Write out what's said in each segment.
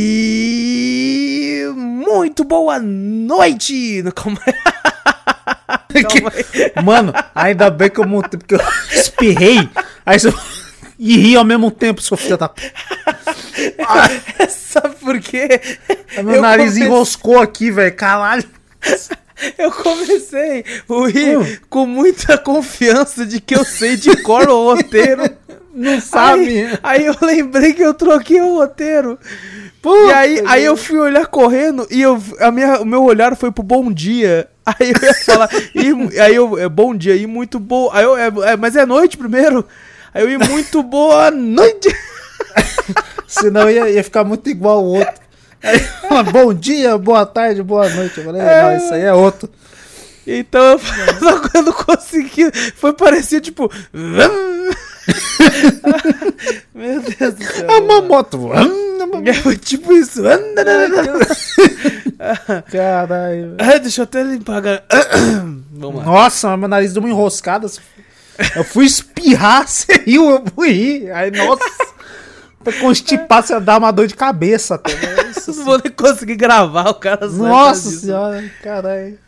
E muito boa noite! Calma. Calma aí. Mano, ainda bem que eu montei, porque eu espirrei, aí eu... e ri ao mesmo tempo, seu filho da... Sabe por quê? Meu Eu nariz comecei- enroscou aqui, velho, caralho. Eu comecei a rir com muita confiança de que eu sei de cor o roteiro. Não sabe. Aí, aí eu lembrei que eu troquei o roteiro. e aí, aí eu fui olhar correndo e eu, a minha, o meu olhar foi pro bom dia. Aí eu ia falar, e, aí eu, é bom dia, e muito bom. Aí eu, é, é, mas é noite primeiro. Aí eu ia muito boa noite. Senão ia, ia ficar muito igual o outro. Aí, bom dia, boa tarde, boa noite. Eu falei, É. não, isso aí é outro. Então eu não consegui. Foi parecer tipo. Meu Deus do céu. É uma moto. É, tipo isso. Caralho. Ah, Deixa eu até limpar. Vamos lá. Nossa, meu nariz deu uma enroscada. Eu fui espirrar, você riu, eu fui rir. Aí, nossa. Pra constipar, você dá uma dor de cabeça até. Nossa, Não vou nem conseguir gravar, o cara Nossa senhora, caralho.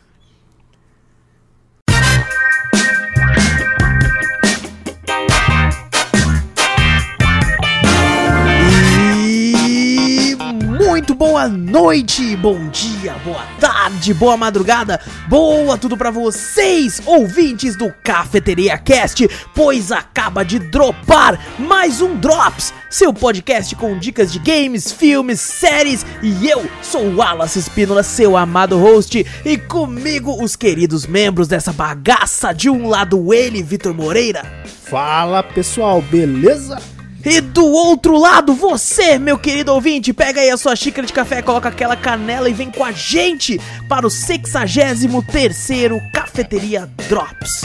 Muito boa noite, bom dia, boa tarde, boa madrugada, boa tudo pra vocês, ouvintes do Cafeteria Cast, pois acaba de dropar mais um Drops, seu podcast com dicas de games, filmes, séries, e eu sou o Wallace Espínola, seu amado host, e comigo os queridos membros dessa bagaça, de um lado ele, Vitor Moreira, Fala pessoal, beleza? E do outro lado, você, meu querido ouvinte, pega aí a sua xícara de café, coloca aquela canela e vem com a gente para o 63º Cafeteria Drops.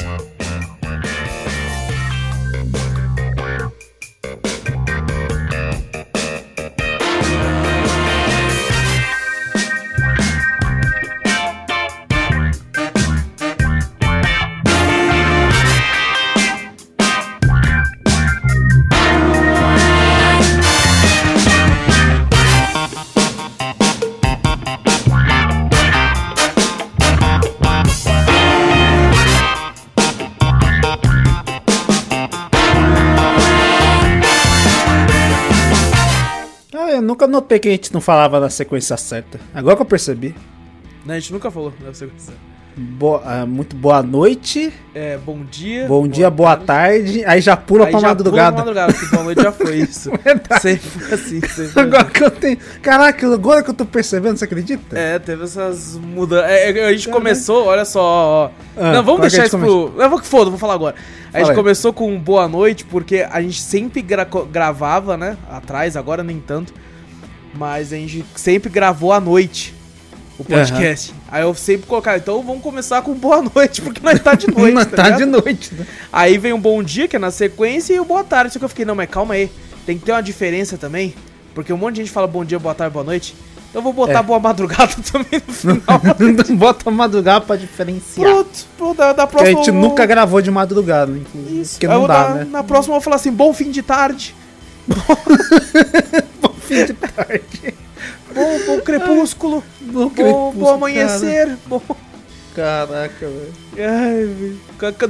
Nunca notei que a gente não falava na sequência certa. Agora que eu percebi. Não, a gente nunca falou, não sei Boa- ah, muito boa noite, É, bom dia. bom dia, boa tarde. Aí já pula Aí pra já madrugada. pula pra madrugada, boa noite já foi isso. Verdade. sempre foi assim, sempre Agora que eu tenho. Caraca, agora que eu tô percebendo, você acredita? É, teve essas mudanças. É, é, a gente começou, olha só. Ah, não, vamos é deixar isso pro. Não, vou que foda, vou falar agora. A gente começou com boa noite, porque a gente sempre gra- gravava, né? Atrás, agora nem tanto. Mas a gente sempre gravou à noite o podcast. Aí eu sempre colocava, então vamos começar com boa noite, porque nós tá de noite. Não tá tá de noite, né? Aí vem um bom dia, que é na sequência, e o boa tarde. Só que eu fiquei, não, mas calma aí. Tem que ter uma diferença também. Porque um monte de gente fala bom dia, boa tarde, boa noite. Então eu vou botar É. boa madrugada também no final. Não bota madrugada pra diferenciar. Pronto, pronto, da, da a próxima. gente eu vou- nunca gravou de madrugada, inclusive. Isso. Porque não dá, dar- né? Na próxima eu vou falar assim: bom fim de tarde. Fim de tarde. Bom, bom crepúsculo. Bom bom, crepúsculo, bom amanhecer. Bom. Caraca, velho.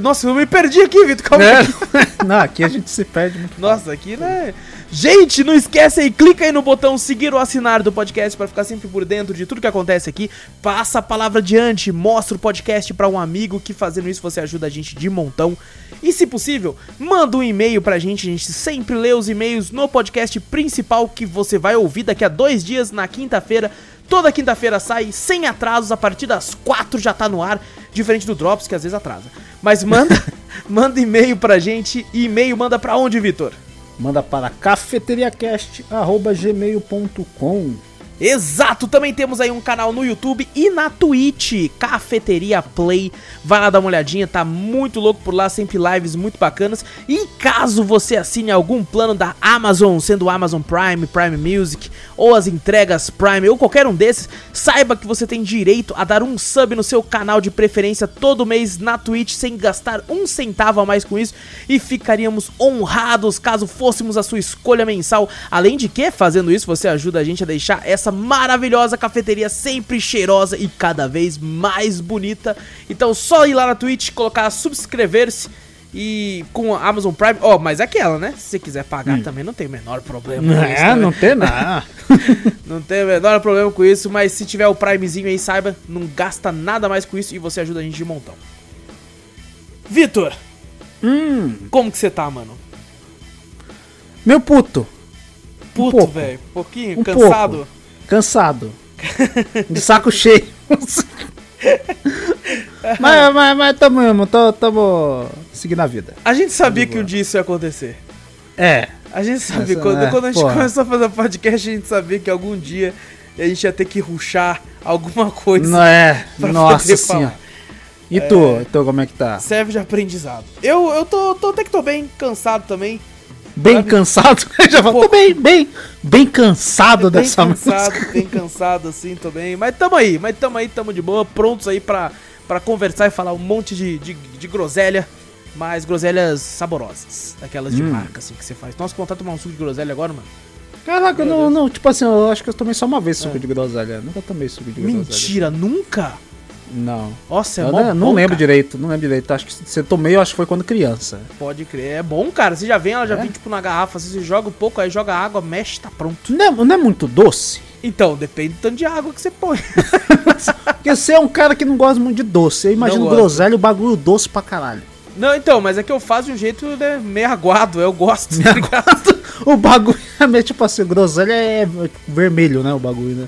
Nossa, eu me perdi aqui, Vitor. Calma aí. É. Não, aqui a gente se perde muito. Nossa, aqui, né? Gente, não esquece aí, clica aí no botão seguir ou assinar do podcast pra ficar sempre por dentro de tudo que acontece aqui. Passa a palavra adiante, mostra o podcast pra um amigo que fazendo isso você ajuda a gente de montão. E se possível, manda um e-mail pra gente, a gente sempre lê os e-mails no podcast principal que você vai ouvir daqui a dois dias, na quinta-feira. Toda quinta-feira sai, sem atrasos, a partir das quatro já tá no ar, diferente do Drops, que às vezes atrasa. Mas manda, manda e-mail pra gente, e e-mail manda pra onde, Vitor? Manda para cafeteriacast.gmail.com Exato, também temos aí um canal no YouTube e na Twitch, Cafeteria Play. Vai lá dar uma olhadinha, tá muito louco por lá, sempre lives muito bacanas. E caso você assine algum plano da Amazon, sendo Amazon Prime, Prime Music, ou as entregas Prime, ou qualquer um desses, saiba que você tem direito a dar um sub no seu canal de preferência todo mês na Twitch, sem gastar um centavo a mais com isso. E ficaríamos honrados caso fôssemos a sua escolha mensal. Além de que, fazendo isso, você ajuda a gente a deixar essa maravilhosa cafeteria sempre cheirosa e cada vez mais bonita. Então só ir lá na Twitch, colocar subscrever-se e com a Amazon Prime, ó, mas é aquela, né? Se você quiser pagar também não tem o menor problema. com isso, É, né? não tem nada. Não tem o menor problema com isso, mas se tiver o Primezinho aí, saiba, não gasta nada mais com isso e você ajuda a gente de montão. Vitor, hum, como que você tá, mano? meu puto, Puto, pouco. velho. Pouquinho, Um cansado. pouco. Cansado. De saco cheio. mas, mas, mas tamo mesmo, tamo, tamo seguindo a vida. A gente sabia que um dia isso ia acontecer. É. A gente sabia, Essa, quando, né, quando a gente porra. começou a fazer podcast, a gente sabia que algum dia a gente ia ter que ruxar alguma coisa. Não é. Nossa senhora. E tu? Tu, como é que tá? Serve de aprendizado. Eu, eu tô, tô até que tô bem cansado também. Bem Sabe? cansado? Já falou, tô bem, bem, bem cansado bem dessa cansado, música. bem cansado assim, tô bem. Mas tamo aí, mas tamo aí, tamo de boa, prontos aí pra, pra conversar e falar um monte de, de, de groselha. Mas groselhas saborosas. Daquelas de Hum. marca, assim, que você faz. Nossa, vontade de tomar um suco de groselha agora, mano. Caraca, Meu não, Deus. não, tipo assim, eu acho que eu tomei só uma vez suco É. de groselha. Nunca tomei suco de groselha. Mentira, nunca? Não. Nossa, é eu mó não, não bom, lembro cara. direito, não lembro direito. Acho que se eu tomei, eu acho que foi quando criança. Pode crer. É bom, cara. Você já vem, ela já É? vem, tipo, na garrafa. Assim, você joga um pouco, aí joga água, mexe, tá pronto. Não é, não é muito doce? Então, depende do tanto de água que você põe. Porque você é um cara que não gosta muito de doce. Eu imagino groselha o bagulho doce pra caralho. Não, então, mas é que eu faço de um jeito né, meio aguado. Eu gosto, tá ligado? o bagulho é tipo assim, groselha é vermelho, né? O bagulho, né?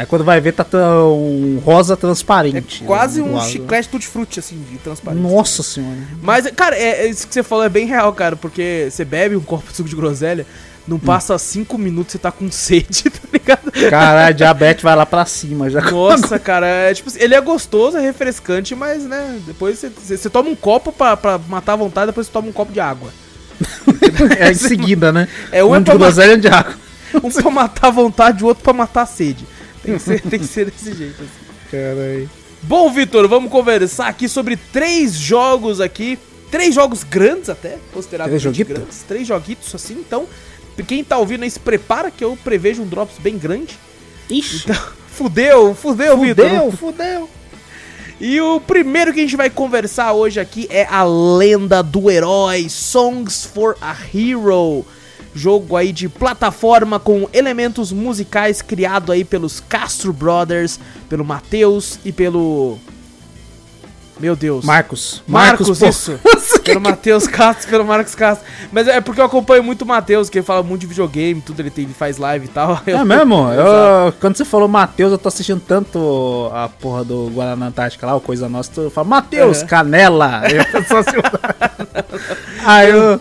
Aí quando vai ver, tá tão rosa É transparente. quase né, um lado. chiclete tutti-frutti, assim, de transparente. Nossa senhora. Mas, cara, é, é isso que você falou é bem real, cara, porque você bebe um copo de suco de groselha, não Hum. passa cinco minutos você tá com sede, tá ligado? Caralho, diabetes vai lá pra cima já. Nossa, cara, é tipo, assim, ele é gostoso, é refrescante, mas, né, depois você, você, toma um copo pra, pra matar a vontade, depois você toma um copo de água. É em seguida, né? É um é um de pra groselha e um de água. Um pra matar a vontade, o outro pra matar a sede. Tem que ser, tem que ser desse jeito, assim. Caralho. Bom, Vitor, vamos conversar aqui sobre três jogos aqui. Três jogos grandes até, considerados Três grandes. Três joguitos, assim, então... Quem tá ouvindo aí, se prepara que eu prevejo um drops bem grande. Ixi. Então, fudeu, fudeu, Vitor. Fudeu, fudeu. E o primeiro que a gente vai conversar hoje aqui é a lenda do herói, Songs for a Hero. Jogo aí de plataforma com elementos musicais criado aí pelos Castro Brothers, pelo Matheus e pelo... Meu Deus. Marcos. Marcos, pô. isso. Pelo Matheus Castro, pelo Marcos Castro. Mas é porque eu acompanho muito o Matheus, que ele fala muito de videogame, tudo, ele, tem, ele faz live e tal. É mesmo? Exato. Eu, quando você falou Matheus, eu tô assistindo tanto a porra do Guaraná Antártica lá, o Coisa Nossa, eu falo, Matheus, Uhum. canela! Eu só assim, Aí eu,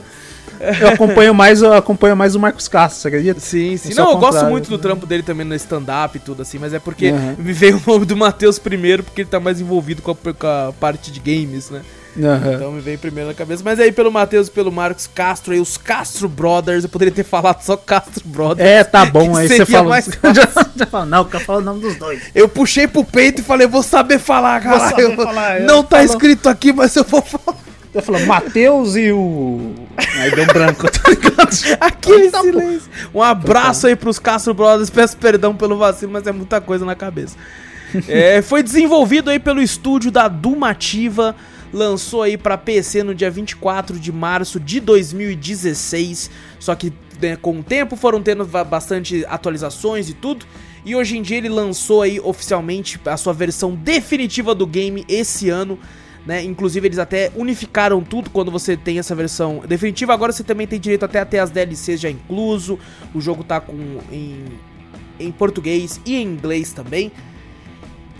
eu acompanho mais, eu acompanho mais o Marcos Castro, você acredita? Sim, sim. Eu sou Não, eu gosto muito do trampo dele também no stand-up e tudo assim, mas é porque Uhum. me veio o nome do Matheus primeiro, porque ele tá mais envolvido com a, com a parte de games, né? Aham. Então me veio primeiro na cabeça. Mas aí pelo Matheus e pelo Marcos Castro aí, os Castro Brothers, eu poderia ter falado só Castro Brothers. É, tá bom, aí você fala. mais já, fala, não, eu quero falar o nome dos dois. Eu puxei pro peito e falei, vou saber falar, Vou cara. saber falar, eu Não tá falo- escrito aqui, mas eu vou falar. Eu falo, Matheus e o. Aí deu um branco, tá ligado? Aquele Tá bom. silêncio. Um abraço aí pros Castro Brothers. Peço perdão pelo vacilo, mas é muita coisa na cabeça. É, foi desenvolvido aí pelo estúdio da Dumativa. Lançou aí pra PC no dia 24 de março de 2016. Só que né, com o tempo foram tendo bastante atualizações e tudo. E hoje em dia ele lançou aí oficialmente a sua versão definitiva do game esse ano. Né? Inclusive eles até unificaram tudo quando você tem essa versão definitiva. Agora você também tem direito até a ter as DLCs já incluso. O jogo tá com em, em português e em inglês também.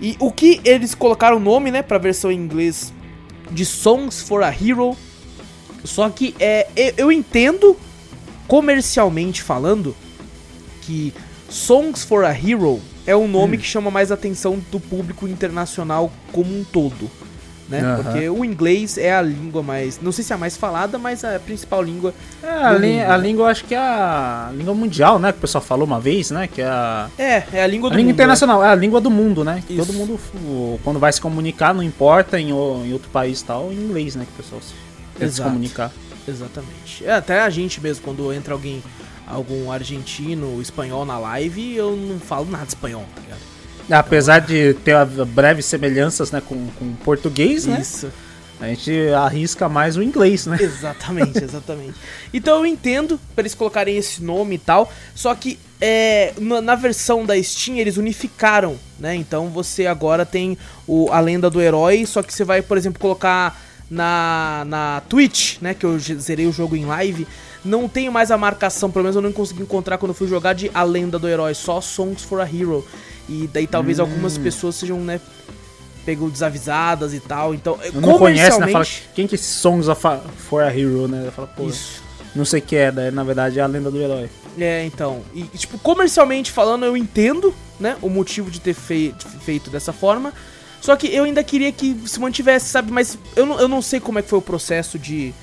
E o que eles colocaram o nome, né, pra versão em inglês de Songs for a Hero. Só que é, eu- entendo comercialmente falando que Songs for a Hero é um nome Hum. que chama mais atenção do público internacional como um todo. Né? Aham. Porque o inglês é a língua mais. Não sei se é a mais falada, mas a principal língua. É, a, lí- mundo. a língua, acho que é a língua mundial, né? Que o pessoal falou uma vez, né? Que é a, É, é a língua a do língua mundo. internacional, é a língua do mundo, né? Que Isso. Todo mundo, quando vai se comunicar, não importa em, em outro país e tal, em inglês, né? Que o pessoal se, tenta se Exato. comunicar. Exatamente. É, até a gente mesmo, quando entra alguém, algum argentino, espanhol na live, eu não falo nada espanhol, tá ligado? Apesar de ter breves semelhanças né, com, com o português, né? Isso. A gente arrisca mais o inglês, né? Exatamente, exatamente. Então eu entendo pra eles colocarem esse nome e tal, só que é, na, na versão da Steam eles unificaram, né? Então você agora tem o, a lenda do herói, só que você vai, por exemplo, colocar na, na Twitch, né? Que eu zerei o jogo em live. Não tenho mais a marcação, pelo menos eu não consegui encontrar quando eu fui jogar de A Lenda do Herói, só Songs for a Hero. E daí talvez Hum. algumas pessoas sejam, né, pego desavisadas e tal. Então, Eu não conhece, né? Fala, quem que é esse Songs of a, for a Hero, né? Fala, pô, Isso. não sei o que é, daí na verdade é a lenda do herói. É, então. E, e, tipo, comercialmente falando, eu entendo, né, o motivo de ter fei- feito dessa forma. Só que eu ainda queria que se mantivesse, sabe? Mas eu não, eu não sei como é que foi o processo de.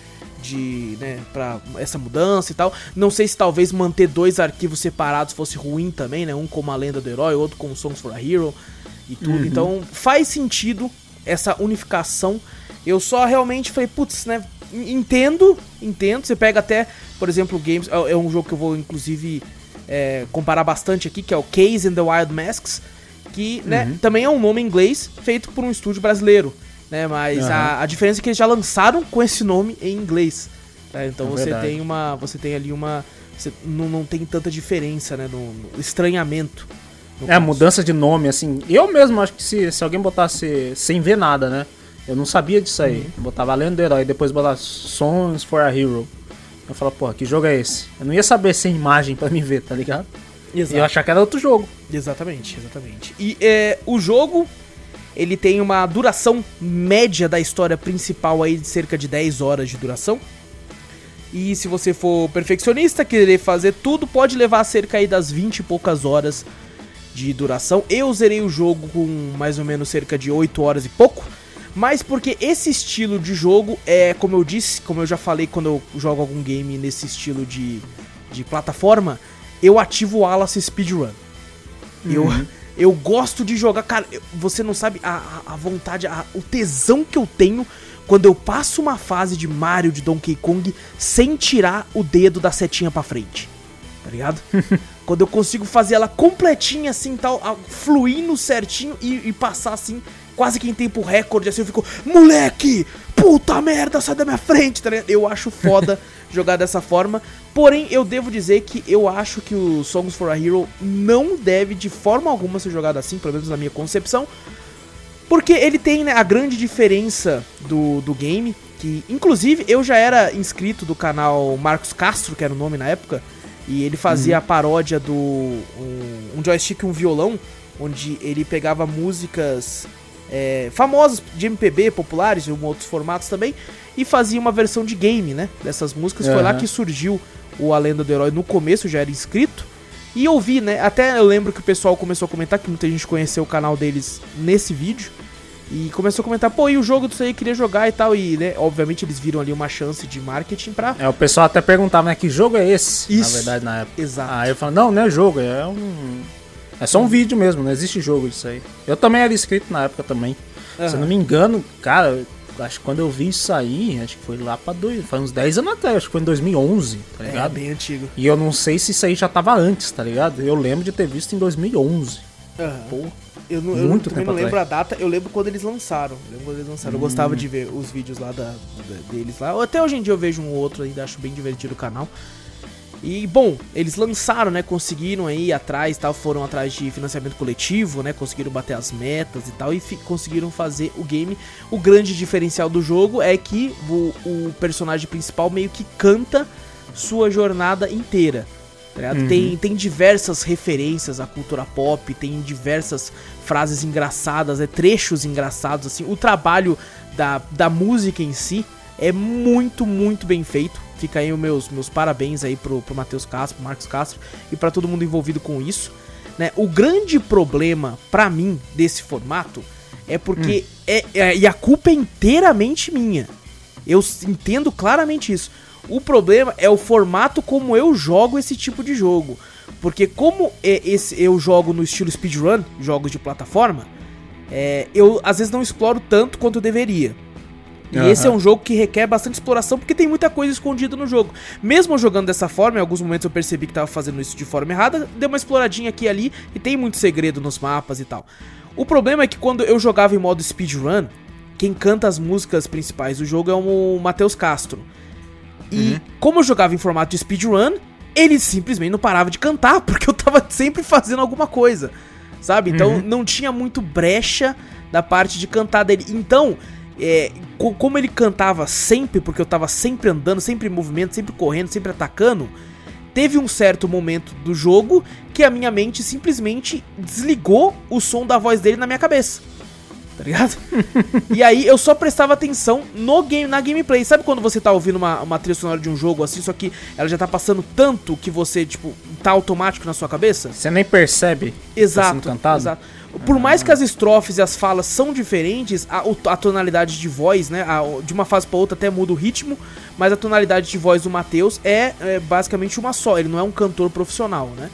De, né, pra essa mudança e tal. Não sei se talvez manter dois arquivos separados fosse ruim também, né? Um como a lenda do herói, outro como Songs for a Hero e tudo. Então faz sentido essa unificação. Eu só realmente falei, putz, né? Entendo, entendo. Você pega até, por exemplo, games. É é um jogo que eu vou, inclusive, é, comparar bastante aqui, que é o Case and the Wild Masks. Que, né, também é um nome em inglês feito por um estúdio brasileiro. Né, mas Aham. a, a diferença é que eles já lançaram com esse nome em inglês. tá? Então É você verdade. tem uma. Você tem ali uma. Você não, não tem tanta diferença, né? No, no estranhamento. no É, a caso. mudança de nome, assim. Eu mesmo acho que se, se alguém botasse sem ver nada, né? Eu não sabia disso aí. Uhum. Botava a lenda do herói, depois botava Songs for a Hero. Eu falava, porra, que jogo é esse? Eu não ia saber sem imagem pra me ver, tá ligado? Exato. E eu achar que era outro jogo. Exatamente, exatamente. E é, o jogo, ele tem uma duração média da história principal aí de cerca de 10 horas de duração. E se você for perfeccionista, querer fazer tudo, pode levar cerca aí das 20 e poucas horas de duração. Eu zerei o jogo com mais ou menos cerca de 8 horas e pouco. Mas porque esse estilo de jogo é, como eu disse, como eu já falei quando eu jogo algum game nesse estilo de, de plataforma, eu ativo o Alice Speedrun. Eu, eu gosto de jogar, cara, você não sabe a, a- vontade, a- o tesão que eu tenho quando eu passo uma fase de Mario, de Donkey Kong, sem tirar o dedo da setinha pra frente. Tá ligado? quando eu consigo fazer ela completinha assim, tal, fluindo certinho e, e passar assim, quase que em tempo recorde, assim, eu fico, moleque, puta merda, sai da minha frente, tá ligado? Eu acho foda jogar dessa forma. Porém, eu devo dizer que eu acho que o Songs for a Hero não deve de forma alguma ser jogado assim, pelo menos na minha concepção. Porque ele tem né, a grande diferença do, do game, que inclusive eu já era inscrito do canal Marcos Castro, que era o nome na época, e ele fazia a paródia do um, um joystick e um violão, onde ele pegava músicas é, famosas de MPB, populares, e outros formatos também, e fazia uma versão de game, né? Dessas músicas. Foi lá que surgiu o A Lenda do Herói. No começo já era inscrito. E eu vi, né? Até eu lembro que o pessoal começou a comentar, que muita gente conheceu o canal deles nesse vídeo. E começou a comentar, pô, e o jogo disso aí queria jogar e tal. E, né, obviamente eles viram ali uma chance de marketing pra. É, o pessoal até perguntava, né, que jogo é esse? Isso. Na verdade, na época. Exato. Aí eu falo, não, não é jogo, é um. É só um vídeo mesmo, não existe jogo disso aí. Eu também era inscrito na época também. Se eu não me engano, cara, eu acho que quando eu vi isso aí, acho que foi lá pra dois, faz uns 10 anos atrás, acho que foi em 2011, tá É, ligado? bem antigo. E eu não sei se isso aí já tava antes, tá ligado? Eu lembro de ter visto em 2011. Aham. Pô, Eu, não, eu Muito tempo não lembro a data, eu lembro quando eles lançaram. Eu lembro quando eles lançaram. Eu gostava de ver os vídeos lá da, da- deles lá. Até hoje em dia eu vejo um ou outro ainda, acho bem divertido o canal. E, bom, eles lançaram, né? Conseguiram aí ir atrás tal, foram atrás de financiamento coletivo, né? Conseguiram bater as metas e tal, e conseguiram fazer o game. O grande diferencial do jogo é que o, o personagem principal meio que canta sua jornada inteira. tá ligado? Tem, tem diversas referências à cultura pop, tem diversas frases engraçadas, é, trechos engraçados, assim. O trabalho da, da música em si É muito, muito bem feito. Fica aí os meus, meus parabéns aí pro, pro Matheus Castro, pro Marcos Castro e para todo mundo envolvido com isso. Né? O grande problema para mim desse formato é porque hum. é, é, e a culpa é inteiramente minha. Eu entendo claramente isso. O problema é o formato como eu jogo esse tipo de jogo. Porque como é esse, eu jogo no estilo speedrun, jogos de plataforma, é, eu às vezes não exploro tanto quanto eu deveria. E uhum. esse é um jogo que requer bastante exploração porque tem muita coisa escondida no jogo. Mesmo jogando dessa forma, em alguns momentos eu percebi que estava fazendo isso de forma errada, dei uma exploradinha aqui e ali e tem muito segredo nos mapas e tal. O problema é que quando eu jogava em modo speedrun, quem canta as músicas principais do jogo é o Matheus Castro. E uhum. como eu jogava em formato de speedrun, ele simplesmente não parava de cantar, porque eu tava sempre fazendo alguma coisa. Sabe? Então uhum. não tinha muito brecha da parte de cantar dele. Então, é, como ele cantava sempre, porque eu tava sempre andando, sempre em movimento, sempre correndo, sempre atacando, teve um certo momento do jogo que a minha mente simplesmente desligou o som da voz dele na minha cabeça. Tá ligado? e aí eu só prestava atenção no game, na gameplay. Sabe quando você tá ouvindo uma, uma trilha sonora de um jogo assim, só que ela já tá passando tanto que você, tipo, tá automático na sua cabeça? Você nem percebe. Exato. Tá cantado? Exato. Por mais que as estrofes e as falas são diferentes, a, a tonalidade de voz, né? A, de uma fase pra outra até muda o ritmo, mas a tonalidade de voz do Matheus é, é, basicamente uma só. Ele não é um cantor profissional, né?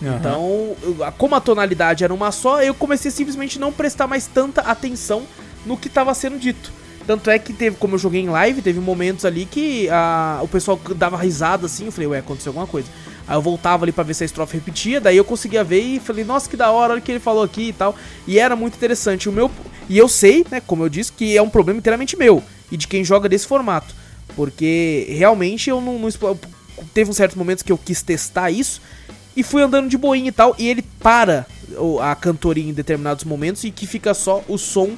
Uhum. Então, como a tonalidade era uma só, eu comecei simplesmente não prestar mais tanta atenção no que estava sendo dito. Tanto é que teve, como eu joguei em live, teve momentos ali que a, o pessoal dava risada assim, eu falei, ué, aconteceu alguma coisa. Aí eu voltava ali pra ver se a estrofe repetia, daí eu conseguia ver e falei, nossa, que da hora, olha o que ele falou aqui e tal. E era muito interessante. O meu. E eu sei, né, como eu disse, que é um problema inteiramente meu e de quem joga desse formato. Porque realmente eu não, não Teve um certos momentos que eu quis testar isso e fui andando de boinha e tal. E ele para a cantoria em determinados momentos e que fica só o som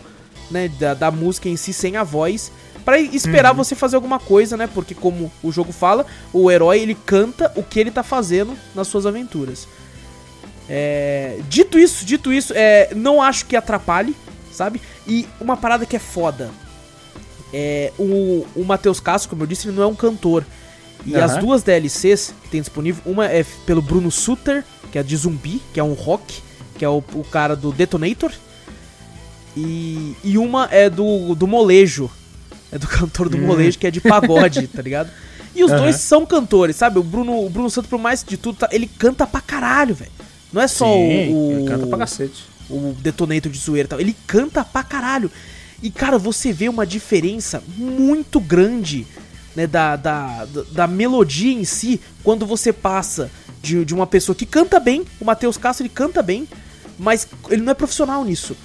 né, da, da música em si sem a voz para esperar uhum. você fazer alguma coisa, né? Porque como o jogo fala, o herói ele canta o que ele tá fazendo nas suas aventuras. É... Dito isso, dito isso, é... não acho que atrapalhe, sabe? E uma parada que é foda. É... O, o Matheus Castro, como eu disse, ele não é um cantor. E uhum. as duas DLCs que tem disponível, uma é pelo Bruno Suter, que é de zumbi, que é um rock, que é o, o cara do Detonator. E, e uma é do, do molejo, é do cantor do hum. molejo, que é de pagode, tá ligado? E os uhum. dois são cantores, sabe? O Bruno, o Bruno Santos, por mais de tudo, tá, ele canta pra caralho, velho. Não é só Sim, o, Ele canta pra cacete. O detonator de zoeira e tal. Ele canta pra caralho. E, cara, você vê uma diferença muito grande né, da, da, da, melodia em si quando você passa de, de uma pessoa que canta bem. O Matheus Castro, ele canta bem, mas ele não é profissional nisso.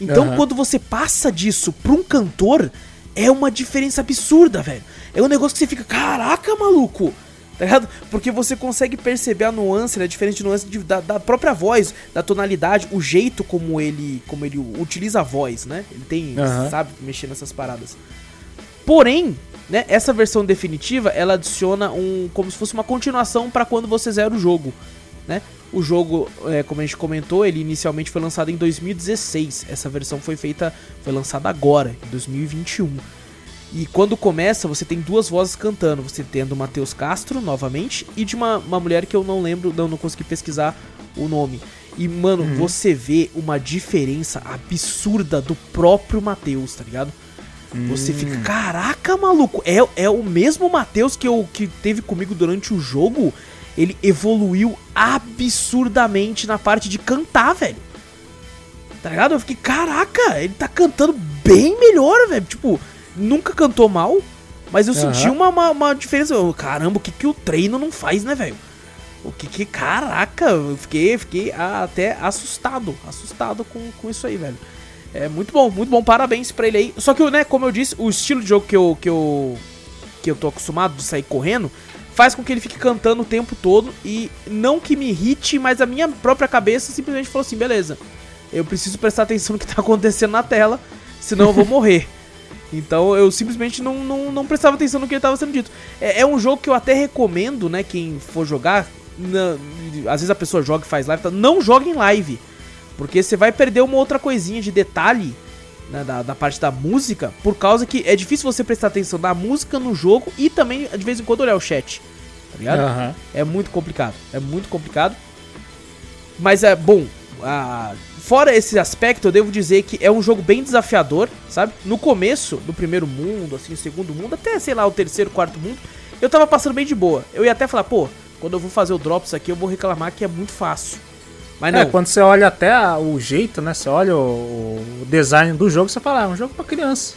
Então, uhum. quando você passa disso pra um cantor, é uma diferença absurda, velho. É um negócio que você fica, caraca, maluco. Tá ligado? Porque você consegue perceber a nuance, né? Diferente nuance de, da, da, própria voz, da tonalidade, o jeito como ele como ele utiliza a voz, né? Ele tem, uhum. sabe, mexer nessas paradas. Porém, né, essa versão definitiva, ela adiciona um como se fosse uma continuação para quando você zera o jogo, né? O jogo, é, como a gente comentou, ele inicialmente foi lançado em 2016. Essa versão foi feita, foi lançada agora, em 2021. E quando começa, você tem duas vozes cantando. Você tem do Matheus Castro, novamente, e de uma, uma mulher que eu não lembro, não, não consegui pesquisar o nome. E, mano, uhum. você vê uma diferença absurda do próprio Matheus, tá ligado? Hum. Você fica, caraca, maluco, é, é o mesmo Matheus que, eu, que teve comigo durante o jogo? Ele evoluiu absurdamente na parte de cantar, velho. Tá ligado? Eu fiquei, caraca, ele tá cantando bem melhor, velho. Tipo, nunca cantou mal, mas eu uhum. senti uma, uma, uma, diferença. Caramba, o que, que o treino não faz, né, velho? O que que. Caraca, eu fiquei, fiquei até assustado. Assustado com, com isso aí, velho. É muito bom, muito bom. Parabéns pra ele aí. Só que, né, como eu disse, o estilo de jogo que eu, que eu, que eu tô acostumado de sair correndo faz com que ele fique cantando o tempo todo e não que me irrite, mas a minha própria cabeça simplesmente falou assim: beleza, eu preciso prestar atenção no que tá acontecendo na tela, senão eu vou morrer. Então eu simplesmente não, não, não prestava atenção no que estava sendo dito. É, é, um jogo que eu até recomendo, né? Quem for jogar, na, às vezes a pessoa joga e faz live, tá? não joga em live. Porque você vai perder uma outra coisinha de detalhe né, da, da parte da música, por causa que é difícil você prestar atenção na música no jogo e também, de vez em quando, olhar o chat. Tá ligado? Aham. É muito complicado. É muito complicado. Mas é bom. ah, fora esse aspecto, eu devo dizer que é um jogo bem desafiador, sabe? No começo, no primeiro mundo, assim, segundo mundo, até sei lá, o terceiro, quarto mundo, eu tava passando bem de boa. Eu ia até falar, pô, quando eu vou fazer o Drops aqui, eu vou reclamar que é muito fácil. Mas não, É, quando você olha até o jeito, né? Você olha o, o design do jogo, você fala, ah, é um jogo pra criança.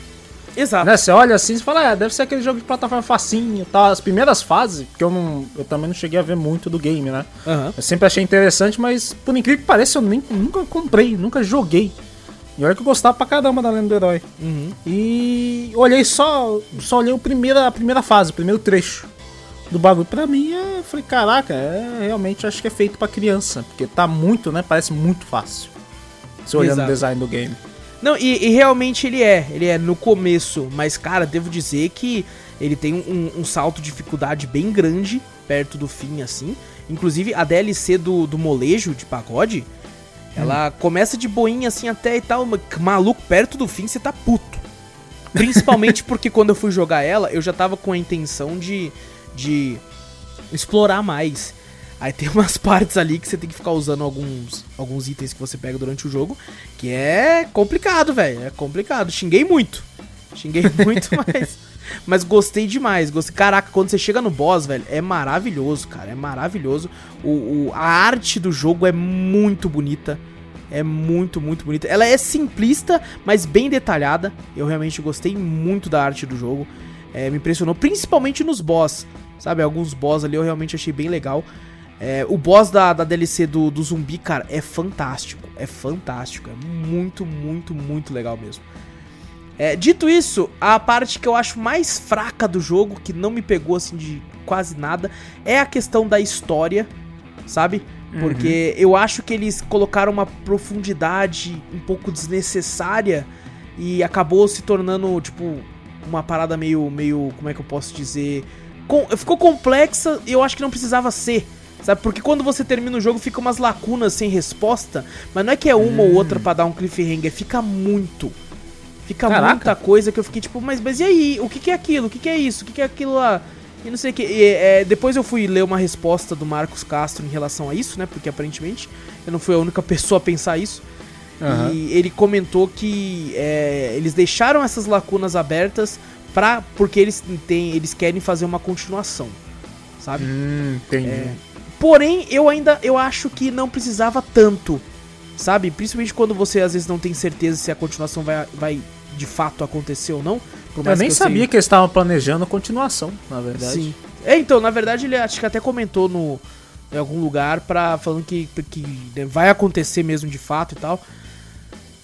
exato. Né? Você olha assim e fala, é, deve ser aquele jogo de plataforma facinho e tal. As primeiras fases, porque eu, não, eu também não cheguei a ver muito do game, né? Aham. Eu sempre achei interessante, mas por incrível que pareça, eu nem, nunca comprei, nunca joguei. E olha que eu gostava pra caramba da Lenda do Herói. Uhum. E olhei só, só olhei o primeira, a primeira fase, o primeiro trecho do bagulho. Pra mim, é, eu falei, caraca, é, realmente acho que é feito pra criança, porque tá muito, né? Parece muito fácil. Você olhando Exato. o design do game. Não, e, e realmente ele é. Ele é no começo. Mas, cara, devo dizer que ele tem um, um salto de dificuldade bem grande perto do fim, assim. Inclusive, a DLC do, do molejo de pagode, ela começa de boinha, assim, até e tal. Maluco, perto do fim você tá puto. Principalmente porque quando eu fui jogar ela, eu já tava com a intenção de, de explorar mais. Aí tem umas partes ali que você tem que ficar usando alguns, alguns itens que você pega durante o jogo, que é complicado, velho. É complicado. Xinguei muito. Xinguei muito, mas. Mas gostei demais. Gostei. Caraca, quando você chega no boss, velho, é maravilhoso, cara. É maravilhoso. O, o- a arte do jogo é muito bonita. É muito, muito bonita. Ela é simplista, mas bem detalhada. Eu realmente gostei muito da arte do jogo. É, me impressionou, principalmente nos boss. Sabe, alguns boss ali eu realmente achei bem legal. É, o boss da, da DLC do, do zumbi, cara, é fantástico. É fantástico. É muito, muito, muito legal mesmo. É, dito isso, a parte que eu acho mais fraca do jogo, que não me pegou assim de quase nada, é a questão da história, sabe? Porque eu acho que eles colocaram uma profundidade um pouco desnecessária e acabou se tornando, tipo, uma parada meio, meio, como é que eu posso dizer? Com- ficou complexa e eu acho que não precisava ser. Sabe? Porque quando você termina o jogo fica umas lacunas sem resposta, mas não é que é uma ou outra pra dar um cliffhanger, fica muito. Fica Caraca. muita coisa que eu fiquei tipo, mas, mas e aí? O que, que é aquilo? O que, que é isso? O que, que é aquilo lá? E não sei o que. E, é, depois eu fui ler uma resposta do Marcos Castro em relação a isso, né? Porque aparentemente eu não fui a única pessoa a pensar isso. Aham. E ele comentou que é, eles deixaram essas lacunas abertas pra, porque eles, têm, eles querem fazer uma continuação, sabe? Hum, entendi. É. Porém, eu ainda eu acho que não precisava tanto, sabe? Principalmente quando você às vezes não tem certeza se a continuação vai, vai de fato acontecer ou não. Por eu nem que sabia sei- que eles estavam planejando a continuação, na verdade. Sim. É, então, na verdade, ele acho que até comentou no, em algum lugar pra, falando que, que vai acontecer mesmo de fato e tal.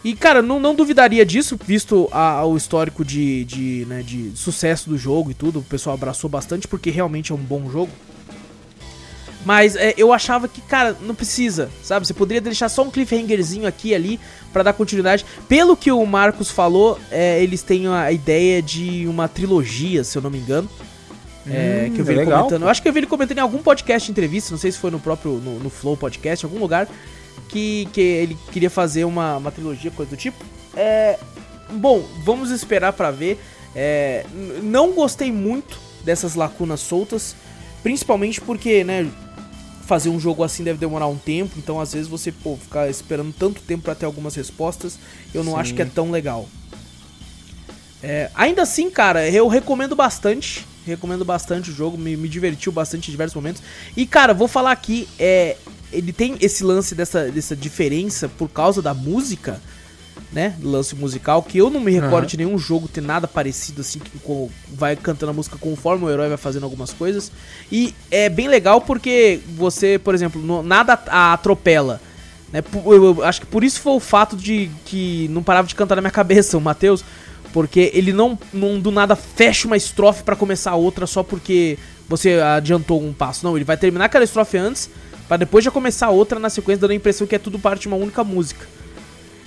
E, cara, não, não duvidaria disso, visto a- o histórico de, de, né, de sucesso do jogo e tudo. O pessoal abraçou bastante, porque realmente é um bom jogo. Mas é, eu achava que, cara, não precisa, sabe? Você poderia deixar só um cliffhangerzinho aqui e ali pra dar continuidade. Pelo que o Marcos falou, é, eles têm a ideia de uma trilogia, se eu não me engano. É, Hum, que eu vi ele legal. comentando. Eu acho que eu vi ele comentando em algum podcast entrevista, não sei se foi no próprio no, no Flow Podcast, em algum lugar, que, que ele queria fazer uma, uma trilogia, coisa do tipo. É, bom, vamos esperar pra ver. É, não gostei muito dessas lacunas soltas, principalmente porque, né, fazer um jogo assim deve demorar um tempo, então às vezes você, pô, ficar esperando tanto tempo pra ter algumas respostas, eu não Sim. acho que é tão legal. É, ainda assim, cara, eu recomendo bastante. Recomendo bastante o jogo, me, me divertiu bastante em diversos momentos. E, cara, vou falar aqui, é, ele tem esse lance dessa, dessa diferença por causa da música, né? Lance musical, que eu não me recordo Aham. de nenhum jogo ter nada parecido assim, que com- vai cantando a música conforme o herói vai fazendo algumas coisas. E é bem legal porque você, por exemplo, no- nada a atropela. Né? Eu, eu acho que por isso foi o fato de que não parava de cantar na minha cabeça o Matheus. Porque ele não, não do nada fecha uma estrofe pra começar outra só porque você adiantou um passo. Não, ele vai terminar aquela estrofe antes, pra depois já começar outra na sequência, dando a impressão que é tudo parte de uma única música.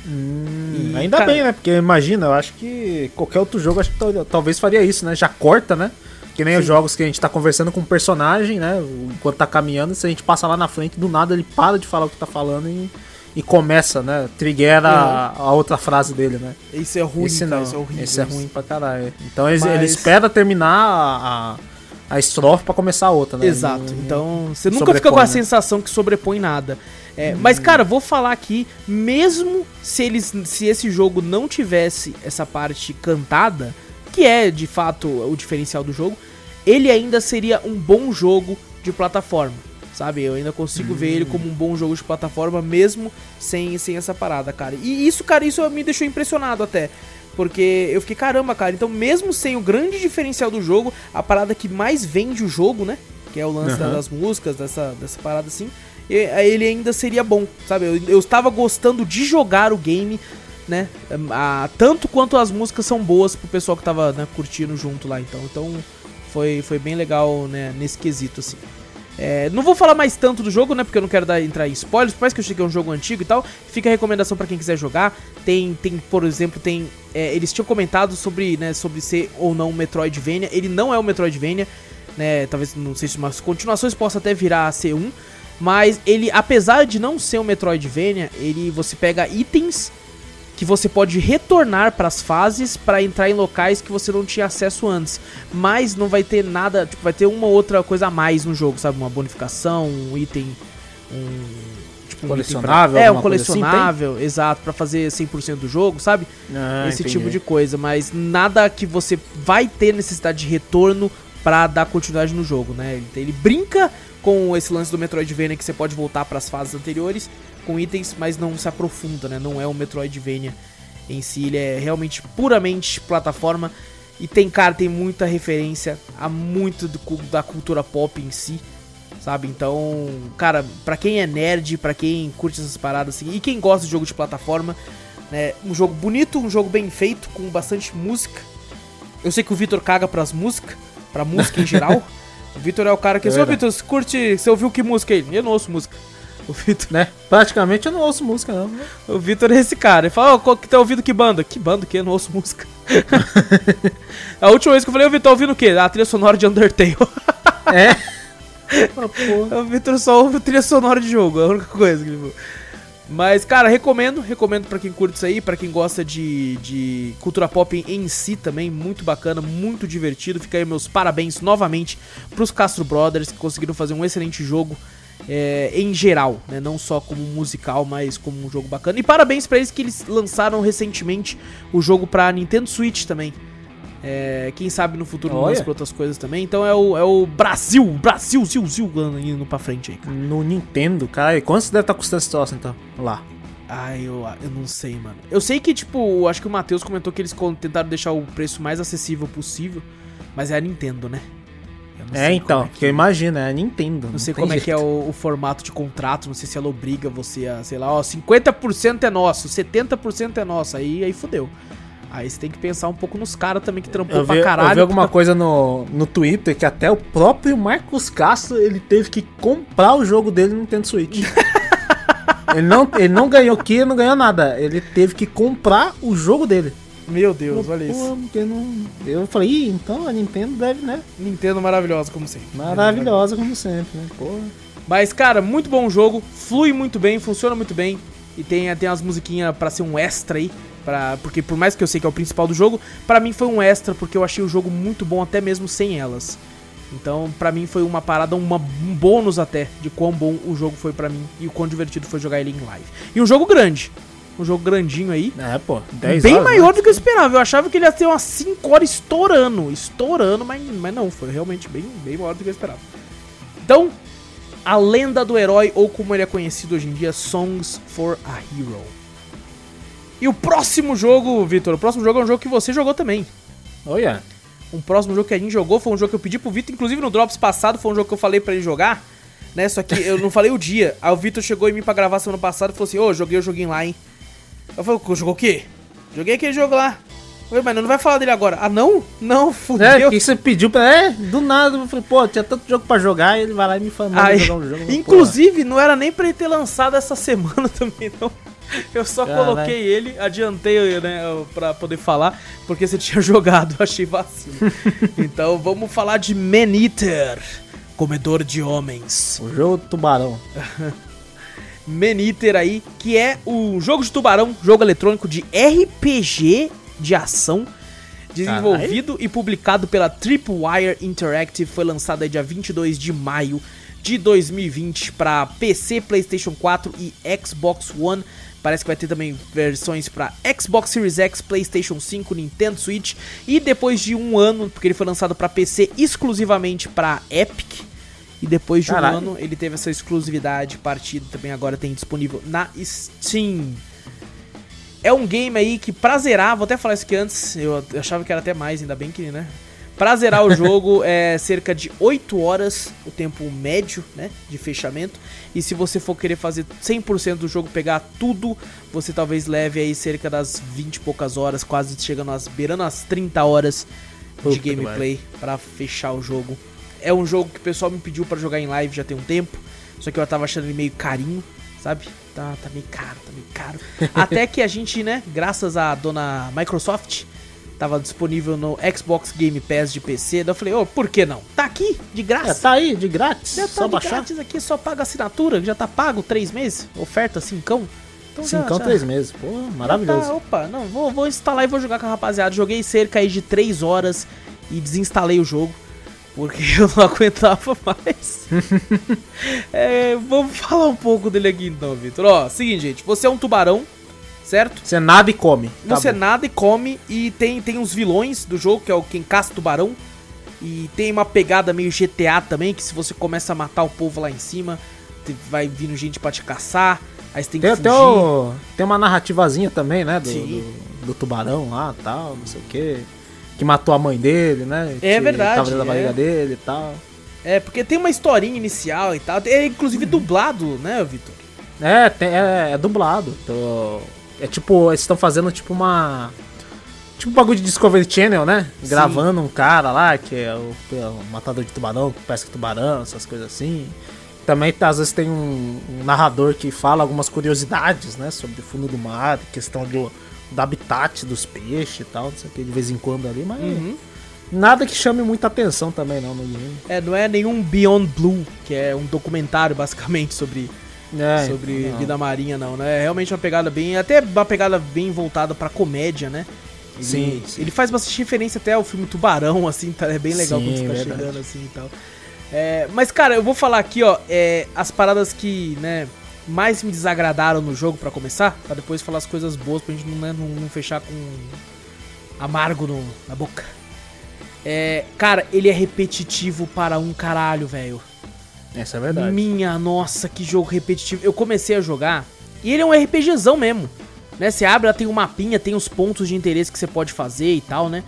Hum, E, ainda cara- bem, né? Porque imagina, eu acho que qualquer outro jogo acho que tal- talvez faria isso, né? Já corta, né? Que nem os jogos que a gente tá conversando com um personagem, né? Enquanto tá caminhando, se a gente passa lá na frente, do nada ele para de falar o que tá falando e, e começa, né? Trigueira a, a outra frase dele, né? Esse é ruim, esse cara, não, esse é horrível. esse é ruim pra caralho. Então ele, Mas- ele espera terminar a, a, a estrofe pra começar a outra, né? Exato. Não- Então, você nunca fica com a né? sensação que sobrepõe nada. É, Mas, cara, vou falar aqui, mesmo se eles se esse jogo não tivesse essa parte cantada, que é de fato o diferencial do jogo, ele ainda seria um bom jogo de plataforma. Sabe? Eu ainda consigo ver ele como um bom jogo de plataforma, mesmo sem, sem essa parada, cara. E isso, cara, isso me deixou impressionado até. Porque eu fiquei, caramba, cara, então mesmo sem o grande diferencial do jogo, a parada que mais vende o jogo, né? Que é o lance Aham. das músicas, dessa, dessa parada assim, e- ele ainda seria bom, sabe? Eu, eu estava gostando de jogar o game, né? Ah, tanto quanto as músicas são boas pro pessoal que tava né, curtindo junto lá, então. Então foi, foi bem legal, né, nesse quesito, assim. É, não vou falar mais tanto do jogo, né? Porque eu não quero dar, entrar em spoilers, por mais que eu cheguei a um jogo antigo e tal. Fica a recomendação pra quem quiser jogar. Tem, tem por exemplo, tem. é, eles tinham comentado sobre, né, sobre ser ou não um Metroidvania. Ele não é um Metroidvania, né? Talvez, não sei se umas continuações possa até virar a ser um. Mas ele, apesar de não ser um Metroidvania, ele você pega itens que você pode retornar pras fases pra entrar em locais que você não tinha acesso antes. Mas não vai ter nada, tipo, vai ter uma outra coisa a mais no jogo, sabe? Uma bonificação, um item, um tipo um Colecionável, pra- É, um assim, colecionável, exato, pra fazer 100% do jogo, sabe? Ah, Esse entendi. tipo de coisa, mas nada que você vai ter necessidade de retorno pra dar continuidade no jogo, né? Ele, ele brinca com esse lance do Metroidvania que você pode voltar pras fases anteriores com itens, mas não se aprofunda, né? Não é um Metroidvania em si, ele é realmente puramente plataforma e tem, cara, tem muita referência a muito do da cultura pop em si. Sabe? Então, cara, pra quem é nerd, pra quem curte essas paradas assim, e quem gosta de jogo de plataforma, né, um jogo bonito, um jogo bem feito, com bastante música. Eu sei que o Vitor caga pras músicas, pra música em geral. O Vitor é o cara que, É verdade. Vitor, você curte, você ouviu que música aí? Eu não ouço música. O Vitor, Né? Praticamente eu não ouço música, não. o Vitor é esse cara. Ele fala, ó, qual que tá ouvindo que banda? Que banda que? Eu não ouço música. a última vez que eu falei, ô Vitor, tá ouvindo o quê? A trilha sonora de Undertale. É. Porra. O Vitor só ouve trilha sonora de jogo, é a única coisa que ele falou. Mas, cara, recomendo, recomendo pra quem curte isso aí, pra quem gosta de, de cultura pop em si também, muito bacana, muito divertido. Fica aí meus parabéns novamente pros Castro Brothers, que conseguiram fazer um excelente jogo é, em geral, né? Não só como musical, mas como um jogo bacana. E parabéns pra eles que eles lançaram recentemente o jogo pra Nintendo Switch também. É, quem sabe no futuro não Olha. lança pra outras coisas também. Então é o, é o Brasil, Brasil, Zil, Zil, indo pra frente aí, cara. No Nintendo, cara, e quanto deve estar custando esse troço, então? Lá. Ai, eu, eu não sei, mano. Eu sei que, tipo, acho que o Matheus comentou que eles tentaram deixar o preço mais acessível possível, mas é a Nintendo, né? Eu não É, sei então, como porque imagina, é Nintendo. Não sei tem como é que é jeito. o, o formato de contrato, não sei se ela obriga você a, sei lá, ó, 50% é nosso, 70% é nosso, aí, aí fudeu. Aí você tem que pensar um pouco nos caras também que trampou Eu pra vi, caralho. eu vi alguma coisa no, no Twitter que até o próprio Marcos Castro ele teve que comprar o jogo dele no Nintendo Switch. ele, não, ele não ganhou aqui, não ganhou nada. Ele teve que comprar o jogo dele. Meu Deus, olha Pô, isso. não- Eu falei, Ih, então a Nintendo deve, né? Nintendo maravilhosa, como sempre. Maravilhosa como sempre, né? Porra. Mas, cara, muito bom o jogo, flui muito bem, funciona muito bem. E tem, tem umas musiquinhas pra ser um extra aí. Pra, porque por mais que eu sei que é o principal do jogo, pra mim foi um extra, porque eu achei o jogo muito bom, até mesmo sem elas. Então, pra mim foi uma parada, uma, um bônus até, de quão bom o jogo foi pra mim e o quão divertido foi jogar ele em live. E um jogo grande. Um jogo grandinho aí. É, pô. 10 bem horas, maior né? do que eu esperava. Eu achava que ele ia ter umas 5 horas estourando. Estourando, mas, mas não, foi realmente bem, bem maior do que eu esperava. Então, a lenda do herói, ou como ele é conhecido hoje em dia, Songs for a Hero. E o próximo jogo, Vitor, o próximo jogo é um jogo que você jogou também. Olha. Um próximo jogo que a gente jogou foi um jogo que eu pedi pro Vitor, inclusive no Drops passado, foi um jogo que eu falei pra ele jogar, né? Só que eu não falei o dia. Aí o Vitor chegou em mim pra gravar semana passada e falou assim: Ô, joguei o joguinho lá, hein? Eu falei: Jogou o quê? Joguei aquele jogo lá. Falei, mas não vai falar dele agora. Ah, não? Não, É, fudeu. porque você pediu pra. É, do nada. Eu falei, pô, tinha tanto jogo pra jogar. E ele vai lá e me fala, manda Aí, jogar um jogo. inclusive, não era nem pra ele ter lançado essa semana também, não. Eu só Caralho. coloquei ele, adiantei, né, pra poder falar, porque você tinha jogado, achei vacilo. então vamos falar de Man Eater, comedor de homens. O jogo do tubarão. Maniter aí, que é o jogo de tubarão, jogo eletrônico de RPG de ação, desenvolvido e publicado pela Tripwire Interactive, foi lançado aí dia 22 de maio de 2020 para PC, PlayStation 4 e Xbox One. Parece que vai ter também versões para Xbox Series X, PlayStation 5, Nintendo Switch e depois de um ano, porque ele foi lançado para PC exclusivamente para Epic. E depois de um ano ele teve essa exclusividade partida também agora tem disponível na Steam. É um game aí que pra zerar, vou até falar isso aqui antes, eu achava que era até mais, ainda bem que, né? Pra zerar o jogo é cerca de 8 horas, o tempo médio, né, de fechamento. E se você for querer fazer 100% do jogo, pegar tudo, você talvez leve aí cerca das 20 e poucas horas, quase chegando às beirando as 30 horas Puta de que gameplay pra fechar o jogo. É um jogo que o pessoal me pediu pra jogar em live já tem um tempo, só que eu tava achando ele meio carinho, sabe? Tá, tá meio caro, tá meio caro. Até que a gente, né, graças à dona Microsoft, tava disponível no Xbox Game Pass de PC. Daí eu falei, ô, por que não? Tá aqui, de É, graça. tá aí, de grátis. Já tá só de baixar. grátis aqui, só paga assinatura, já tá pago três meses. Oferta cincão. Então já- Cincão, já- três meses. Pô, já maravilhoso. Tá, opa, não, vou, vou instalar e vou jogar com a rapaziada. Joguei cerca aí de 3 horas e desinstalei o jogo. Porque eu não aguentava mais. É, vamos falar um pouco dele aqui então, Vitor. Ó, seguinte, gente. Você é um tubarão, certo? Você nada e come. Tá Você bom. nada e come. E tem, tem uns vilões do jogo, que é o quem caça tubarão. E tem uma pegada meio GTA também, que se você começa a matar o povo lá em cima, vai vindo gente pra te caçar. Aí você tem que Tem, fugir. até o- tem uma narrativazinha também, né? Do, Sim. do, do tubarão lá tal, não sei o quê. Que matou a mãe dele, né? É Que verdade, Tava dentro da é. barriga dele e tal. É, porque tem uma historinha inicial e tal. É inclusive dublado, né, Vitor? É, tem- é, é dublado. Então, é tipo, eles estão fazendo tipo uma. Tipo um bagulho de Discovery Channel, né? Sim. Gravando um cara lá, que é o, é o matador de tubarão, que pesca tubarão, essas coisas assim. Também tá, às vezes tem um, um narrador que fala algumas curiosidades, né? Sobre o fundo do mar, questão do, do habitat dos peixes e tal, não sei o que, de vez em quando ali, mas Uhum. nada que chame muita atenção também não no game. É, não é nenhum Beyond Blue, que é um documentário basicamente sobre, É, sobre então, não. vida marinha, não, né? É realmente uma pegada bem. Até uma pegada bem voltada pra comédia, né? Ele, Sim, sim. Ele faz bastante referência até ao filme Tubarão, assim, tá? É bem legal Sim, quando você tá verdade. chegando assim e tal. É, mas, cara, eu vou falar aqui, ó, é, as paradas que, né, mais me desagradaram no jogo pra começar, pra depois falar as coisas boas pra gente não, né, não, não fechar com amargo no- na boca. É, cara, ele é repetitivo para um caralho, velho. Essa é verdade. Minha nossa, que jogo repetitivo. Eu comecei a jogar e ele é um RPGzão mesmo. Né? Você abre, ela tem um mapinha, tem os pontos de interesse que você pode fazer e tal, né?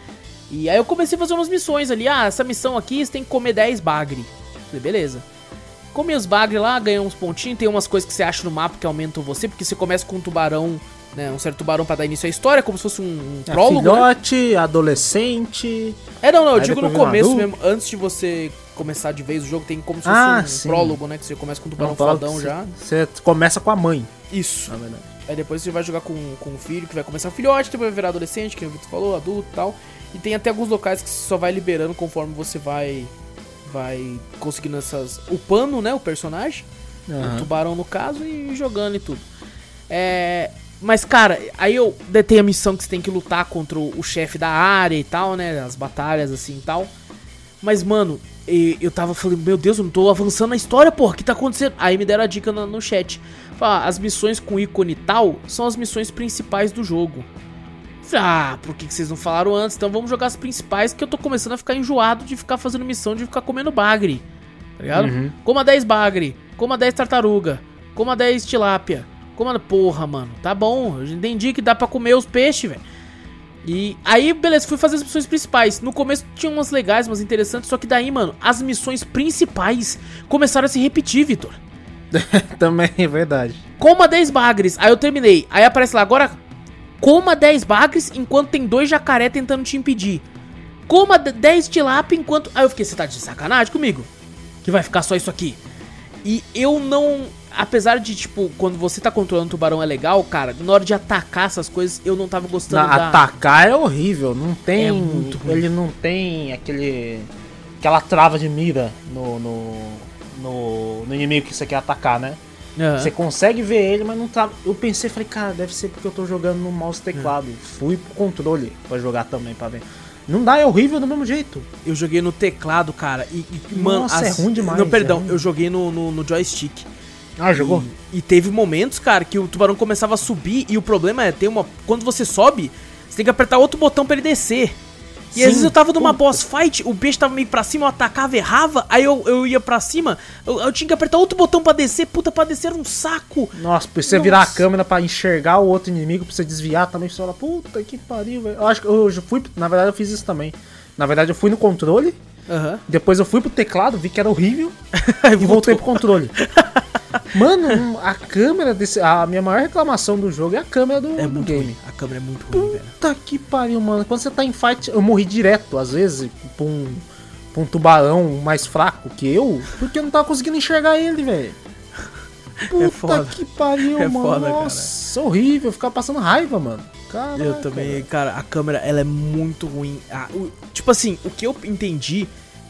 E aí eu comecei a fazer umas missões ali. Ah, essa missão aqui você tem que comer 10 bagre. Falei, beleza. Comi os bagre lá, ganhei uns pontinhos. Tem umas coisas que você acha no mapa que aumentam você, porque você começa com um tubarão, né? Um certo tubarão pra dar início à história, como se fosse um, um É, prólogo. né? filhote, adolescente. É, não, não, eu digo no um começo mesmo, antes de você começar de vez o jogo, tem como se Ah, fosse um sim. prólogo, né? Que você começa com um tubarão fala fodão já. Você começa com a mãe, Isso. na verdade. Aí depois você vai jogar com, com o filho, que vai começar filhote, depois vai virar adolescente, que o Vitor falou, adulto e tal. E tem até alguns locais que você só vai liberando conforme você vai vai conseguindo essas upando, né, o personagem, o Aham. tubarão no caso e jogando e tudo. É, mas cara, aí eu detei a missão que você tem que lutar contra o, o chefe da área e tal, né, as batalhas assim e tal. Mas mano, eu tava falando, meu Deus, eu não tô avançando na história, porra, o que tá acontecendo? Aí me deram a dica no, no chat. Fala, "Ah, as missões com ícone tal são as missões principais do jogo. Ah, por que, que vocês não falaram antes? Então vamos jogar as principais, que eu tô começando a ficar enjoado de ficar fazendo missão, de ficar comendo bagre. Tá ligado? Uhum. Coma 10 bagre, coma 10 tartaruga, coma 10 tilápia. Coma. Porra, mano, tá bom. Eu já entendi que dá pra comer os peixes, velho. E aí, beleza, fui fazer as missões principais. No começo tinha umas legais, umas interessantes, só que daí, mano, as missões principais começaram a se repetir, Vitor. Também é verdade. Coma 10 bagres. Aí eu terminei. Aí aparece lá, agora coma 10 bagres enquanto tem dois jacaré tentando te impedir. Coma d- 10 tilápia enquanto. Aí eu fiquei, você tá de sacanagem comigo? Que vai ficar só isso aqui. E eu não. Apesar de, tipo, quando você tá controlando o tubarão é legal, cara, na hora de atacar essas coisas, eu não tava gostando Na- da. Atacar é horrível, não tem. É muito ruim. Ele não tem aquele. aquela trava de mira no. no, no, no inimigo que você quer atacar, né? Aham. Você consegue ver ele, mas não tá. Eu pensei, falei, cara, deve ser porque eu tô jogando no mouse e teclado. Fui pro controle pra jogar também, pra ver. Não dá, é horrível do mesmo jeito. Eu joguei no teclado, cara, e, e, mano... Nossa, é ruim demais, Não, perdão, é eu joguei no, no, no joystick. Ah, jogou? E, e teve momentos, cara, que o tubarão começava a subir e o problema é ter uma. Quando você sobe, você tem que apertar outro botão pra ele descer. E Sim, às vezes eu tava numa puta. boss fight, o peixe tava meio pra cima, eu atacava, errava, aí eu, eu ia pra cima, eu, eu tinha que apertar outro botão pra descer, puta, pra descer era um saco. Nossa, pra você Nossa. virar a câmera pra enxergar o outro inimigo, pra você desviar também, você fala, puta que pariu, velho. Eu acho que eu fui. Na verdade, eu fiz isso também. Na verdade, eu fui no controle, Aham. depois eu fui pro teclado, vi que era horrível e voltei pro controle. Mano, a câmera desse. A minha maior reclamação do jogo é a câmera do, É do game. ruim. A câmera é muito ruim, velho. Puta que pariu, mano. Quando você tá em fight, eu morri direto, às vezes, pra um, pra um tubarão mais fraco que eu, porque eu não tava conseguindo enxergar ele, velho. Puta foda. que pariu, É mano. foda, cara. Nossa, horrível. Eu ficava passando raiva, mano. Caraca, Eu também, cara, a câmera ela é muito ruim. Ah, o- tipo assim, o que eu entendi,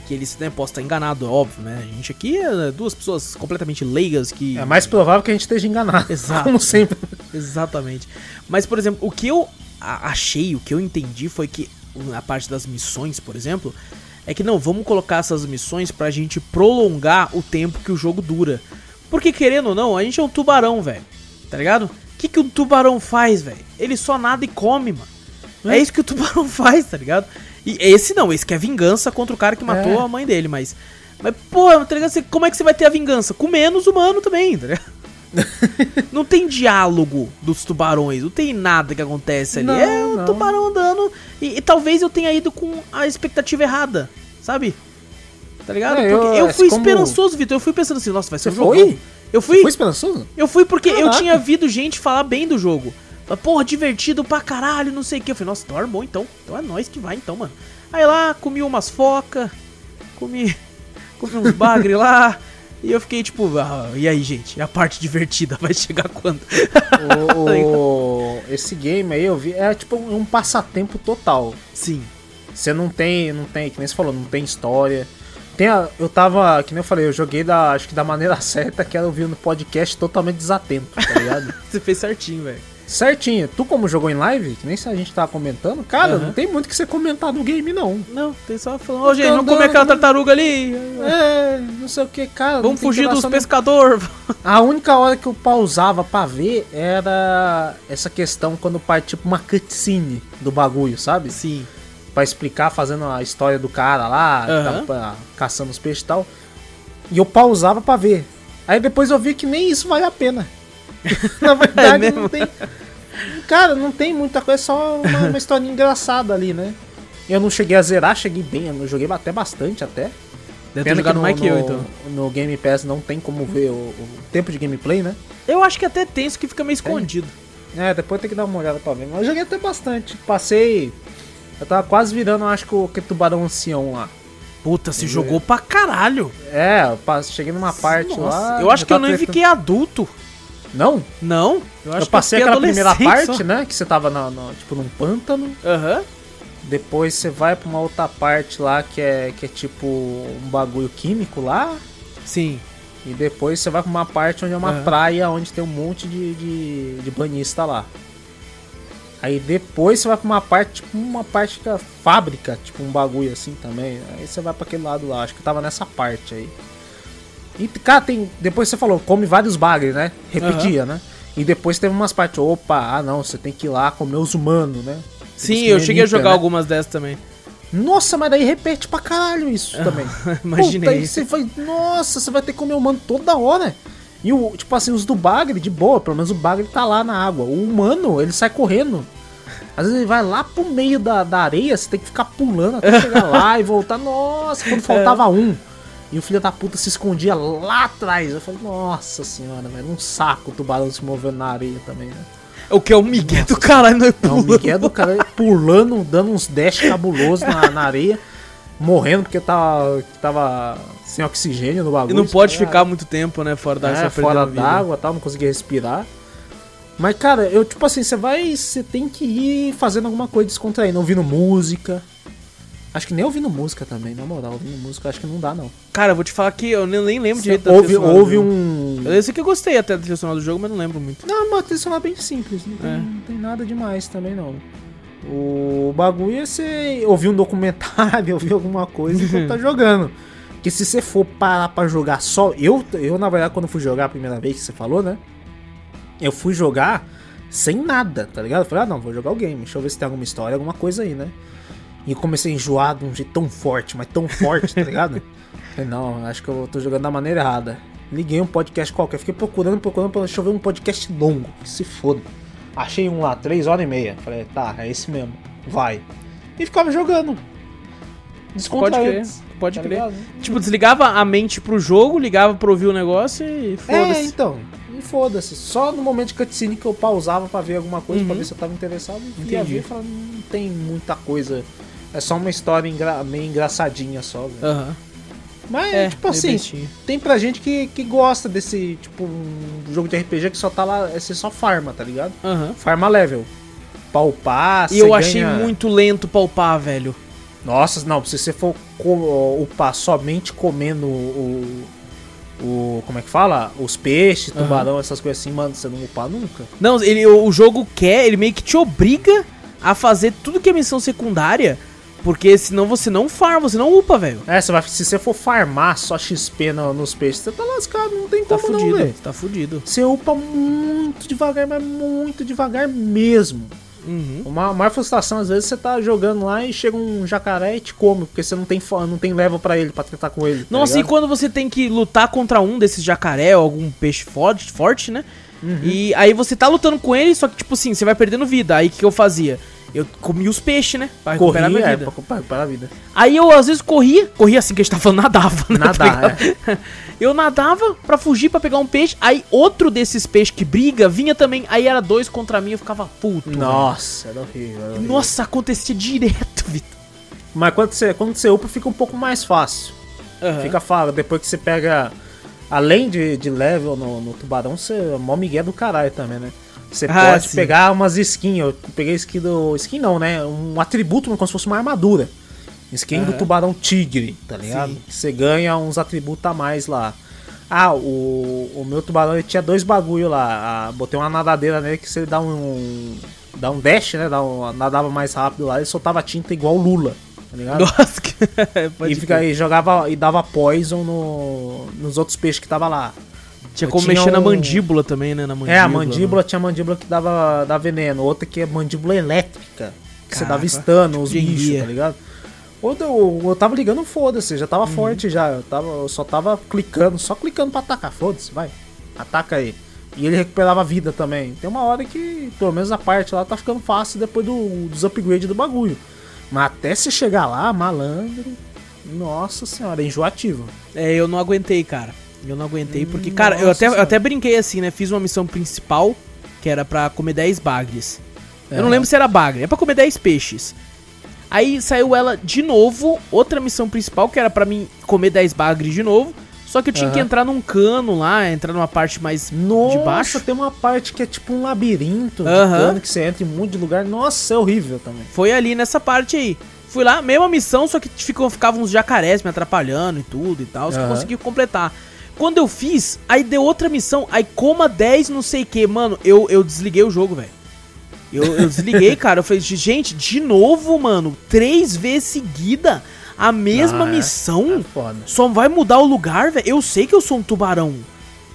que eles, né, posso estar enganado, é óbvio, né? A gente aqui é duas pessoas completamente leigas que. É mais provável que a gente esteja enganado. Exato. Como sempre. Exatamente. Mas, por exemplo, o que eu achei, o que eu entendi foi que a parte das missões, por exemplo, é que não, vamos colocar essas missões pra gente prolongar o tempo que o jogo dura. Porque, querendo ou não, a gente é um tubarão, velho. Tá ligado? O que, que um tubarão faz, velho? Ele só nada e come, mano. É. É. isso que o tubarão faz, tá ligado? E esse não, esse que é vingança contra o cara que matou É. a mãe dele, mas. Mas, pô, tá ligado? Você- Como é que você vai ter a vingança? Com menos humano também, tá ligado? não tem diálogo dos tubarões, não tem nada que acontece ali. Não, é o não. tubarão andando. E, e talvez eu tenha ido com a expectativa errada, sabe? Tá ligado? É, Porque eu- eu, fui como- esperançoso, Vitor. Eu fui pensando assim, nossa, vai ser Você um foi? jogão. Eu fui, Foi esperançoso? eu fui porque eu Caraca. tinha ouvido gente falar bem do jogo. Porra, divertido pra caralho, não sei o que. Eu falei, nossa, então armou então. Então é nós que vai então, mano. Aí lá, comi umas foca, comi, comi uns bagre lá. E eu fiquei tipo, ah, e aí, gente? A parte divertida vai chegar quando? O- esse game aí eu vi. É tipo um, passatempo total. Sim. Você não tem, não tem, que nem você falou, não tem história. Tem a, eu tava, que nem eu falei, eu joguei da, acho que da maneira certa, que era ouvir no podcast totalmente desatento, tá ligado? Você fez certinho, velho. Certinho. Tu como jogou em live, que nem se a gente tava comentando, cara, Aham. não tem muito que você comentar no game não. Não, tem só falando, ô gente, vamos comer aquela né? tartaruga ali. É, não sei o que, cara. Vamos fugir dos pescadores. A única hora que eu pausava pra ver era essa questão quando parte tipo uma cutscene do bagulho, sabe? Sim. Pra explicar, fazendo a história do cara lá, Aham. tava pra- caçando os peixes e tal. E eu pausava pra ver. Aí depois eu vi que nem isso vale a pena. Na verdade, mesmo? não tem. Cara, não tem muita coisa, é só uma, uma historinha engraçada ali, né? Eu não cheguei a zerar, cheguei bem, eu joguei até bastante até. Deve Pena no, mais que eu, então. No Game Pass não tem como ver o, o tempo de gameplay, né? Eu acho que até tem isso que fica meio escondido. É, depois tem que dar uma olhada pra ver. Mas eu joguei até bastante. Passei. Eu tava quase virando, acho que o que tubarão ancião lá. Puta, se jogou pra caralho. É, eu cheguei numa parte Nossa, lá. eu acho que eu nem tretando- fiquei adulto. Não? Não, eu acho Eu passei eu aquela primeira parte, só. né? Que você tava na, na- tipo num pântano. Aham. Depois você vai pra uma outra parte lá que é, que é tipo um bagulho químico lá. Sim. E depois você vai pra uma parte onde é uma Aham. praia onde tem um monte de, de, de banhista lá. Aí depois você vai pra uma parte, tipo uma parte que é fábrica, tipo um bagulho assim também. Aí você vai pra aquele lado lá, acho que tava nessa parte aí. E, cara, tem. Depois você falou, come vários bagres, né? Repetia, né? E depois teve umas partes, opa, ah não, você tem que ir lá comer os humanos, né? Sim, eu cheguei a jogar né? algumas dessas também. Nossa, mas daí repete pra caralho isso também. Imaginei. Puta, aí você vai. Nossa, você vai ter que comer humano toda hora. E o, tipo assim, os do bagre, de boa, pelo menos o bagre tá lá na água. O humano, ele sai correndo. Às vezes ele vai lá pro meio da, da areia, você tem que ficar pulando até chegar lá e voltar. Nossa, quando faltava um. E o filho da puta se escondia lá atrás. Eu falei, nossa senhora, velho, um saco o tubarão se movendo na areia também, né? O que é o Miguel do caralho, não é Não, o pulando. Miguel do cara pulando, dando uns dash cabulosos na, na areia, morrendo porque tava, tava sem oxigênio no E bagulho. não pode É, ficar muito tempo, né, fora da é, fora d'água tal, não conseguia respirar. Mas, cara, eu, tipo assim, você vai. Você tem que ir fazendo alguma coisa descontraindo, ouvindo música. Acho que nem ouvindo música também, na moral, ouvindo música acho que não dá, não. Cara, eu vou te falar que eu nem, nem lembro direito da Houve, houve um. Eu sei que eu gostei até da trilha do jogo, mas não lembro muito. Não, uma trilha sonora bem simples, não tem, É. não tem nada demais também, não. O bagulho é você ouvir um documentário, ouvir alguma coisa enquanto tá jogando. Porque se você for parar pra jogar só. Eu, eu, na verdade, quando fui jogar a primeira vez que você falou, né? Eu fui jogar sem nada, tá ligado? Eu falei, ah, não, vou jogar o game, deixa eu ver se tem alguma história, alguma coisa aí, né? E eu comecei a enjoar de um jeito tão forte, mas tão forte, tá ligado? Falei, não, acho que eu tô jogando da maneira errada. Liguei um podcast qualquer, fiquei procurando, procurando, pra- deixa eu ver um podcast longo, que se foda. Achei um lá, 3 horas e meia. Falei, tá, é esse mesmo, vai. E ficava jogando. Pode crer, pode tá crer. ligado? Tipo, desligava a mente pro jogo, ligava pra ouvir o negócio e É, foda-se. então. E foda-se. Só no momento de cutscene que eu pausava pra ver alguma coisa, Uhum. pra ver se eu tava interessado. E ia Entendi. ver e falava, não tem muita coisa. É só uma história engra- meio engraçadinha só, velho. Aham. Mas, É, tipo assim, bestinha. tem pra gente que, que gosta desse, tipo, um jogo de RPG que só tá lá, é ser só farma, tá ligado? Aham. Farma level. Palpar, E eu achei ganha- muito lento pra upar, velho. Nossa, não, se você for co- upar somente comendo o. o como é que fala? Os peixes, tubarão, essas coisas assim, mano, você não upar nunca. Não, ele, o jogo quer, ele meio que te obriga a fazer tudo que é missão secundária, porque senão você não farma, você não upa, velho. É, você vai, se você for farmar só XP no- nos peixes, você tá lascado, não tem Tá como não, fudido, velho. tá fudido. Você upa muito devagar, mas muito devagar mesmo. Uhum. Uma maior frustração, às vezes, você tá jogando lá e chega um jacaré e te come, porque você não tem, não tem level pra ele, pra tratar com ele. tá Nossa, e ligado? quando você tem que lutar contra um desses jacaré ou algum peixe forte, forte né? Uhum. E aí você tá lutando com ele, só que tipo assim, você vai perdendo vida. Aí o que eu fazia? Eu comia os peixes, né? Pra recuperar Corria, minha é, vida. pra, pra recuperar a vida. Aí eu às vezes corria, corria assim que a gente tá falando, nadava, né? Nadar, Tá ligado? Eu nadava pra fugir, pra pegar um peixe. Aí outro desses peixes que briga vinha também. Aí era dois contra mim, eu ficava puto. Nossa, era horrível, era horrível. Nossa, acontecia direto, Vitor. Mas quando você, quando você upa, fica um pouco mais fácil. Aham. Fica fácil. Depois que você pega. Além de, de level no, no tubarão, você é mó migué do caralho também, né? Você Ah, pode sim. pegar umas skins. Eu peguei skin do. Skin não, né? Um atributo como se fosse uma armadura. Skin do Aham. tubarão tigre, tá ligado? Sim. Você ganha uns atributos a mais lá. Ah, o, o meu tubarão ele tinha dois bagulho lá. Ah, botei uma nadadeira nele que você dá um. dá um dash, né? Dá um, nadava mais rápido lá e soltava tinta igual o Lula, tá ligado? Nossa, que... e, fica, e jogava e dava poison no, nos outros peixes que tava lá. Tinha como tinha mexer na um- mandíbula também, né? Na mandíbula, é, a mandíbula tinha mandíbula que dava, dava veneno, outra que é mandíbula elétrica, que você Caraca, dava stun, os bichos, tá ligado? Outra, eu, eu tava ligando, foda-se, já Uhum. tava forte já, eu, tava, eu só tava clicando, só clicando pra atacar, foda-se, vai, ataca aí. E ele recuperava a vida também. Tem uma hora que, pelo menos a parte lá, tá ficando fácil depois do, dos upgrades do bagulho. Mas até você chegar lá, malandro, nossa senhora, é enjoativo. É, eu não aguentei, cara. Eu não aguentei, porque, Hum, cara, eu até, eu até brinquei assim, né? Fiz uma missão principal, que era pra comer 10 bagres. Eu não É. lembro se era bagre, é pra comer 10 peixes. Aí saiu ela de novo, outra missão principal, que era pra mim comer 10 bagres de novo. Só que eu tinha que Aham. entrar num cano lá, entrar numa parte mais Nossa, de baixo. tem uma parte que é tipo um labirinto de cano que você entra em um monte de lugar. Nossa, é horrível também. Foi ali nessa parte aí. Fui lá, mesma missão, só que ficou, ficavam uns jacarés me atrapalhando e tudo e tal. Só que eu consegui completar. Quando eu fiz, aí deu outra missão, aí coma 10 não sei o que. Mano, eu, eu desliguei o jogo, velho. Eu, eu desliguei, cara. Eu falei, gente, de novo, mano, três vezes seguida, a mesma Ah, é. missão. É foda. Só vai mudar o lugar, velho. Eu sei que eu sou um tubarão.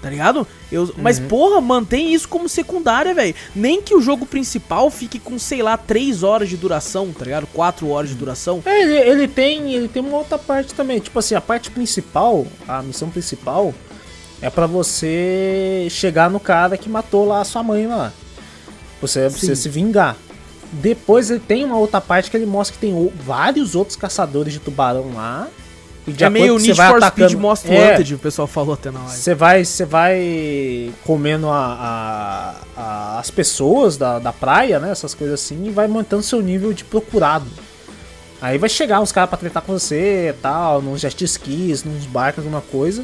Tá ligado? Eu, Mas, Uhum. porra, mantém isso como secundária, velho. Nem que o jogo principal fique com, sei lá, 3 horas de duração, tá ligado? 4 horas de duração. É, ele, ele tem, ele tem uma outra parte também. Tipo assim, a parte principal, a missão principal, é pra você chegar no cara que matou lá a sua mãe lá. Você, Sim. você se vingar. Depois ele tem uma outra parte que ele mostra que tem vários outros caçadores de tubarão lá. De é meio Need for atacando- Speed Most É, Wanted, o pessoal falou até na live. Você vai, você vai comendo a, a- a- as pessoas da, da praia, né? Essas coisas assim, e vai aumentando seu nível de procurado. Aí vai chegar uns caras pra tretar com você e tal, nos jet skis, nos barcos, alguma coisa.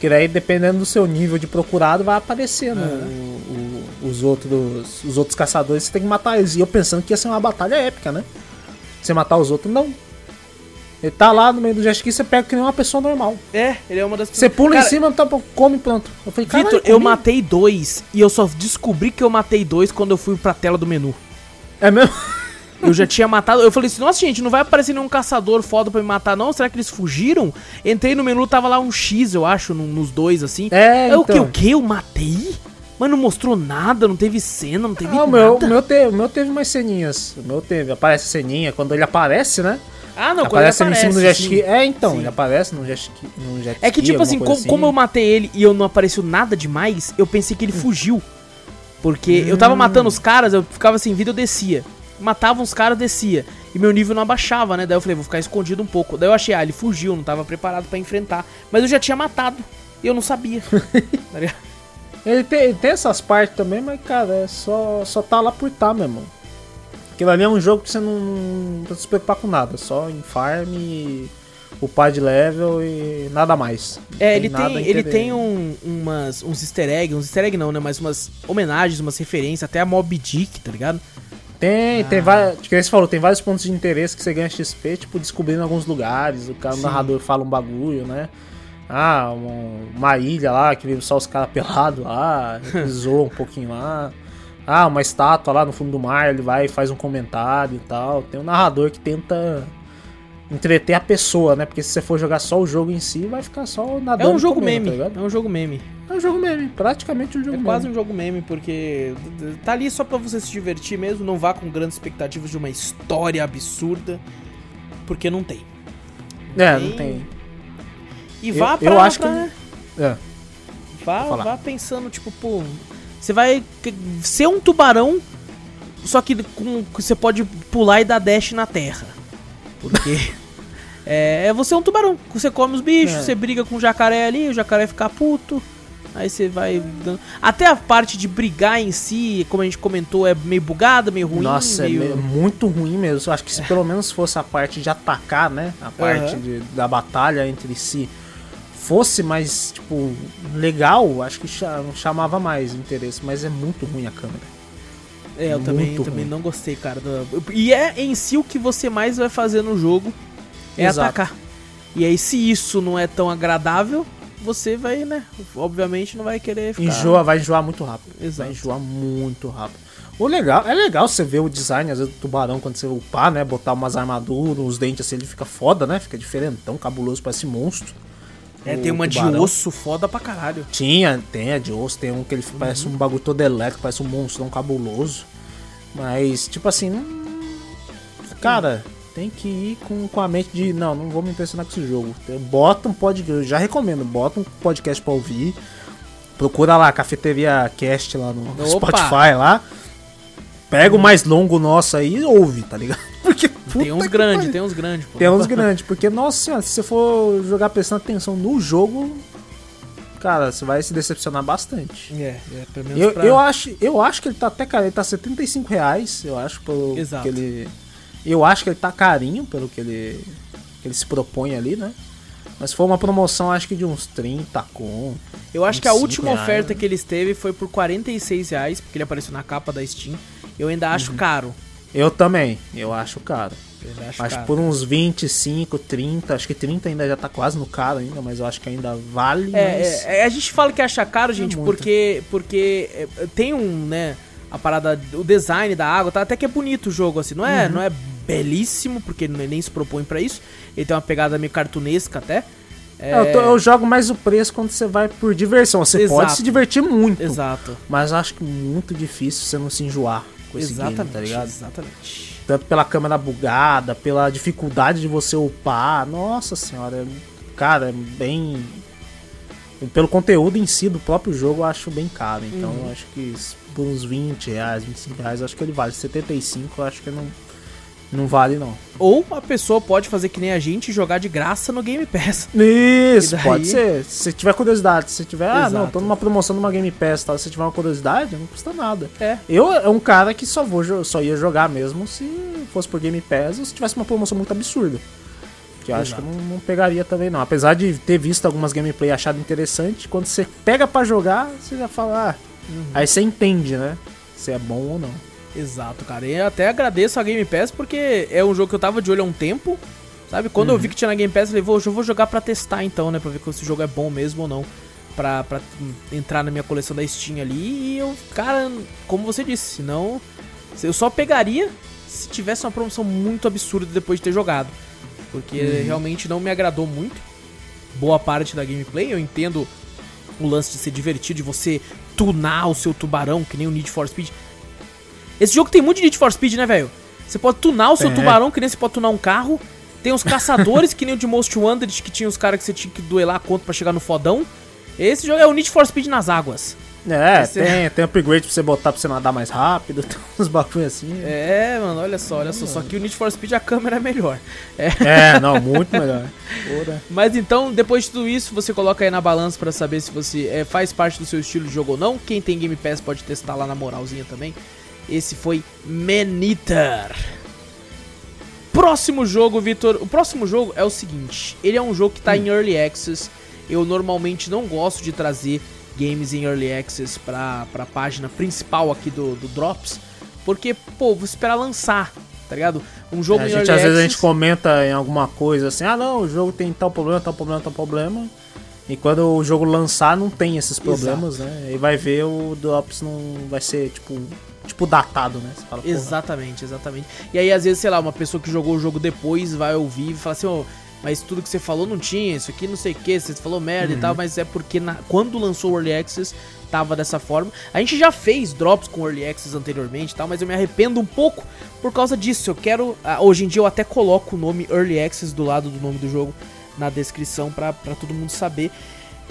Que daí, dependendo do seu nível de procurado, vai aparecendo o- o- os, outros, os outros caçadores, você tem que matar eles. E eu pensando que ia ser uma batalha épica, né? Você matar os outros, não. Ele tá lá no meio do jet ski, você pega que nem uma pessoa normal. É, ele é uma das Você pula Cara, em cima, tá, come pronto. Eu falei, Vitor, "Caralho, eu comi?" matei dois e eu só descobri que eu matei dois quando eu fui pra tela do menu. É mesmo? Eu já tinha matado. Eu falei assim, nossa, gente, não vai aparecer nenhum caçador foda pra me matar, não? Será que eles fugiram? Entrei no menu, tava lá um X, eu acho, no- nos dois, assim. É, É o que? então. O que? Eu matei? Mas não mostrou nada, não teve cena, não teve Ah, o meu, nada. o, meu teve, o meu teve mais ceninhas. O meu teve. Aparece ceninha. Quando ele aparece, né? Ah, não, aparece, quando ele ele em cima do jet ski. É, então, Sim. ele aparece no jet ski. No jet É que, tipo assim, alguma co- coisa como eu matei ele e eu não apareceu nada demais, eu pensei que ele fugiu. Porque eu tava matando os caras, eu ficava sem vida, eu descia. Matava uns caras, descia. E meu nível não abaixava, né? Daí eu falei, vou ficar escondido um pouco. Daí eu achei, ah, ele fugiu, não tava preparado pra enfrentar. Mas eu já tinha matado. E eu não sabia. Tá? Ele tem, ele tem essas partes também, mas, cara, é só, só tá lá por tá, meu irmão. Aquilo ali é um jogo que você não, não precisa se preocupar com nada. Só em farm, e upar de level e nada mais. Não É, ele nada tem, a ele tem um- umas, uns easter eggs, uns easter eggs não, né? Mas umas homenagens, umas referências, até a Mob Dick, tá ligado? Tem, Ah. tem vários. Que você falou, tem vários pontos de interesse que você ganha XP, tipo, descobrindo alguns lugares. O cara, o narrador fala um bagulho, né? Ah, um- uma ilha lá que vive só os caras pelados lá, zoa um pouquinho lá. Ah, uma estátua lá no fundo do mar, ele vai e faz um comentário e tal. Tem um narrador que tenta entreter a pessoa, né? Porque se você for jogar só o jogo em si, vai ficar só É nadando um jogo comendo, meme. tá é um jogo meme. É um jogo meme, praticamente um jogo É meme. quase um jogo meme, porque tá ali só pra você se divertir mesmo, não vá com grandes expectativas de uma história absurda, porque não tem. É, tem- não tem. E Eu- vá pra, eu acho pra- que- É. vá, vá pensando, tipo, pô, você vai ser um tubarão, só que com, você pode pular e dar dash na terra. Porque é, é você é um tubarão, você come os bichos, É. você briga com o jacaré ali, o jacaré fica puto. Aí você vai dando... Até a parte de brigar em si, como a gente comentou, é meio bugada, meio ruim. Nossa, meio... é muito ruim mesmo. Eu acho que se pelo menos fosse a parte de atacar, né? A parte Aham. de- da batalha entre si fosse mais, tipo, legal, acho que cha- chamava mais interesse. Mas é muito ruim a câmera. É, eu também, Muito também ruim. não gostei, cara. do- E é em si o que você mais vai fazer no jogo é Exato. atacar. E aí, se isso não é tão agradável, você vai, né? Obviamente não vai querer ficar. Enjoa, vai enjoar muito rápido. Exato. Vai enjoar muito rápido. O legal, é legal você ver o design, às vezes, do tubarão quando você upar, né? Botar umas armaduras, os dentes assim, ele fica foda, né? Fica diferentão, cabuloso, parece monstro. É, tem uma de tubarão. osso foda pra caralho. Tinha, tem a de osso, tem um que ele parece um bagulho todo elétrico, parece um monstrão cabuloso. Mas, tipo assim, não... cara, tem que ir com, com a mente de, não, não vou me impressionar com esse jogo. Bota um podcast, eu já recomendo, bota um podcast pra ouvir. Procura lá, Cafeteria Cast lá no Opa! Spotify lá. Pega o mais longo nosso aí e ouve, tá ligado? Porque Tem uns grandes, tem uns grandes, pô. tem uns grandes, porque, nossa senhora, se você for jogar prestando atenção no jogo, cara, você vai se decepcionar bastante. É, é, pelo menos Eu, pra... eu, acho, eu acho que ele tá até caro, ele tá 75 reais, eu acho, pelo Exato. que ele. Eu acho que ele tá carinho pelo que ele, que ele se propõe ali, né? Mas se for uma promoção, acho que de uns 30 com. Eu acho que a 25 última reais, oferta que eles teve foi por 46 reais, porque ele apareceu na capa da Steam. Eu ainda acho Uhum. caro. Eu também, eu acho caro. Eu acho, Acho caro. por uns 25, 30, acho que 30 ainda já tá quase no caro ainda, mas eu acho que ainda vale. mas... É, é, a gente fala que acha caro, gente, muito. porque porque é, tem um, né, a parada, o design da água, tá até que é bonito o jogo, assim, não Uhum. é, não é belíssimo, porque nem se propõe pra isso, ele tem uma pegada meio cartunesca até. É, É, eu, tô- eu jogo mais o preço quando você vai por diversão. Você Exato. pode se divertir muito, Exato. mas eu acho que muito difícil você não se enjoar com esse Exatamente, game, tá ligado? exatamente. Tanto pela câmera bugada, pela dificuldade de você upar. Nossa senhora, é- cara, é bem. Pelo conteúdo em si do próprio jogo, eu acho bem caro. Então Uhum. acho que por uns 20 reais, 25 reais, acho que ele vale. 75 eu acho que não, não vale, não. Ou a pessoa pode fazer que nem a gente jogar de graça no Game Pass. Isso, daí? pode ser. Se tiver curiosidade, se tiver, ah, não, Exato. tô numa promoção numa Game Pass tal, se tiver uma curiosidade, não custa nada. É. Eu é um cara que só vou só ia jogar mesmo se fosse por Game Pass ou se tivesse uma promoção muito absurda. Que eu acho que não, não pegaria também não. Apesar de ter visto algumas gameplay achado interessante, quando você pega pra jogar, você já fala, ah, Uhum. aí você entende, né? Se é bom ou não. Exato, cara. E eu até agradeço a Game Pass porque é um jogo que eu tava de olho há um tempo, Sabe? Quando eu vi que tinha na Game Pass, eu falei, vou, eu vou jogar pra testar então, né? Pra ver se esse jogo é bom mesmo ou não. Pra, pra entrar na minha coleção da Steam ali. E eu, cara, como você disse, não. Eu só pegaria se tivesse uma promoção muito absurda depois de ter jogado. Porque realmente não me agradou muito. Boa parte da gameplay. Eu entendo o lance de ser divertido, de você tunar o seu tubarão, que nem o Need for Speed. Esse jogo tem muito de Need for Speed, né, velho? Você pode tunar o seu É. tubarão, que nem você pode tunar um carro. Tem os caçadores, que nem o de Most Wanted, que tinha os caras que você tinha que duelar contra pra chegar no fodão. Esse jogo é o Need for Speed nas águas. É, Esse- tem, tem upgrade pra você botar pra você nadar mais rápido, tem uns bagulho assim. É, mano, olha só, olha só. Só que o Need for Speed a câmera é melhor. É. É, não, muito melhor. Porra. Mas então, depois de tudo isso, você coloca aí na balança pra saber se você é, faz parte do seu estilo de jogo ou não. Quem tem Game Pass pode testar lá na moralzinha também. Esse foi Maneater. Próximo jogo, Vitor. O próximo jogo é o seguinte: ele é um jogo que tá em Early Access. Eu normalmente não gosto de trazer games em Early Access pra, pra página principal aqui do, do Drops. Porque, pô, vou esperar lançar, tá ligado? Um jogo É, a em gente, Early às vezes a Access- gente comenta em alguma coisa assim, ah não, o jogo tem tal problema, tal problema, tal problema. E quando o jogo lançar, não tem esses problemas, né? E vai ver o Drops não vai ser, tipo, tipo datado, né? Você fala. Exatamente, exatamente. E aí, às vezes, sei lá, uma pessoa que jogou o jogo depois vai ouvir e fala assim, ô, mas tudo que você falou não tinha, isso aqui não sei o que, você falou merda e tal, mas é porque na- quando lançou o Early Access tava dessa forma. A gente já fez drops com Early Access anteriormente e tal, mas eu me arrependo um pouco por causa disso. Eu quero. Hoje em dia eu até coloco o nome Early Access do lado do nome do jogo na descrição pra todo mundo saber.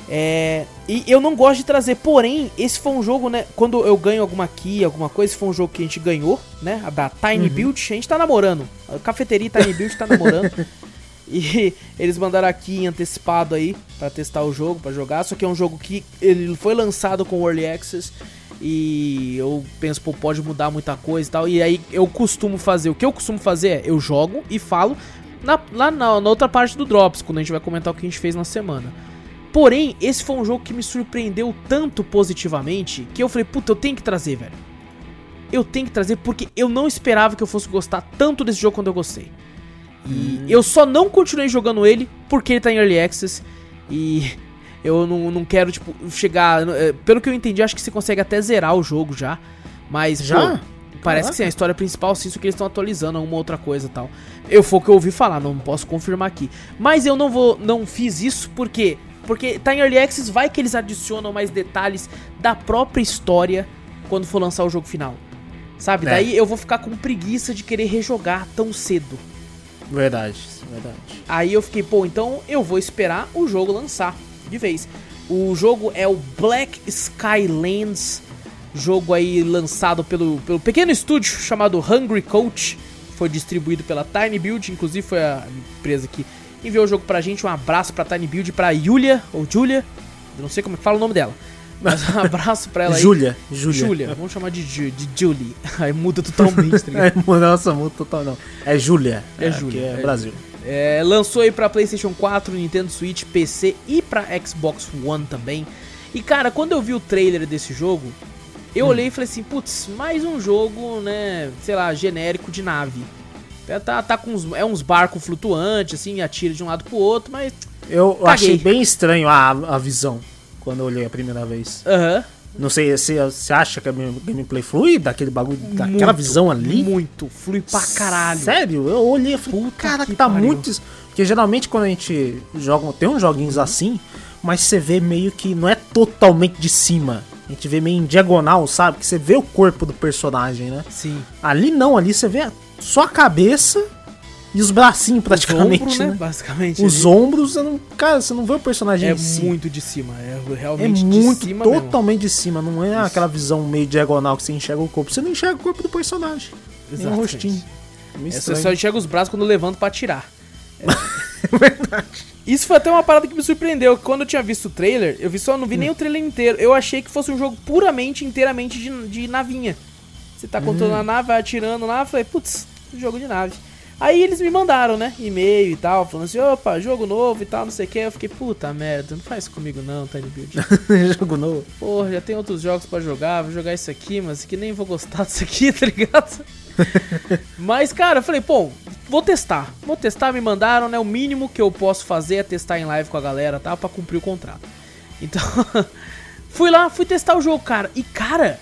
É, e eu não gosto de trazer, porém, esse foi um jogo, né? Quando eu ganho alguma key, alguma coisa, esse foi um jogo que a gente ganhou, né? A da Tiny Build, a gente tá namorando. A cafeteria Tiny Build tá namorando. E eles mandaram aqui antecipado aí pra testar o jogo, pra jogar. Só que é um jogo que ele foi lançado com Early Access e eu penso, pô, pode mudar muita coisa e tal. E aí eu costumo fazer, o que eu costumo fazer é, eu jogo e falo na- lá na, na outra parte do Drops, quando a gente vai comentar o que a gente fez na semana. Porém, esse foi um jogo que me surpreendeu tanto positivamente que eu falei, puta, eu tenho que trazer, velho. Eu tenho que trazer porque eu não esperava que eu fosse gostar tanto desse jogo quando eu gostei. E eu só não continuei jogando ele porque ele tá em Early Access. E eu não, não quero, tipo, chegar. eh, Pelo que eu entendi, acho que você consegue até zerar o jogo já. Mas, Já? pô, parece que sim, a história principal, sim, isso que eles estão atualizando alguma outra coisa e tal. Eu foi o que eu ouvi falar, não posso confirmar aqui. Mas eu não vou. Não fiz isso porque. Porque tá em Early Access, vai que eles adicionam mais detalhes da própria história quando for lançar o jogo final. Sabe? É. Daí eu vou ficar com preguiça de querer rejogar tão cedo. Verdade, verdade. Aí eu fiquei, pô, então eu vou esperar o jogo lançar de vez. O jogo é o Black Skylands, jogo aí lançado pelo, pelo pequeno estúdio chamado Hungry Coach, foi distribuído pela Tiny Build, inclusive foi a empresa que enviou o jogo pra gente. Um abraço pra Tiny Build, pra Julia, ou Julia, não sei como é que fala o nome dela, mas um abraço pra ela aí. Júlia, Júlia. Julia, vamos chamar de, Ju- de Julie. Aí muda totalmente, tá ligado? É, nossa, muito total não. É Júlia. É Júlia, É é Brasil. É, lançou aí pra PlayStation 4, Nintendo Switch, PC e pra Xbox One também. E cara, quando eu vi o trailer desse jogo, eu olhei e falei assim: putz, mais um jogo, né? Sei lá, genérico de nave. É, Tá, tá com uns, é uns barcos flutuantes, assim, atira de um lado pro outro, mas. Eu Caguei. achei bem estranho a, a visão quando eu olhei a primeira vez. Aham. Não sei se você acha que a gameplay flui daquele bagulho, daquela Muito, visão ali. Muito, flui pra caralho. Sério? Eu olhei e falei, Puta cara, que tá pariu. muito. Porque geralmente quando a gente joga, tem uns joguinhos assim, mas você vê meio que não é totalmente de cima. A gente vê meio em diagonal, sabe? Que você vê o corpo do personagem, né? Sim. Ali não, ali você vê só a cabeça e os bracinhos praticamente, Os ombros, né? né? Basicamente. Os ali. ombros, não, cara, você não vê o personagem É si. muito de cima. É É realmente muito, de cima mesmo. totalmente de cima, não é aquela visão meio diagonal que você enxerga o corpo. Você não enxerga o corpo do personagem. Nem o Exatamente. rostinho. Meio É, você só enxerga os braços quando levanta pra atirar. É verdade. Isso foi até uma parada que me surpreendeu. Quando eu tinha visto o trailer, eu vi só não vi nem o trailer inteiro. Eu achei que fosse um jogo puramente, inteiramente de, de navinha. Você tá controlando a nave, vai atirando lá, eu falei, putz, jogo de nave. Aí eles me mandaram, né, e-mail e tal, falando assim, opa, jogo novo e tal, não sei o que. Eu fiquei, puta merda, não faz isso comigo não, Tiny Build. Jogo novo. Porra, já tem outros jogos pra jogar, vou jogar isso aqui, mas que nem vou gostar disso aqui, tá ligado? mas, cara, eu falei, pô, vou testar. Vou testar, me mandaram, né? O mínimo que eu posso fazer é testar em live com a galera, tá? Pra cumprir o contrato. Então, fui lá, fui testar o jogo, cara. E, cara,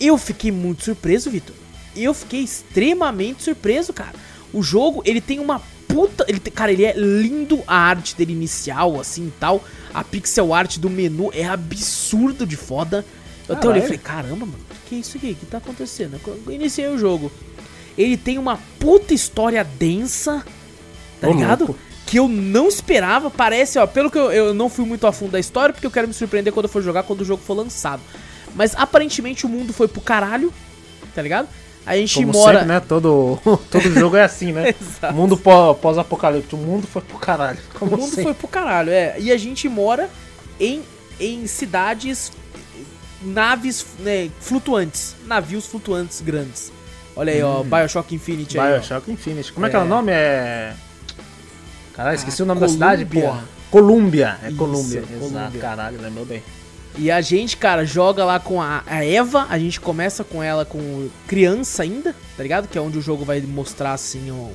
eu fiquei muito surpreso, Vitor. Eu fiquei extremamente surpreso, cara. O jogo, ele tem uma puta. Ele, cara, ele é lindo a arte dele inicial, assim e tal. A pixel art do menu é absurdo de foda. Eu até olhei e falei, caramba, mano, que é isso aqui? O que tá acontecendo? Eu iniciei o jogo. Ele tem uma puta história densa, tá Ô, ligado? louco. Que eu não esperava. Parece, ó, pelo que eu, eu não fui muito a fundo da história, porque eu quero me surpreender quando eu for jogar, quando o jogo for lançado. Mas aparentemente o mundo foi pro caralho, tá ligado? A gente Como mora. sempre, né? Todo, todo jogo é assim, né? Exato. Mundo pó- pós-apocalipse. o mundo foi pro caralho. Como O mundo sempre. foi pro caralho, é. E a gente mora em, em cidades, naves né, flutuantes. Navios flutuantes grandes. Olha aí, ó, Bioshock Infinite aí. ó. Bioshock Infinite. Como é, que É. é o nome? É. Caralho, esqueci Ah, o nome da cidade, porra. Colômbia. É Colômbia. Colômbia. Exato, caralho, lembrou bem. E a gente, cara, joga lá com a, a Eva. A gente começa com ela com criança ainda, tá ligado? Que é onde o jogo vai mostrar, assim, um, um-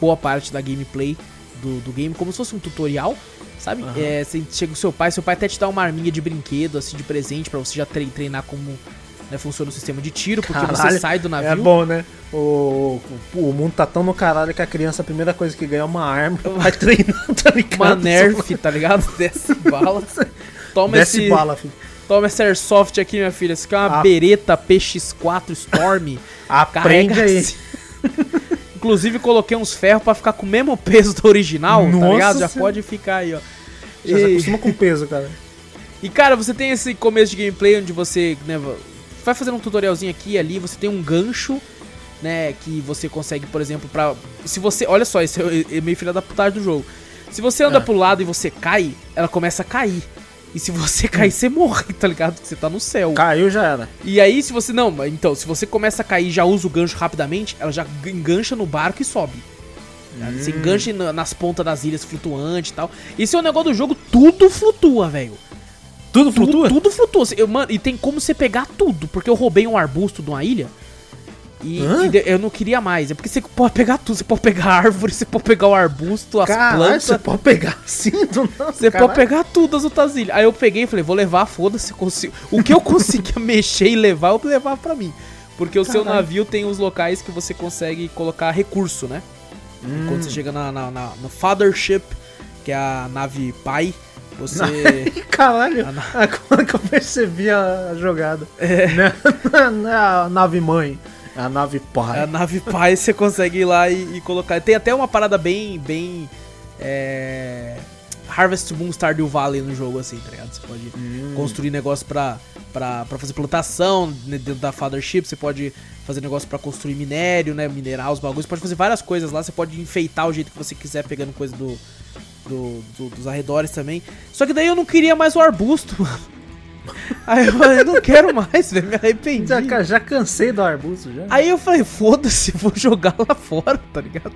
boa parte da gameplay do, do game, como se fosse um tutorial, sabe? Aham. É, você chega o seu pai, seu pai até te dá uma arminha de brinquedo, assim, de presente, pra você já tre- treinar como né, funciona o sistema de tiro, porque você Caralho, sai do navio. É bom, né? O, o, o mundo tá tão no caralho que a criança, a primeira coisa que ganha é uma arma. Vai treinar, tá ligado? Uma Nerf, tá ligado? Desce bala. Toma Desce esse, bala, filho. toma esse Airsoft aqui, minha filha. Isso aqui é uma Ah. Beretta PX4 Storm. Aprende aí. assim. Inclusive, coloquei uns ferros pra ficar com o mesmo peso do original, tá Nossa ligado? Já Senhora. pode ficar aí, ó. Já se E, acostuma com peso, cara. e, cara, você tem esse começo de gameplay onde você né, vai fazendo um tutorialzinho aqui e ali, você tem um gancho, né, que você consegue, por exemplo, pra... Se você... Olha só, esse é é meio filha da putagem do jogo. Se você anda É. pro lado e você cai, ela começa a cair. E se você cair, você morre, tá ligado? Porque você tá no céu. Caiu, já era. E aí, se você. Não, mas então, se você começa a cair e já usa o gancho rapidamente, ela já engancha no barco e sobe. tá? Você Hum. engancha na- nas pontas das ilhas flutuantes e tal. Esse é o negócio do jogo, tudo flutua, velho. Tudo Tudo, flutua? tudo flutua. Eu, mano, e tem como você pegar tudo, porque eu roubei um arbusto de uma ilha. E, e eu não queria mais. É porque você pode pegar tudo. Você pode pegar a árvore, você pode pegar o arbusto, as Caralho, plantas. você pode pegar assim do nada. Você caralho. pode pegar tudo as ilhas. Aí eu peguei e falei, vou levar, foda-se. O que eu conseguia mexer e levar, eu levava pra mim. Porque o seu navio tem os locais que você consegue colocar recurso, né? Hum. Quando você chega na, na, na- no Fathership, que é a nave pai, você. Caralho, na- agora que eu percebi a, jogada. É. Não, não é a nave mãe, é a nave pai. a nave pai você consegue ir lá e, e colocar. Tem até uma parada bem. bem. É. Harvest Moon Stardew Valley no jogo, assim, tá ligado? Você pode Hum. construir negócio pra, pra, pra fazer plantação né, dentro da Fathership, você pode fazer negócio pra construir minério, né? Minerar os bagulhos, você pode fazer várias coisas lá, você pode enfeitar o jeito que você quiser, pegando coisa do, do- do- dos arredores também. Só que daí eu não queria mais o arbusto, mano. Aí eu falei, eu não quero mais, velho, me arrependi. Já, já cansei do arbusto já. Aí eu falei, foda-se, vou jogar lá fora, tá ligado?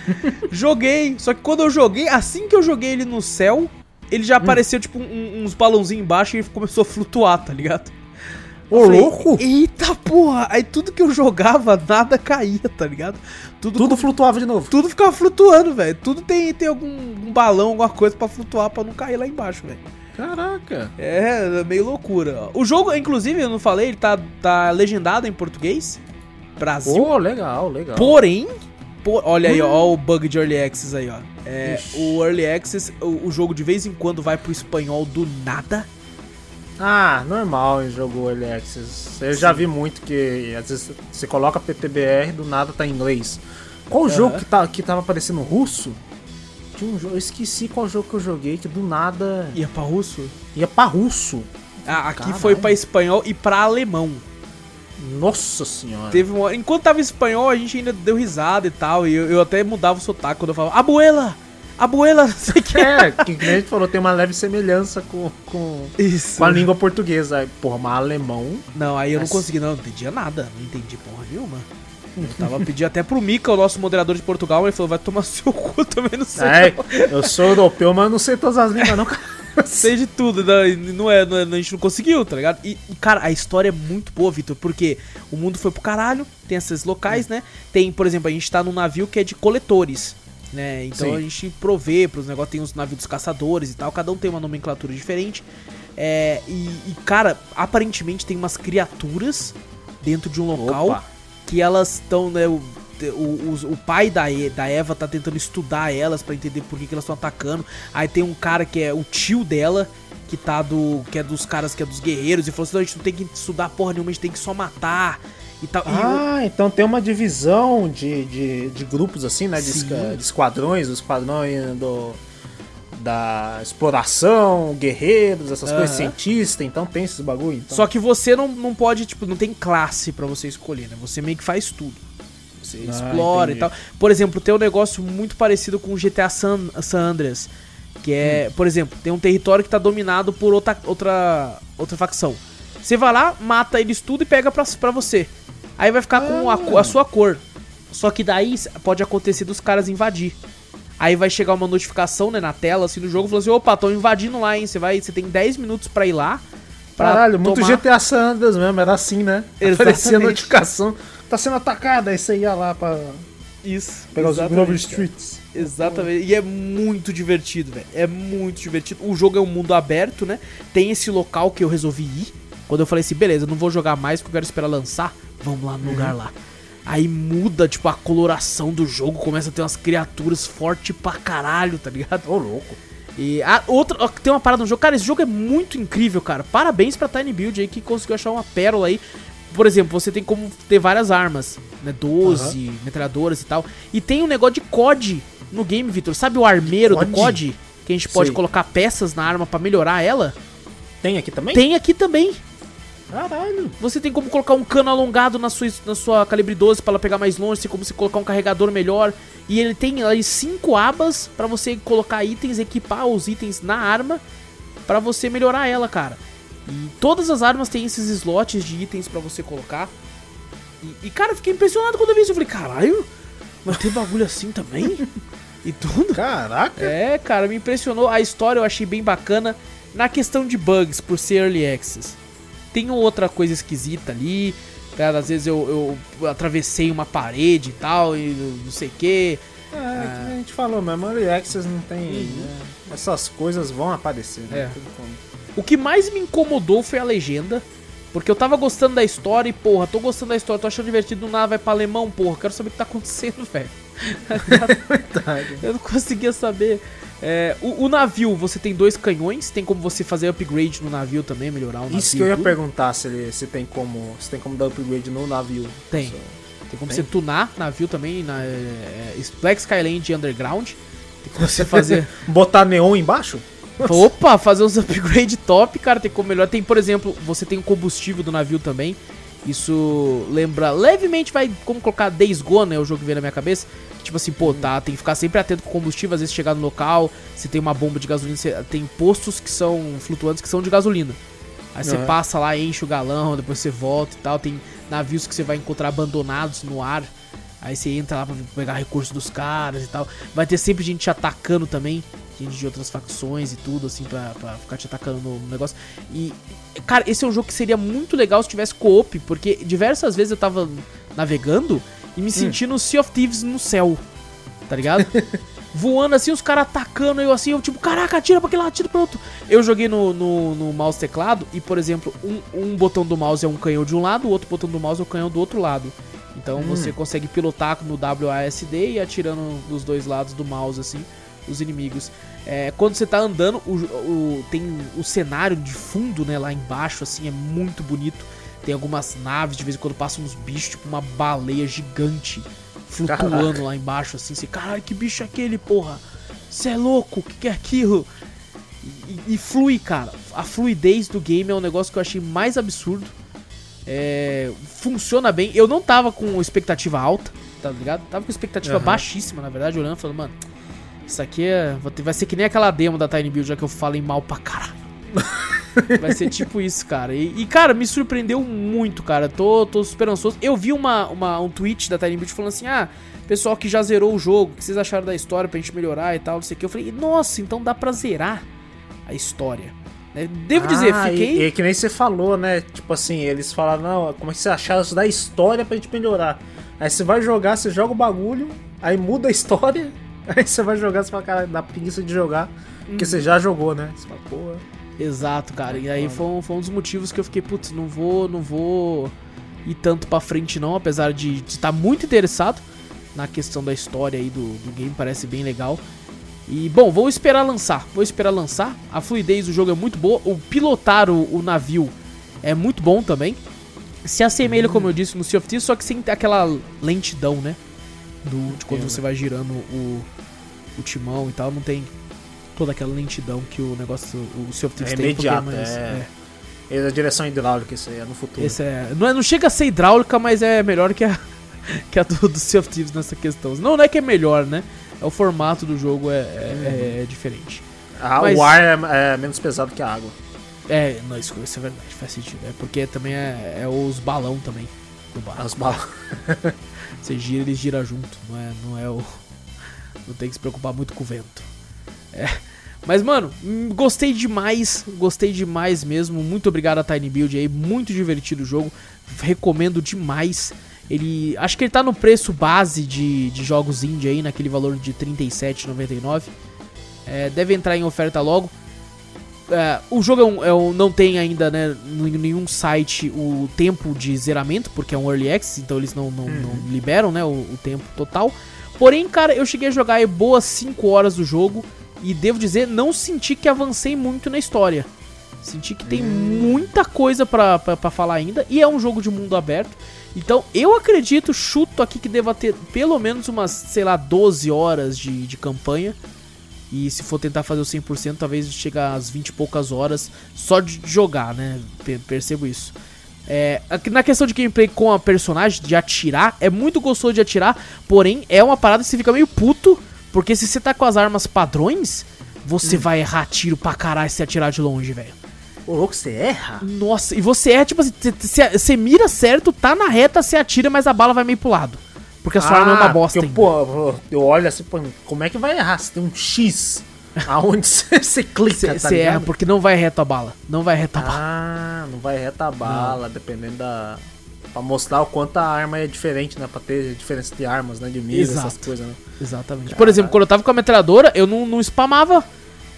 joguei, só que quando eu joguei, assim que eu joguei ele no céu, ele já apareceu tipo um- uns balãozinhos embaixo e começou a flutuar, tá ligado? Ô, falei, louco! Eita porra! Aí tudo que eu jogava, nada caía, tá ligado? Tudo, Tudo flutuava de novo. tudo ficava flutuando, velho. Tudo tem, tem algum um balão, alguma coisa pra flutuar pra não cair lá embaixo, velho. Caraca. É, é meio loucura. O jogo, inclusive, eu não falei, ele tá, tá legendado em português. Brasil. Ô, legal, legal. Porém, po- olha aí, ó, ó o bug de Early Access aí, ó. É, o Early Access, o, o jogo de vez em quando vai pro espanhol do nada. Ah, normal em jogo Early Access. Eu já vi muito que às vezes você coloca PTBR do nada tá em inglês. Qual Aham. jogo que, tá, que tava aparecendo russo? Tinha um jogo, eu esqueci qual jogo que eu joguei que do nada Ia pra russo? ia pra russo. Ah, aqui Caralho. foi pra espanhol e pra alemão. Nossa senhora. Teve uma... Enquanto tava em espanhol, a gente ainda deu risada e tal. E eu, eu até mudava o sotaque quando eu falava, abuela! Abuela, não sei o que. É, que nem a gente falou, tem uma leve semelhança com, com, Isso. com a língua portuguesa. Porra, mas alemão. Não, aí eu não Nossa. consegui, não, não entendia nada. Não entendi porra nenhuma. Eu tava pedindo até pro Mika, o nosso moderador de Portugal, ele falou, vai tomar seu cu também, não sei. Eu sou europeu, mas não sei todas as línguas, não. cara. Sei de tudo, não, não é, não é- a gente não conseguiu, tá ligado? E, e, cara, a história é muito boa, Vitor, porque o mundo foi pro caralho, tem esses locais, né? Tem, por exemplo, a gente tá num navio que é de coletores, né? Então Sim. a gente provê pros negócios, tem os navios dos caçadores e tal, cada um tem uma nomenclatura diferente. É, e, e, cara, aparentemente tem umas criaturas dentro de um local Opa. Que elas estão, né? O, o, o pai da, E- da Eva tá tentando estudar elas pra entender por que, que elas estão atacando. Aí tem um cara que é o tio dela, que tá do. que é dos caras que é dos guerreiros, e falou assim: não, a gente não tem que estudar porra nenhuma, a gente tem que só matar e tal. E o- Ah, então tem uma divisão de, de, de grupos assim, né? De, esca- de esquadrões, os esquadrões do, da exploração, guerreiros, essas Aham. coisas, cientistas, então tem esses bagulho. Então. Só que você não, não pode, tipo, não tem classe pra você escolher, né? Você meio que faz tudo. Você Ah, explora e entendi. tal. Por exemplo, tem um negócio muito parecido com o GTA San, San Andreas. Que é, Hum. por exemplo, tem um território que tá dominado por outra, outra, outra facção. Você vai lá, mata eles tudo e pega pra, pra você. Aí vai ficar com a, co- a sua cor. Só que daí pode acontecer dos caras invadir. Aí vai chegar uma notificação, né, na tela, assim, do jogo, falando assim, opa, tô invadindo lá, hein? Você vai, você tem 10 minutos pra ir lá. pra Caralho, muito tomar- GTA San Andreas mesmo, era assim, né? Exatamente. Aparecia a notificação, tá sendo atacada, aí você ia lá pra Isso. pegar os Grove. Streets. Exatamente. E é muito divertido, velho. É muito divertido. O jogo é um mundo aberto, né? Tem esse local que eu resolvi ir. Quando eu falei assim, beleza, eu não vou jogar mais porque eu quero esperar lançar. Vamos lá no lugar lá. Aí muda, tipo, a coloração do jogo. Começa a ter umas criaturas fortes pra caralho, tá ligado? Ô, louco. E a outra, tem uma parada no jogo. Cara, esse jogo é muito incrível, cara. Parabéns pra Tiny Build aí que conseguiu achar uma pérola aí. Por exemplo, você tem como ter várias armas, né? 12, metralhadoras e tal. E tem um negócio de COD no game, Vitor. Sabe o armeiro do COD? COD? Que a gente pode Sei. colocar peças na arma pra melhorar ela? Tem aqui também? Tem aqui também. Caralho. Você tem como colocar um cano alongado na sua, na sua calibre 12 pra ela pegar mais longe, tem como você colocar um carregador melhor. E ele tem aí cinco abas pra você colocar itens, equipar os itens na arma pra você melhorar ela, cara. E todas as armas têm esses slots de itens pra você colocar. E, e, cara, eu fiquei impressionado quando eu vi isso. Eu falei, caralho, mas tem bagulho assim também? e tudo? Caraca. É, cara, me impressionou. A história eu achei bem bacana. Na questão de bugs, por ser early access, tem outra coisa esquisita ali. Cara, às vezes eu, eu atravessei uma parede e tal, e não sei o que. É, que a gente falou mesmo, Early Access não tem. né, essas coisas vão aparecer, né? É. O que mais me incomodou foi a legenda. Porque eu tava gostando da história e, porra, tô gostando da história, tô achando divertido, do nada vai pra alemão, porra, quero saber o que tá acontecendo, velho. Eu não conseguia saber. É, o, o navio, você tem dois canhões, tem como você fazer upgrade no navio também, melhorar o navio. Isso que eu ia tudo. perguntar se, ele, se tem como. Se tem como dar upgrade no navio. Tem. Só- Tem como Tem? você tunar navio também, na é, é, Black Skyland Underground. Tem como você fazer. Botar neon embaixo? Opa, fazer uns upgrade top, cara. Tem como melhor. Tem, por exemplo, você tem o combustível do navio também. Isso lembra levemente, vai como colocar Days Gone, é o jogo que veio na minha cabeça. Que, tipo assim, pô, tá, tem que ficar sempre atento com o combustível, às vezes chegar no local, se tem uma bomba de gasolina, você tem postos que são flutuantes que são de gasolina. Aí você Aham. passa lá, enche o galão, depois você volta e tal. Tem navios que você vai encontrar abandonados no ar. Aí você entra lá pra pegar recursos dos caras e tal. Vai ter sempre gente te atacando também. Gente de outras facções e tudo, assim, pra, pra ficar te atacando no, no negócio. E, cara, esse é um jogo que seria muito legal se tivesse co-op, porque diversas vezes eu tava navegando e me senti no Sea of Thieves no céu. Tá ligado? Voando assim, os caras atacando, eu assim, eu tipo, caraca, atira pra aquele lado, atira pro outro. Eu joguei no, no, no mouse teclado e, por exemplo, um, um botão do mouse é um canhão de um lado, o outro botão do mouse é o canhão do outro lado. Então você consegue pilotar no WASD e atirando dos dois lados do mouse, assim, os inimigos. É, quando você tá andando, o, o- tem o cenário de fundo, né, lá embaixo, assim, é muito bonito. Tem algumas naves, de vez em quando passam uns bichos, tipo uma baleia gigante flutuando Caraca. lá embaixo, assim. Você, caralho, que bicho é aquele, porra? Você é louco? O que, que é aquilo? E, e flui, cara. A fluidez do game é um negócio que eu achei mais absurdo. É, funciona bem. Eu não tava com expectativa alta, tá ligado? Tava com expectativa Aham. baixíssima, na verdade, olhando, falando, mano, isso aqui é, vai ser que nem aquela demo da Tiny Build, já que eu falei mal pra caralho. Vai ser tipo isso, cara. E, e, cara, me surpreendeu muito, cara. Tô, tô super ansioso. Eu vi uma, uma, um tweet da Tiny Build falando assim: ah, pessoal que já zerou o jogo, o que vocês acharam da história pra gente melhorar e tal, não sei o que. Eu falei, nossa, então dá pra zerar a história. né? Devo dizer, Ah, fiquei. E, e que nem você falou, né? Tipo assim, eles falaram, não, como é que você acharam isso da história pra gente melhorar? Aí você vai jogar, você joga o bagulho, aí muda a história, aí você vai jogar, você fala, cara, dá preguiça de jogar, porque você já jogou, né? Você fala, pô. Exato, cara. E aí foi um, foi um dos motivos que eu fiquei, putz, não vou, não vou ir tanto pra frente não, apesar de estar muito interessado na questão da história aí do, do game, parece bem legal. E bom, vou esperar lançar, vou esperar lançar. A fluidez do jogo é muito boa, o pilotar o, o navio é muito bom também. Se assemelha, como eu disse, no Sea of Thieves, só que sem ter aquela lentidão, né? Do, de quando Entendo. você vai girando o, o timão e tal, não tem toda aquela lentidão que o negócio, o Sea of Thieves É tem. porque imediato, mais- é. É a direção hidráulica, isso aí é no futuro. esse é, não, é, não chega a ser hidráulica, mas é melhor que a, que a do, do Sea of Thieves nessa questão. Não, não é que é melhor, né? É o formato do jogo é, é, é diferente. Ah, Mas- O ar é, é menos pesado que a água. É, não, isso, isso é verdade, faz sentido. É porque também é, é os balão também do barco. As balas. Você gira, ele gira junto. Não é, não é o. Não tem que se preocupar muito com o vento. É. Mas, mano, gostei demais. Gostei demais mesmo. Muito obrigado a Tiny Build aí. Muito divertido o jogo. Recomendo demais. Ele. Acho que ele tá no preço base de, de jogos indie aí, naquele valor de R$ 37,99. É, deve entrar em oferta logo. É, o jogo é um- é um- não tem ainda né, em nenhum site o tempo de zeramento, porque é um early access, então eles não, não- não liberam né, o, o tempo total. Porém, cara, eu cheguei a jogar aí boas 5 horas do jogo e devo dizer, não senti que avancei muito na história. Senti que tem muita coisa pra falar ainda e é um jogo de mundo aberto. Então eu acredito, chuto aqui que deva ter pelo menos umas, sei lá, 12 horas de, de campanha. E se for tentar fazer o 100%, talvez chegue às 20 e poucas horas só de jogar, né? Pe- Percebo isso. É, na questão de gameplay com a personagem, de atirar, é muito gostoso de atirar, porém é uma parada que você fica meio puto, porque se você tá com as armas padrões, você vai errar tiro pra caralho se atirar de longe, velho. Ô, louco, você erra? Nossa, e você é tipo assim, você- mira certo, tá na reta, você atira, mas a bala vai meio pro lado. Porque a sua arma é uma bosta porque, ainda. pô, eu olho assim, pô, como é que vai errar? Você tem um X aonde você, clica, Você tá erra porque não vai reto a bala. Não vai reto a bala. Ah, não vai reta a bala, dependendo da... Pra mostrar o quanto a arma é diferente, né? Pra ter diferença de armas, né? De mira, Exato. essas coisas, né? Exatamente. Por exemplo, quando eu tava com a metralhadora, eu não, não spamava.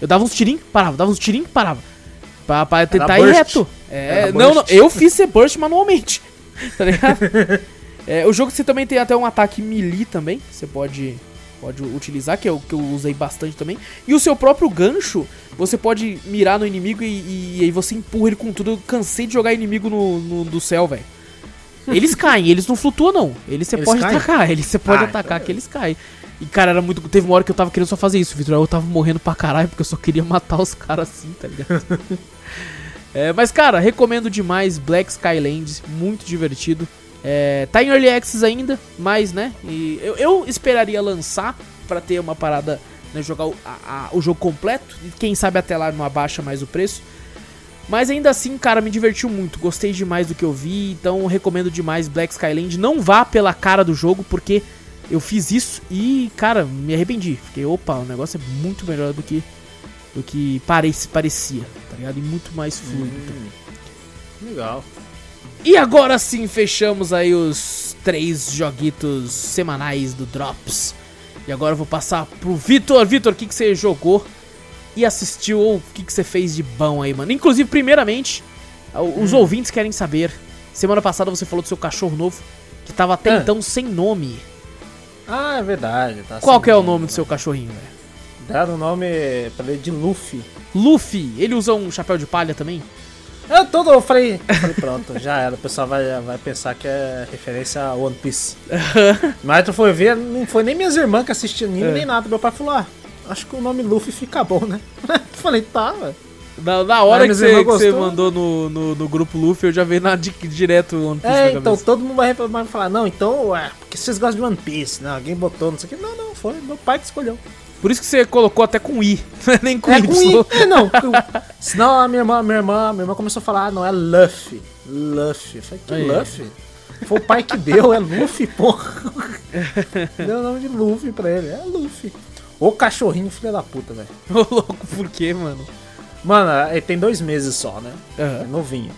Eu dava uns tirinhos, parava, dava uns tirinhos, parava. Pra, pra tentar ir reto. É, não, não, eu fiz ser burst manualmente. Tá ligado? É, o jogo você também tem até um ataque melee também. Você pode, pode utilizar, que é o que eu usei bastante também. E o seu próprio gancho, você pode mirar no inimigo e, e, aí você empurra ele com tudo. Eu cansei de jogar inimigo no, no do céu, velho. Eles caem, eles não flutuam, não. Eles você pode caem? atacar, eles você pode Ah, atacar que eles caem. E cara, era muito. Teve uma hora que eu tava querendo só fazer isso, Vitor. Eu tava morrendo pra caralho porque eu só queria matar os caras assim, tá ligado? É, mas, cara, recomendo demais Black Skylands, muito divertido. É, tá em Early Access ainda, mas, né? E eu, eu esperaria lançar pra ter uma parada, né, jogar o, a- a- o jogo completo. E quem sabe até lá não abaixa mais o preço. Mas ainda assim, cara, me divertiu muito. Gostei demais do que eu vi, então recomendo demais Black Skyland. Não vá pela cara do jogo, porque eu fiz isso e, cara, me arrependi. Fiquei, opa, o negócio é muito melhor do que do que parece, parecia, tá ligado? E muito mais fluido. também. Legal. E agora sim fechamos aí os três joguitos semanais do Drops. E agora eu vou passar pro Vitor. Vitor, o que, que você jogou e assistiu? Ou o que, que você fez de bom aí, mano? Inclusive, primeiramente, os ouvintes querem saber. Semana passada você falou do seu cachorro novo, que tava até Ah. então sem nome. Ah, é verdade. Tá Qual que é o nome do seu cachorrinho, velho? Deram o nome pra ele de Luffy. Luffy, ele usa um chapéu de palha também? Eu todo, eu falei, eu falei, pronto, já era. O pessoal vai, vai pensar que é referência a One Piece. Mas tu foi ver, não foi nem minhas irmãs que assistiam anime, É. nem nada. Meu pai falou, ah, acho que o nome Luffy fica bom, né? Eu falei, tá, velho. Na, na hora que você, que mandou no, no, no grupo Luffy, eu já vi na, di- direto o One Piece É, então todo mundo vai, vai falar, não, então, é, porque vocês gostam de One Piece, né? Alguém botou, não sei o que. Não, não, foi meu pai que escolheu. Por isso que você colocou até com I, nem com É Y. com I, é não. Senão a minha irmã, minha irmã, minha irmã começou a falar, ah, não, é Luffy. Luffy. Eu falei, que Aí. Luffy? Foi o pai que deu, é Luffy, porra. Deu o nome de Luffy pra ele, é Luffy. Ô cachorrinho, filho da puta, velho. Ô louco, por quê, mano? Mano, ele tem dois meses só, né? É Aham. novinho.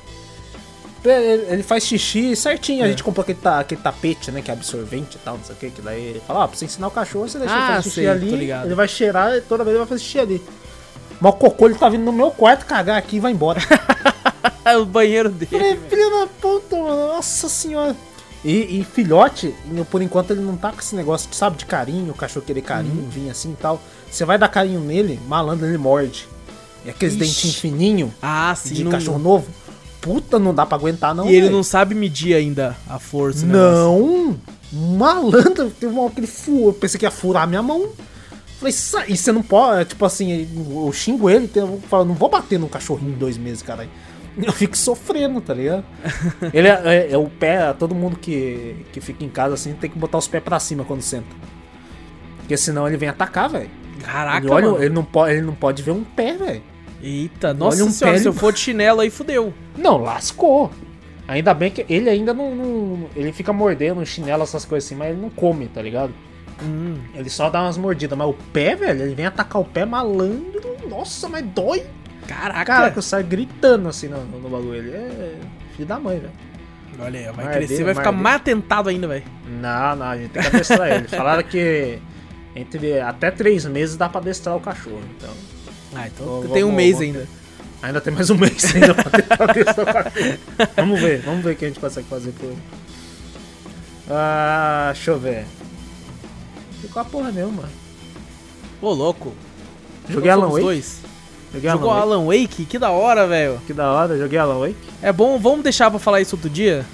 Ele, ele faz xixi certinho. A É. gente comprou aquele, ta- aquele tapete, né? Que é absorvente e tal, não sei o que. Que daí ele fala, ó, pra você ensinar o cachorro, você deixa Ah, ele fazer xixi sei, ali. Ele vai cheirar e toda vez ele vai fazer xixi ali. Mas o cocô ele tá vindo no meu quarto cagar aqui e vai embora. o banheiro dele. Falei, filho da puta, mano. Nossa senhora. E, e filhote, por enquanto ele não tá com esse negócio, sabe, de carinho, o cachorro querer carinho, Uhum. assim e tal. Você vai dar carinho nele, malandro, ele morde. E aqueles Ixi. dentinhos fininhos Ah, sim. de não- cachorro novo. Puta, não dá pra aguentar, não. e ele não sabe medir ainda a força. né. Não! Malandro, teve uma hora que ele furou. Eu pensei que ia furar a minha mão. Falei, "Sa- e você não pode, tipo assim, eu xingo ele, eu falo, não vou bater no cachorrinho em dois meses, caralho. Eu fico sofrendo, tá ligado? ele é, é- é o pé, todo mundo que, que fica em casa assim tem que botar os pés pra cima quando senta. Porque senão ele vem atacar, velho. Caraca, Ele, olha, mano. ele, não pode, ele não pode ver um pé, velho. Eita, nossa um senhora, pé, se eu for de chinelo aí, fudeu. Não, lascou. Ainda bem que ele ainda não, não- Ele fica mordendo chinelo, essas coisas assim, mas ele não come, tá ligado? Hum, Ele só dá umas mordidas. Mas o pé, velho, ele vem atacar o pé malandro. Nossa, mas dói. caraca. Cara, que eu saio gritando assim no, no bagulho. Ele é filho da mãe, velho. Olha aí, vai Mardeiro, crescer, vai ficar mardeiro. mais atentado ainda, velho. Não, não, a gente tem que adestrar ele. Falaram que entre até três meses dá pra adestrar o cachorro. Então, Ah, então Vou- tem um vou- mês vou- ainda. ainda tem mais um mês ainda pra tentar adestrar o cachorro. Vamos ver, vamos ver o que a gente consegue fazer por ele. Ah, deixa eu ver. Ficou a porra nenhuma. Ô, louco. Joguei Então Alan Wake. dois. Joguei Jogou Alan Wake. Alan Wake? Que da hora, velho. Que da hora, joguei Alan Wake. É bom, vamos deixar pra falar isso outro dia?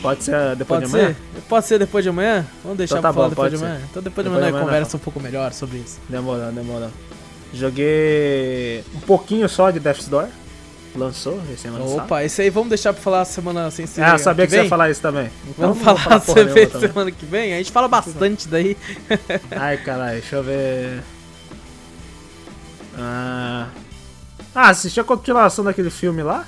Pode ser depois Pode de amanhã? ser? Pode ser depois de amanhã? Vamos deixar Então tá pra falar bom, depois pode de ser. amanhã. Então depois de Depois amanhã de amanhã conversa um pouco melhor sobre isso. Demorou, demorou. Joguei um pouquinho só de Death's Door. Lançou, recém lançado. Opa, esse aí vamos deixar pra falar semana sem ser. Ah, eu sabia que, você vem? ia falar isso também. Então Vamos vou falar você nenhuma também. semana que vem? A gente fala bastante daí. Ai, caralho, deixa eu ver. Ah, ah assistiu a continuação daquele filme lá?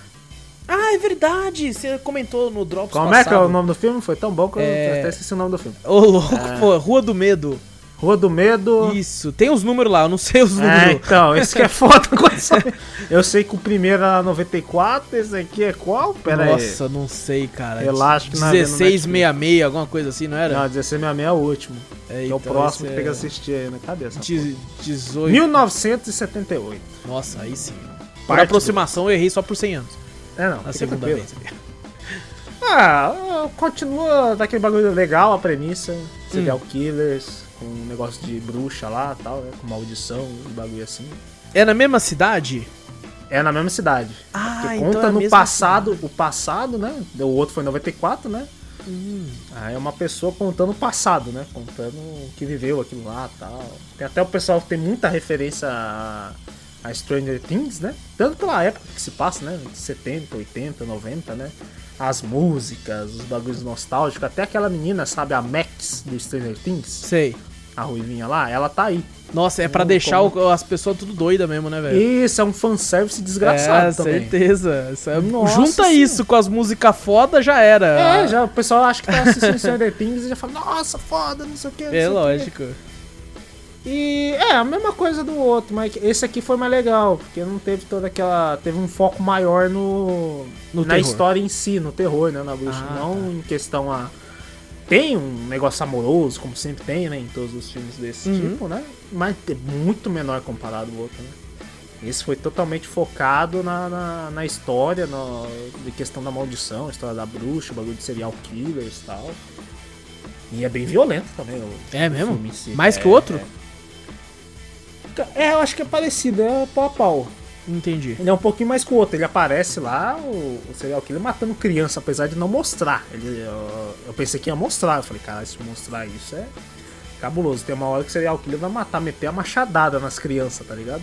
Ah, é verdade. Você comentou no Drops Como é que é o passado. nome do filme? Foi tão bom que É. eu até esqueci o nome do filme. Ô, louco, pô. Rua do Medo. Rua do Medo. Isso. Tem os números lá, eu não sei os É, números. então, esse que é foda. Eu sei que o primeiro era 94, esse aqui é qual? Pera Nossa, não sei, cara. Relaxa que nós vemos no 1666, alguma coisa assim, não aí. era? Não, 1666 é o último. É, Que é o então, próximo que tem que é assistir aí na cabeça. de- 18. 1978. Nossa, aí sim. Por Parte aproximação, eu errei só por 100 anos. É, não. Na segunda vez. Ah, continua daquele bagulho legal a premissa. Hum. Serial killers, com um negócio de bruxa lá tal, né? Com maldição, um bagulho assim. É na mesma cidade? É na mesma cidade. Ah, que então é conta a no passado, o passado, né? O outro foi em 94, né? Hum. Aí é uma pessoa contando o passado, né? Contando o que viveu aquilo lá tal. Tem até o pessoal que tem muita referência a, a Stranger Things, né? Tanto pela época que se passa, né? 70, 80, 90, né? As músicas, os bagulhos nostálgicos. Até aquela menina, sabe? A Max do Stranger Things, Sei. a ruivinha lá, ela tá aí. Nossa, é pra Hum, deixar o- as pessoas tudo doida mesmo, né, velho? Isso, é um fanservice desgraçado é, também. certeza. Isso é- Nossa Junta senhora. isso com as músicas foda, já era. É, já, o pessoal acha que tá assistindo Stranger Things e já fala, nossa, foda, não sei o que. É lógico. E é a mesma coisa do outro, mas esse aqui foi mais legal, porque não teve toda aquela. Teve um foco maior no. No na terror. história em si, no terror, né? Na bruxa. Ah, não em questão a. Tem um negócio amoroso, como sempre tem, né? Em todos os filmes desse Uhum. tipo, né? Mas é muito menor comparado ao outro, né? Esse foi totalmente focado na, na, na história, no, de questão da maldição, a história da bruxa, o bagulho de serial killers e tal. E é bem violento também. O, É mesmo? si. Mais que o É, outro? É, eu acho que é parecido, é pau a pau. Entendi. Ele é um pouquinho mais o outro. Ele aparece lá, o, o serial killer matando criança, apesar de não mostrar. Ele, eu, eu pensei que ia mostrar. Eu falei, cara, se mostrar isso é cabuloso. Tem uma hora que o serial killer vai matar, meter a machadada nas crianças, tá ligado?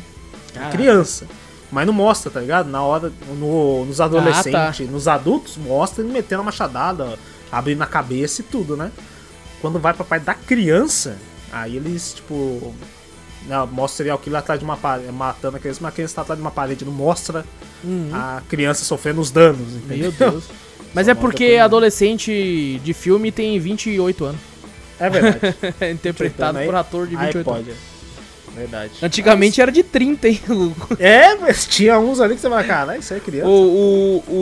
Criança. Mas não mostra, tá ligado? Na hora, no- nos adolescentes, nos adultos, mostra ele metendo a machadada, abrindo a cabeça e tudo, né? Quando vai pra parte da criança, aí eles, tipo. Não, mostra o serial killer atrás de uma parede, matando a criança, mas a criança tá atrás de uma parede, não mostra Uhum. a criança sofrendo os danos, entendeu? Meu Deus. Mas Só é porque adolescente de filme tem 28 anos. É verdade. Interpretado por ator de Aí 28 anos. pode. Verdade. Antigamente era de 30, hein? É, mas tinha uns ali que você fala, cara, isso aí é criança. O, o,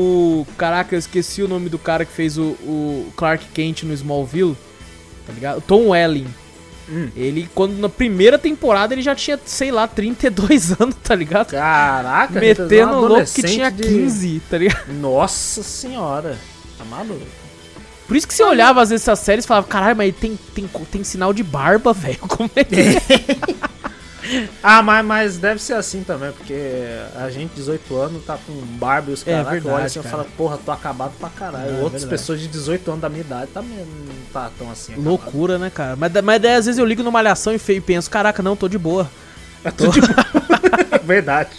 o. Caraca, eu esqueci o nome do cara que fez o, o Clark Kent no Smallville. Tá ligado? Tom Welling. Hum. Ele, quando na primeira temporada, ele já tinha, sei lá, 32 anos, tá ligado? Caraca, Metendo um louco que tinha de- 15, tá ligado? Nossa senhora. Tá maluco? Por isso que você olhava às vezes essas séries e falava, caralho, mas tem, tem, tem sinal de barba, velho. Como é que é? Ah, mas, mas deve ser assim também, porque a gente, 18 anos, tá com barba e os É caras verdade, olha assim e cara. fala, porra, tô acabado pra caralho. É, Outras verdade. pessoas de 18 anos da minha idade também não tá tão assim. acabado. Loucura, né, cara? Mas, mas daí às vezes eu ligo no Malhação e e penso, caraca, não, tô de boa. É tudo de boa. Verdade.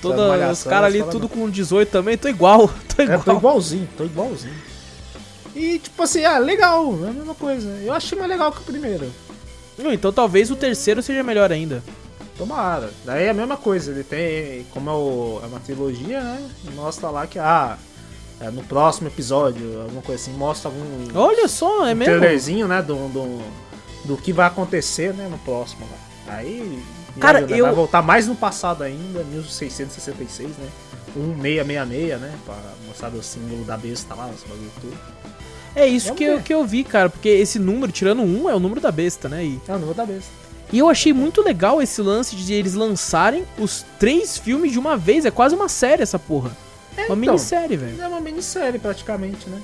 Toda, os Malhação, caras eles ali falam tudo com 18 também, tô igual. Tô É, igual. tô igualzinho, tô igualzinho. E tipo assim, ah, legal, é a mesma coisa. Eu achei mais legal que o primeiro. Então talvez o terceiro seja melhor ainda. Tomara. Daí é a mesma coisa, ele tem, como é, o- é uma trilogia, né? Mostra lá que, ah, é, no próximo episódio, alguma coisa assim, mostra algum Olha só, é um mesmo? trailerzinho, né, do, do, do que vai acontecer, né, no próximo lá. Aí, Cara, né, eu- vai voltar mais no passado ainda, 1666, né? 1666, né, pra mostrar o símbolo da besta lá, os bagulho tudo. É isso Vamos que eu, que eu vi, cara. Porque esse número, tirando um, é o número da besta, né? E, É o número da besta. e eu achei muito legal esse lance de eles lançarem os três filmes de uma vez. É quase uma série essa porra. uma então. minissérie, velho. É uma minissérie praticamente, né?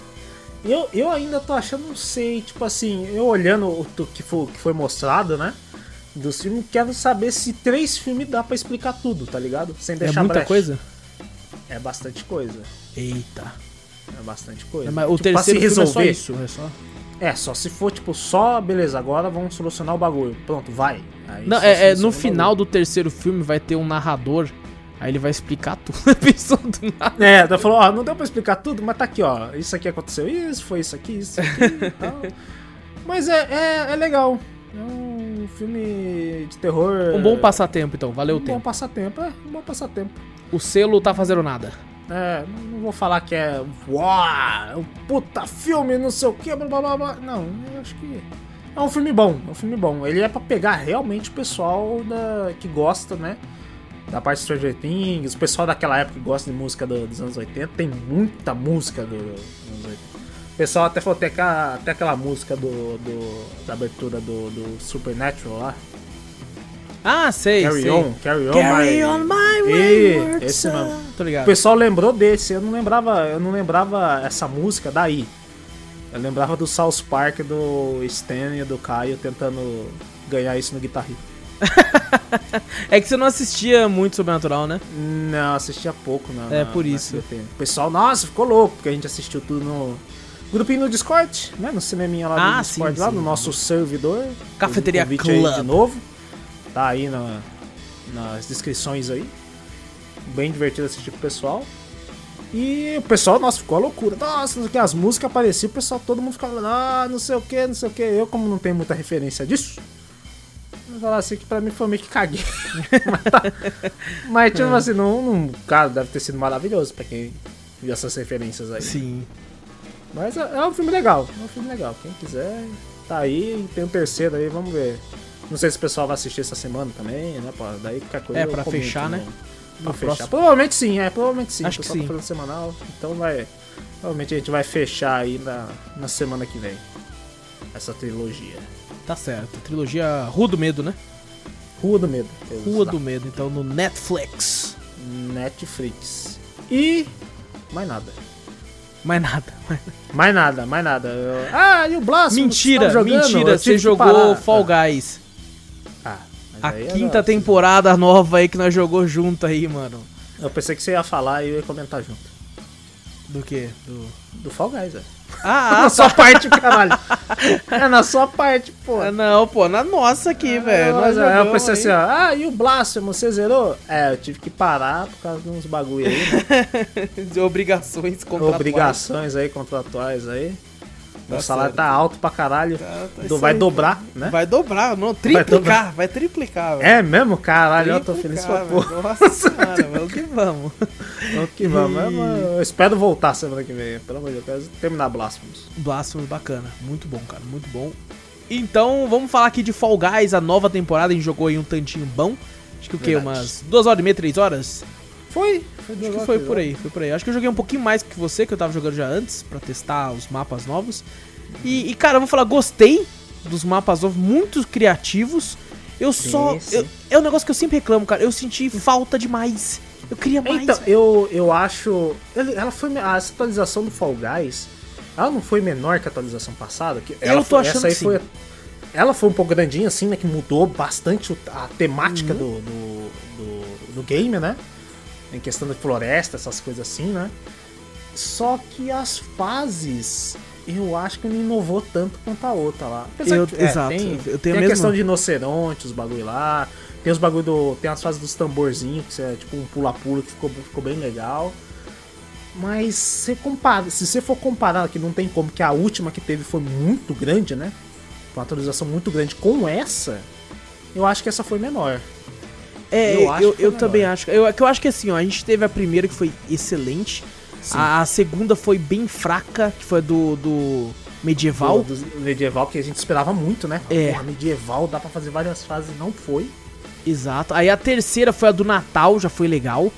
Eu, eu ainda tô achando, não sei, tipo assim, eu olhando o que foi, que foi mostrado, né? Dos filmes, quero saber se três filmes dá pra explicar tudo, tá ligado? Sem É deixar muita brecha. coisa? É bastante coisa. Eita. É bastante coisa. Mas o Tipo, pra se terceiro filme é só resolver. isso. É só... É, só se for, tipo, só, beleza, agora vamos solucionar o bagulho. Pronto, vai. Aí Não, é, é, no final do terceiro filme vai ter um narrador. Aí ele vai explicar tudo. A pessoa do nada. É, daí falou, ó, não deu pra explicar tudo, mas tá aqui, ó. Isso aqui aconteceu isso, foi isso aqui, isso aqui e tal. Mas é, é, é legal. É um filme de terror. Um bom passatempo, então. Valeu um o bom tempo. passatempo, é, um bom passatempo. O selo tá fazendo nada. É, não vou falar que é. Uau, é puta filme, não sei o que, blá blá blá. Não, eu acho que. É um filme bom, é um filme bom. Ele é pra pegar realmente o pessoal da, que gosta, né? Da parte de Stranger Things, o pessoal daquela época que gosta de música do- dos anos 80. Tem muita música do- dos anos 80. O pessoal até falou até, aquela- até aquela música do, do- da abertura do, do Supernatural lá. Ah, sei, Carry sei. on, carry on. Carry my- on my wayward esse mesmo. Tô O ligado. pessoal lembrou desse, eu não lembrava, eu não lembrava essa música daí. Eu lembrava do South Park do Stan e do Caio tentando ganhar isso no Guitar Hero. É que você não assistia muito Sobrenatural, né? Não, assistia pouco, não. É, por isso. O pessoal, nossa, ficou louco, porque a gente assistiu tudo no grupinho no Discord, né? No cineminha lá Ah, do Discord, sim, lá sim. no nosso servidor. Cafeteria Club. De novo. Tá aí na- nas descrições aí. Bem divertido assistir com o pessoal. E o pessoal, nossa, ficou a loucura. Nossa, que, as músicas apareciam, o pessoal, todo mundo ficava, ah, não sei o que, não sei o que. Eu, como não tenho muita referência disso, vou falar assim que pra mim foi meio que caguei. mas, tá. Mas, tipo assim, não, não, cara, deve ter sido maravilhoso pra quem viu essas referências aí. Sim. Mas é, é um filme legal, é um filme legal. Quem quiser, tá aí, tem um terceiro aí, vamos ver. Não sei se o pessoal vai assistir essa semana também, né? Pô, daí qualquer coisa. É, pra comento fechar, né? No Pra fechar. próximo. Provavelmente sim, é, provavelmente sim. Acho que pessoal sim. tá fazendo semanal, então vai. Provavelmente a gente vai fechar aí na, na semana que vem. Essa trilogia. Tá certo. Trilogia Rua do Medo, né? Rua do Medo. Rua do Medo, então no Netflix. Netflix. E. Mais nada. Mais nada. Mais nada, mais nada. Eu- Ah, e o Blasphemous? Mentira, mentira. Você jogou. Fall Guys. Ah, A é quinta temporada nova aí que nós jogou junto aí, mano. Eu pensei que você ia falar e eu ia comentar junto. Do que? Do... Do Fall Guys, é. Ah, na ah, sua parte, caralho. É na sua parte, pô. Ah, Não, pô, na nossa aqui, velho. Nós é, eu pensei aí. assim, ó, ah, e o Blasphemous, você zerou? É, eu tive que parar por causa de uns bagulho aí, né? De obrigações contratuais. Obrigações aí, contratuais aí. Tá salário certo. tá alto pra caralho. Tá, tá vai aí, dobrar, né? Vai dobrar, não, triplicar, vai, dobrar. triplicar, velho. É mesmo? Caralho, eu tô feliz pra porra. Nossa senhora, vamos que vamos. Vamos que vamos. Eu, eu espero voltar semana que vem. Pelo amor de Deus, terminar Blasphemous. Blasphemous bacana, muito bom, cara, muito bom. Então, vamos falar aqui de Fall Guys, a nova temporada. A gente jogou aí um tantinho bom. Acho que o quê? Umas duas horas e meia, três horas? Foi. foi Acho que foi por aí, foi por aí. Acho que eu joguei um pouquinho mais que você, que eu tava jogando já antes, pra testar os mapas novos. E, e, cara, eu vou falar, gostei dos mapas novos, muito criativos. Eu Sim, só. sim. eu- é um negócio que eu sempre reclamo, cara. Eu senti falta demais. Eu queria mais. Então, eu, eu acho. Ela foi. Essa atualização do Fall Guys. Ela não foi menor que a atualização passada? Que ela tô foi- achando essa aí que sim. foi. Ela foi um pouco grandinha, assim, né? Que mudou bastante a temática Uhum. do, do, do, do game, né? Em questão de floresta, essas coisas assim, né? Só que as fases. Eu acho que não inovou tanto quanto a outra lá. Apesar Eu- que, é, exato, Tem, eu tenho tem a mesma- questão de rinoceronte, os bagulho lá. Tem os bagulho do. Tem as fases dos tamborzinhos, que é tipo um pula-pula que ficou, ficou bem legal. Mas se, compara, se você for comparar, que não tem como, que a última que teve foi muito grande, né? Foi uma atualização muito grande com essa, eu acho que essa foi menor. É, eu eu, acho eu, também acho. Eu, que eu acho que assim, ó, a gente teve a primeira que foi excelente. A, a segunda foi bem fraca, que foi a do, do medieval. Do, do medieval, que a gente esperava muito, né? É. Porra, medieval, dá pra fazer várias fases, não foi. Exato. Aí a terceira foi a do Natal, já foi legal.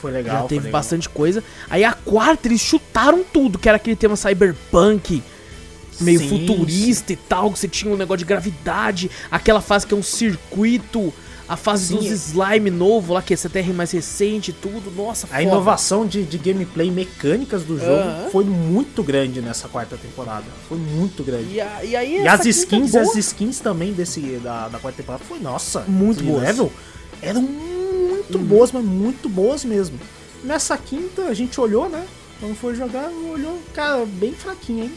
Foi legal. já teve legal. bastante coisa. Aí a quarta, eles chutaram tudo, que era aquele tema cyberpunk, meio Sim, futurista e tal, que você tinha um negócio de gravidade, aquela fase que é um circuito, a fase Sim. dos slime novo lá, que é essa terra mais recente e tudo. Nossa, A inovação de, de gameplay mecânicas do jogo Aham. foi muito grande nessa quarta temporada. Foi muito grande. E, a- e aí E as skins, boa. as skins também desse, da, da quarta temporada foi, nossa, Muito boas. level, eram muito boas, mas muito boas mesmo. Nessa quinta, a gente olhou, né? Quando foi jogar, olhou, cara, bem fraquinho, hein?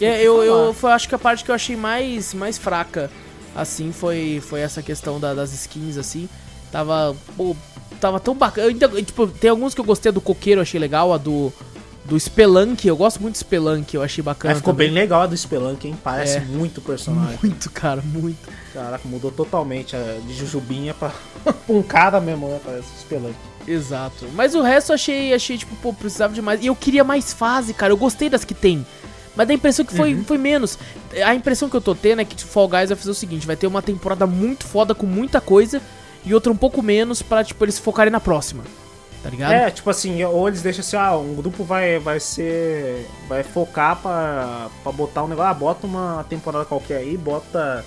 É, eu, eu foi, acho que a parte que eu achei mais, mais fraca, assim, foi, foi essa questão da- das skins, assim. Tava, pô, tava tão bacana. Ainda- tipo, tem alguns que eu gostei, do coqueiro eu achei legal, a do, do Spelunk, eu gosto muito do Spelunk, eu achei bacana. Aí ficou também. bem legal a do Spelunk, hein? Parece É. muito personagem. Muito, cara, muito. Caraca, mudou totalmente a, de Jujubinha pra, pra um cara mesmo, né? Parece o Spelunk. Exato. Mas o resto eu achei, achei, tipo, pô, precisava de mais. E eu queria mais fase, cara. Eu gostei das que tem. Mas dá a impressão que foi, foi menos. A impressão que eu tô tendo é que Fall Guys vai fazer o seguinte: vai ter uma temporada muito foda com muita coisa e outra um pouco menos pra, tipo, eles focarem na próxima. Tá ligado? É, tipo assim, ou eles deixam assim, ah, um grupo vai, vai ser. Vai focar pra, pra botar um negócio, ah, bota uma temporada qualquer aí, bota.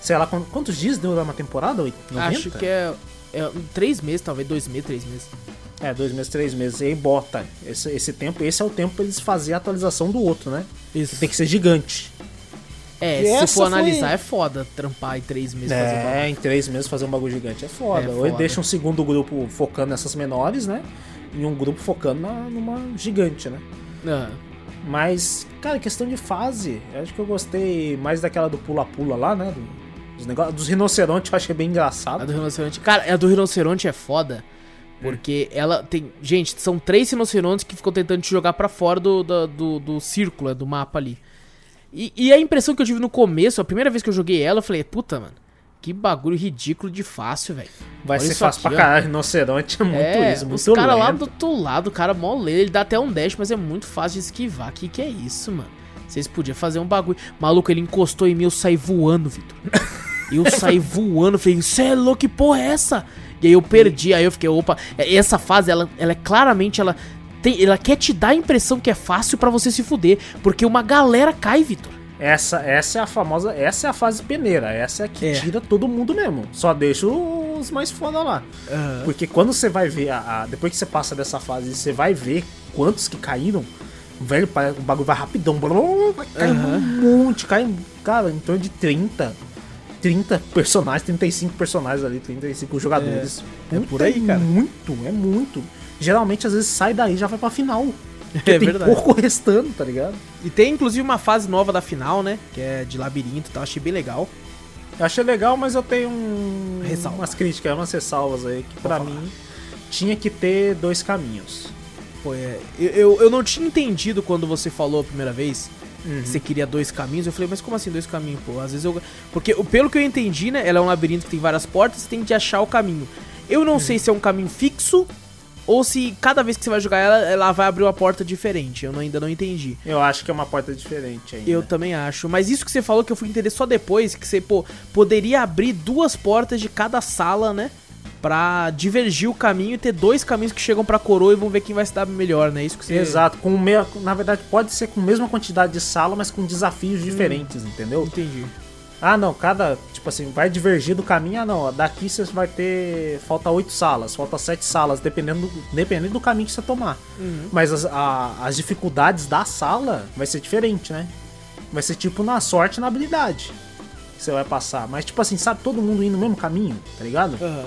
Sei lá, quant- quantos dias deu uma temporada? Oito- 90? Acho que é, é três meses, talvez, dois meses, três meses. É, dois meses, três meses. E aí bota esse, esse tempo, esse é o tempo pra eles fazerem a atualização do outro, né? Isso. Tem que ser gigante. É, E se for analisar, foi- é foda trampar em três meses fazer É, bagulho. em três meses fazer um bagulho gigante é foda. É Ou ele deixa um segundo grupo focando nessas menores, né? E um grupo focando na, numa gigante, né? Ah, Mas, cara, questão de fase, eu acho que eu gostei mais daquela do pula-pula lá, né? Do- dos, negócios, dos rinocerontes eu achei bem A engraçado. do rinoceronte. Cara, a do rinoceronte é foda. Porque ela tem. Gente, são três rinocerontes que ficam tentando te jogar pra fora do, do, do, do círculo, é, do mapa ali. E, e a impressão que eu tive no começo, a primeira vez que eu joguei ela, eu falei, puta, mano, que bagulho ridículo de fácil, velho. Vai Olha ser fácil aqui, pra caralho, rinoceronte é muito é, isso, os muito caras lá do outro lado, o cara mó lento, ele dá até um dash, mas é muito fácil de esquivar. Que que é isso, mano? Vocês podiam fazer um bagulho. Maluco, ele encostou em mim, eu saí voando, Vitor. Eu saí voando, falei, cê é louco, que porra é essa? E aí eu perdi, aí eu fiquei, opa, é, essa fase, ela, ela é claramente, ela tem, ela quer te dar a impressão que é fácil pra você se fuder, porque uma galera cai, Vitor. Essa, essa é a famosa, essa é a fase peneira, essa é a que É. tira todo mundo mesmo. Só deixa os mais foda lá. Porque quando você vai ver, a, a- depois que você passa dessa fase, você vai ver quantos que caíram, velho, o bagulho vai rapidão, blá, blá, blá, vai cair Aham. um monte, cai, cara, em torno de 30, 30 personagens, 35 personagens ali, 35 jogadores. É, é Puta, por aí, cara. muito, é muito. Geralmente, às vezes, sai daí e já vai pra final. É tem verdade. pouco restando, tá ligado? E tem inclusive uma fase nova da final, né? Que é de labirinto e tal, achei bem legal. Eu achei legal, mas eu tenho um, Ressalva. umas críticas, umas ressalvas aí, que pra falar. mim tinha que ter dois caminhos. Pô, é, eu, eu, eu não tinha entendido quando você falou a primeira vez Uhum. você queria dois caminhos. Eu falei, mas como assim dois caminhos, pô? Às vezes eu. Porque o- pelo que eu entendi, né? Ela é um labirinto que tem várias portas, você tem que achar o caminho. Eu Uhum. não sei se é um caminho fixo ou se cada vez que você vai jogar ela, ela vai abrir uma porta diferente. Eu não- ainda não entendi. Eu acho que é uma porta diferente ainda. Eu também acho. Mas isso que você falou que eu fui entender só depois, que você, pô, poderia abrir duas portas de cada sala, né? Pra divergir o caminho e ter dois caminhos que chegam pra coroa e vão ver quem vai se dar melhor, né? Isso que você. Exato, com me... na verdade pode ser com a mesma quantidade de sala, mas com desafios diferentes, entendeu? Entendi. Ah, não, cada, tipo assim, vai divergir do caminho, ah, não, daqui você vai ter, falta oito salas, falta sete salas, dependendo do, dependendo do caminho que você tomar. Uhum. Mas as, a- as dificuldades da sala vai ser diferente, né? Vai ser tipo na sorte e na habilidade que você vai passar. Mas, tipo assim, sabe, todo mundo indo no mesmo caminho, tá ligado? Aham.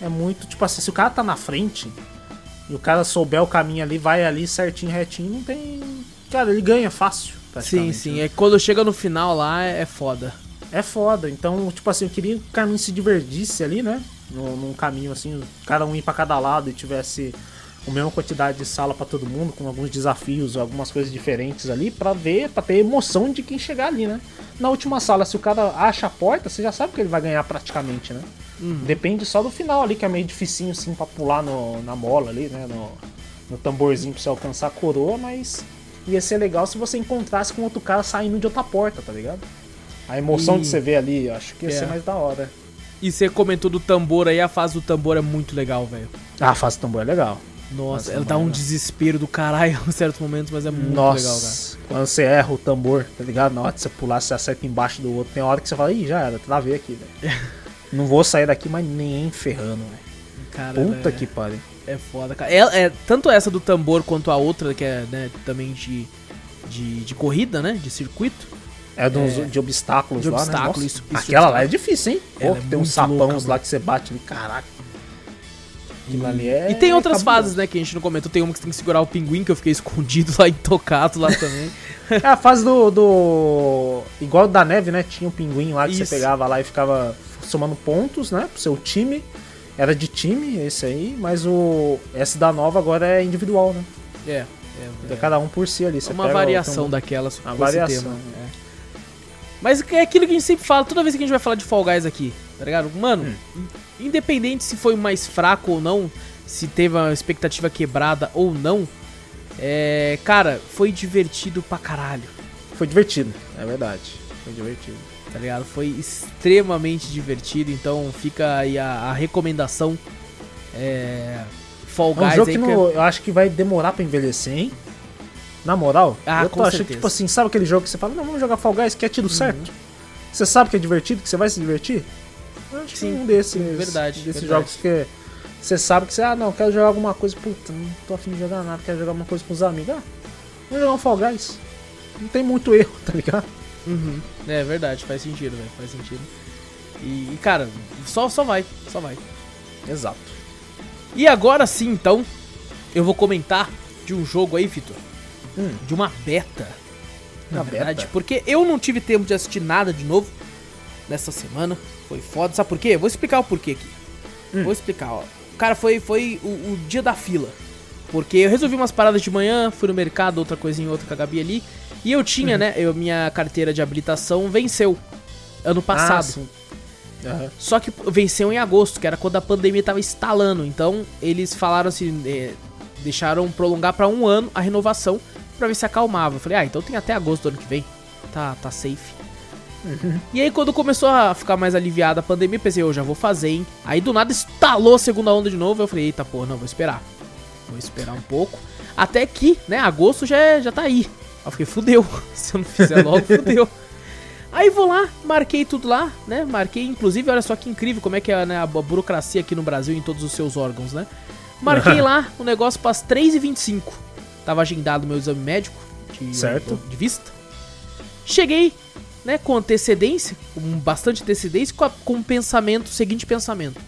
É muito, tipo assim, se o cara tá na frente e o cara souber o caminho ali, vai ali certinho, retinho, não tem. Cara, ele ganha fácil. Sim, sim. né? É quando chega no final lá é é foda. É foda. Então, tipo assim, eu queria que o caminho se divergisse ali, né? Num caminho assim, cada um ir pra cada lado e tivesse a mesma quantidade de sala pra todo mundo, com alguns desafios, algumas coisas diferentes ali, pra ver, pra ter emoção de quem chegar ali, né? Na última sala, se o cara acha a porta, você já sabe que ele vai ganhar praticamente, né? Depende só do final ali, que é meio dificinho assim pra pular no, na mola ali, né? No, no tamborzinho pra você alcançar a coroa, mas ia ser legal se você encontrasse com outro cara saindo de outra porta, tá ligado? A emoção E- de você ver ali, eu acho que ia É. ser mais da hora. E você comentou do tambor aí, a fase do tambor é muito legal, velho. Ah, a fase do tambor é legal. Nossa, ela dá um legal. desespero do caralho em certos momentos, mas é muito Nossa, legal, cara. quando você erra o tambor, tá ligado? Na hora de você pular, você acerta embaixo do outro. Tem hora que você fala, ih, já era, travei aqui, velho. Não vou sair daqui, mas nem ferrando, velho. Puta é, que pariu. é foda, cara. É, é tanto essa do tambor quanto a outra, que é né, também de, de, de corrida, né? De circuito. É de, uns- de obstáculos de lá, obstáculos, né? isso- isso Aquela lá é difícil, hein? Pô, é que tem uns sapões louca, lá que você bate caraca. É E tem outras cabuloso. fases, né, que a gente não comentou. Tem uma que você tem que segurar o pinguim, que eu fiquei escondido lá, intocado lá também. É a fase do, do. Igual da neve, né? Tinha um pinguim lá que Isso. você pegava lá e ficava somando pontos, né? Pro seu time. Era de time esse aí, mas o. Esse da nova agora é individual, né? É, é, É é. cada um por si ali. Você uma pega, variação um- daquelas Uma variação, tema. é. Mas é aquilo que a gente sempre fala, toda vez que a gente vai falar de Fall Guys aqui, tá ligado? Mano, Hum. in- independente se foi mais fraco ou não, se teve uma expectativa quebrada ou não, é. Cara, foi divertido pra caralho, Foi divertido, é verdade. Foi divertido. Tá ligado? Foi extremamente divertido, então fica aí a, a recomendação. É. Fall É um Guys jogo que não- eu acho que vai demorar pra envelhecer, hein? Na moral, Ah, eu tô achando que, tipo assim, sabe aquele jogo que você fala, não, vamos jogar Fall Guys, que é Uhum. tiro certo? Você sabe que é divertido, que você vai se divertir? Eu acho Sim, que um desses, verdade, desses verdade. jogos que você sabe que você, ah, não, quero jogar alguma coisa, puta, não tô afim de jogar nada, quero jogar alguma coisa com os amigos. Ah, vamos jogar um Fall Guys. Não tem muito erro, tá ligado? Uhum. É verdade, faz sentido, velho, faz sentido. E, e, cara, só, só vai, só vai. Exato. E agora sim, então, eu vou comentar de um jogo aí, Vitor. Hum. De uma beta. Na Uma verdade, beta? porque eu não tive tempo de assistir nada de novo nessa semana. Foi foda. Sabe por quê? Eu Vou explicar o porquê aqui. Hum. Vou explicar, ó. Cara, foi, foi o, o dia da fila. Porque eu resolvi umas paradas de manhã, fui no mercado, outra coisinha, outra com a Gabi ali. E eu tinha, Uhum. né? Eu, minha carteira de habilitação venceu ano passado. Ah. Aham. Só que venceu em agosto, que era quando a pandemia tava instalando. Então eles falaram assim, é, deixaram prolongar pra um ano a renovação pra ver se acalmava. Eu falei, ah, então tem até agosto do ano que vem. Tá, tá safe. E aí quando começou a ficar mais aliviada a pandemia, eu pensei, eu já vou fazer, hein? Aí do nada instalou a segunda onda de novo. Eu falei, eita porra, não, vou esperar. Vou esperar um pouco. Até que, né, agosto já, é- já tá aí. Aí eu fiquei, fudeu. Se eu não fizer logo, fudeu. Aí vou lá, marquei tudo lá, né? Marquei, inclusive, olha só que incrível como é que é né, a bu- burocracia aqui no Brasil em todos os seus órgãos, né? Marquei lá o negócio para as 3h25. Tava agendado meu exame médico de, Certo. de vista. Cheguei, né, com antecedência, com bastante antecedência, com, a- com o pensamento, o seguinte pensamento.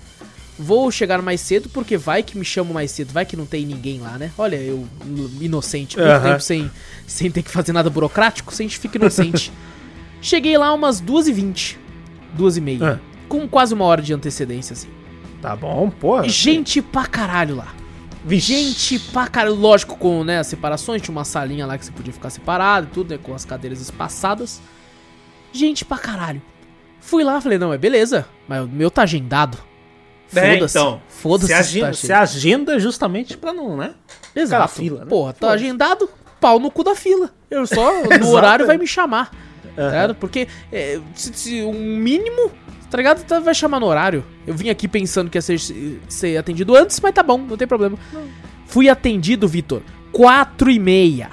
Vou chegar mais cedo porque vai que me chamo mais cedo, vai que não tem ninguém lá, né? Olha, eu inocente, muito Aham. tempo sem, sem ter que fazer nada burocrático, sem gente fica inocente. Cheguei lá umas 2h20, 2h30, Ah. com quase uma hora de antecedência, assim. Tá bom, porra. E gente pra caralho lá. Vixe. Gente pra caralho, lógico, com né, as separações, tinha uma salinha lá que você podia ficar separado e tudo, né, com as cadeiras espaçadas. Gente pra caralho. Fui lá, falei, não, é beleza, mas o meu tá agendado. É, Foda-se. então. Foda-se. Você se agenda, tá cheio. agenda justamente pra não, né? Exato. Cara, fila, né? Porra, tá agendado, pau no cu da fila. Eu só, no horário, vai me chamar. Tá Aham. ligado? Porque é, se, se um mínimo, tá ligado? Tá- Vai chamar no horário. Eu vim aqui pensando que ia ser, ser atendido antes, mas tá bom, não tem problema. Fui atendido, Vitor, 4 e meia.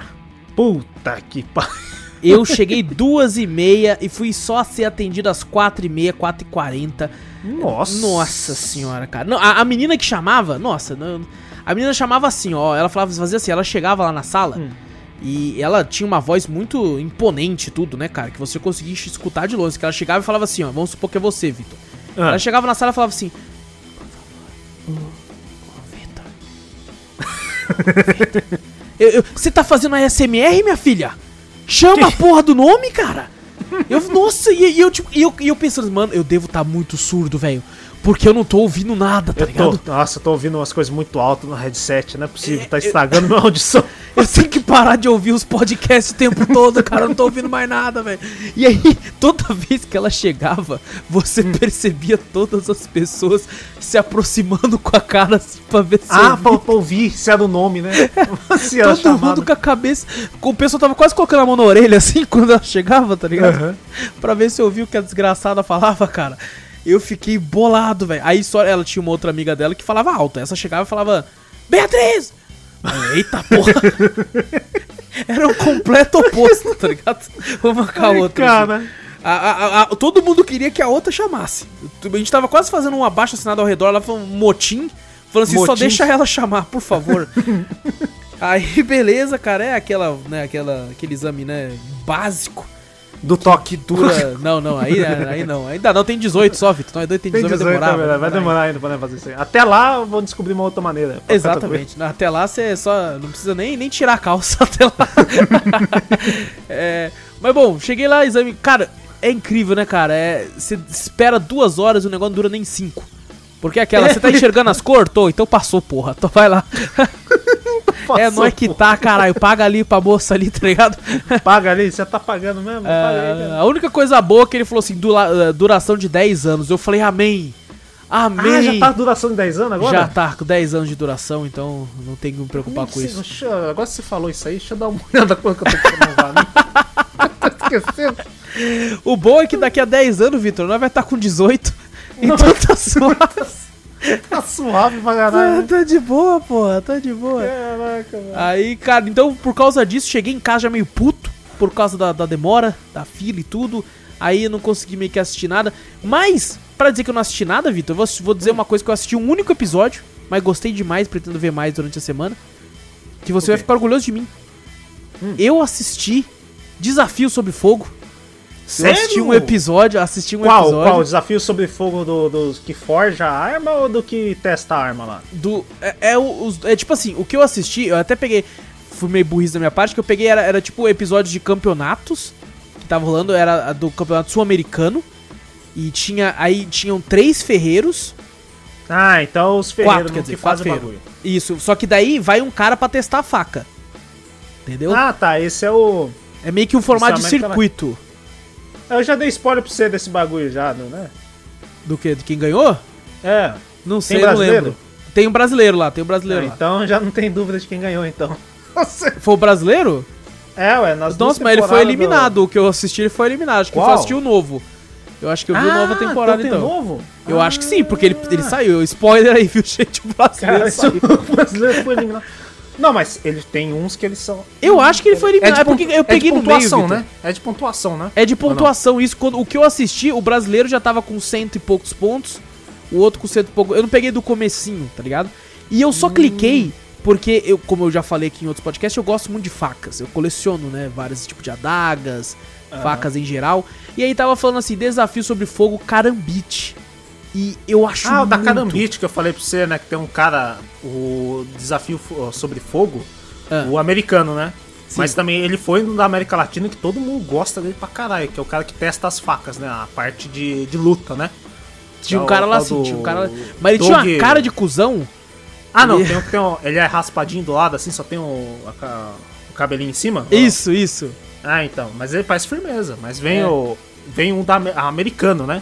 Puta que pariu. Eu cheguei duas e meia e fui só ser atendido às quatro e meia, quatro e quarenta. Nossa. Nossa senhora, cara. Não, a, a menina que chamava, nossa, não- a menina chamava assim, ó. Ela falava, fazia assim, ela chegava lá na sala Hum. e ela tinha uma voz muito imponente, tudo, né, cara? Que você conseguia escutar de longe. Que ela chegava e falava assim, ó. Vamos supor que é você, Vitor. Ah. Ela chegava na sala e falava assim. Ô, ô, Vitor. Você tá fazendo a SMR, minha filha? Chama a porra do nome, cara! Eu, nossa, e, e eu, tipo, e eu, e eu pensando, mano, eu devo estar muito surdo, velho. Porque eu não tô ouvindo nada, tá Eu ligado? tô, nossa, eu tô ouvindo umas coisas muito altas no headset, não é possível, tá estragando minha audição. Eu tenho que parar de ouvir os podcasts o tempo todo, cara. Eu não tô ouvindo mais nada, velho. E aí, toda vez que ela chegava, você Hum. percebia todas as pessoas se aproximando com a cara assim, pra ver se Ah, ouvia. pra, pra ouvir se era o nome, né? se era Todo chamado. mundo com a cabeça. O pessoal tava quase colocando a mão na orelha assim quando ela chegava, tá ligado? Aham. Pra ver se eu ouvi o que a desgraçada falava, cara. Eu fiquei bolado, velho. Aí só ela tinha uma outra amiga dela que falava alto. Essa chegava e falava: Beatriz! Eita porra! Era um completo oposto, tá ligado? Uma com a Ai, outra. cara. assim. A- a- a- todo mundo queria que a outra chamasse. A gente tava quase fazendo um abaixo assinado ao redor, ela falou um motim, falando assim, só Motim. deixa ela chamar, por favor. Aí, beleza, cara, é aquela, né, aquela, aquele exame, né, básico. Do toque. Dura. Não, não, aí, aí não. Ainda não, tem 18 só, Vitor. É doido, tem Tem 18, 18, vai demorar. vai, vai demorar ainda pra fazer isso aí. Até lá eu vou descobrir uma outra maneira. Exatamente. Até lá você só. Não precisa nem, nem tirar a calça até lá. É, mas bom, cheguei lá, exame. Cara, é incrível, né, cara? É, Você espera duas horas e o negócio não dura nem cinco. Porque é aquela, você tá enxergando as cores? Tô, então passou, porra. Então vai lá. é nós que tá, caralho. Paga ali pra moça ali, tá ligado? Paga ali, você tá pagando mesmo? Aí, É, cara. a única coisa boa é que ele falou assim, dura- duração de 10 anos. Eu falei, amém. Amém. Ah, já tá duração de 10 anos agora? Já tá com 10 anos de duração, então não tem que me preocupar com Não isso. eu- agora que você falou isso aí, deixa eu dar uma olhada quando que eu tô querendo usar, né? tô esquecendo. O bom é que daqui a 10 anos, Vitor, nós vai estar com 18. Então tá suave. Tá suave pra caralho. tá de boa, porra, tá de boa. Caraca, mano. Aí, cara, então por causa disso, cheguei em casa já meio puto, por causa da, da demora, da fila e tudo. Aí eu não consegui meio que assistir nada. Mas, pra dizer que eu não assisti nada, Vitor, eu vou, vou dizer uma coisa que eu assisti um único episódio, mas gostei demais, pretendo ver mais durante a semana. Que você O vai ficar orgulhoso de mim. Eu assisti Desafio sobre Fogo. Eu assisti um episódio, assisti um Qual? episódio Qual? O desafio sobre fogo do, dos que forja a arma ou do que testa a arma lá? do. É, é, os- é tipo assim, o que eu assisti, eu até peguei. Fui meio burrice da minha parte, que eu peguei era, era tipo episódios de campeonatos que tava rolando, era do campeonato sul-americano. E tinha. Aí tinham três ferreiros. Ah, então os ferreiros Quatro, quer dizer, que quatro fazem o bagulho. Isso. Só que daí vai um cara pra testar a faca. Entendeu? Ah, tá. Esse é o. é meio que um formato de é América circuito. Eu já dei spoiler pra você desse bagulho já, né? Do que? De quem ganhou? É. Não sei, Tem não lembro. Tem um brasileiro lá, tem um brasileiro É, lá. então já não tem dúvida de quem ganhou, então. Foi o brasileiro? É, ué, nas duas Nossa, mas ele foi eliminado. O que eu assisti, ele foi eliminado. Acho que eu Qual? assisti o novo. Eu acho que eu vi ah, a nova temporada, tem então. novo? Eu acho que sim, porque ele, ele saiu. Spoiler aí, viu, gente? O brasileiro Cara, saiu. o brasileiro foi eliminado. Não, mas ele tem uns que eles são. Eu acho que ele foi eliminado. É, pon- porque eu peguei é meio, pontuação, Vitor. né? É de pontuação, né? É de pontuação isso. Quando, o que eu assisti, o brasileiro já tava com cento e poucos pontos. O outro com cento e pouco. Eu não peguei do comecinho, tá ligado? E eu Hum. só cliquei porque, eu, como eu já falei aqui em outros podcasts, eu gosto muito de facas. Eu coleciono, né? Vários tipos de adagas, facas em geral. E aí tava falando assim, desafio sobre fogo carambite. E eu acho Ah, o da muito... Carambite que eu falei pra você, né? Que tem um cara, o desafio sobre fogo, Ah. o americano, né? Sim. Mas também ele foi no da América Latina que todo mundo gosta dele pra caralho, que é o cara que testa as facas, né? A parte de, de luta, né? Tinha um É o cara lá assim, tinha um cara lá... Mas ele tinha uma cara de cuzão. Ah, não, Ele- tem um, tem um, ele é raspadinho do lado, assim, só tem o, o cabelinho em cima. Isso, isso. Ah, então. Mas ele parece firmeza. Mas vem É. o. Vem um da ame- americano, né?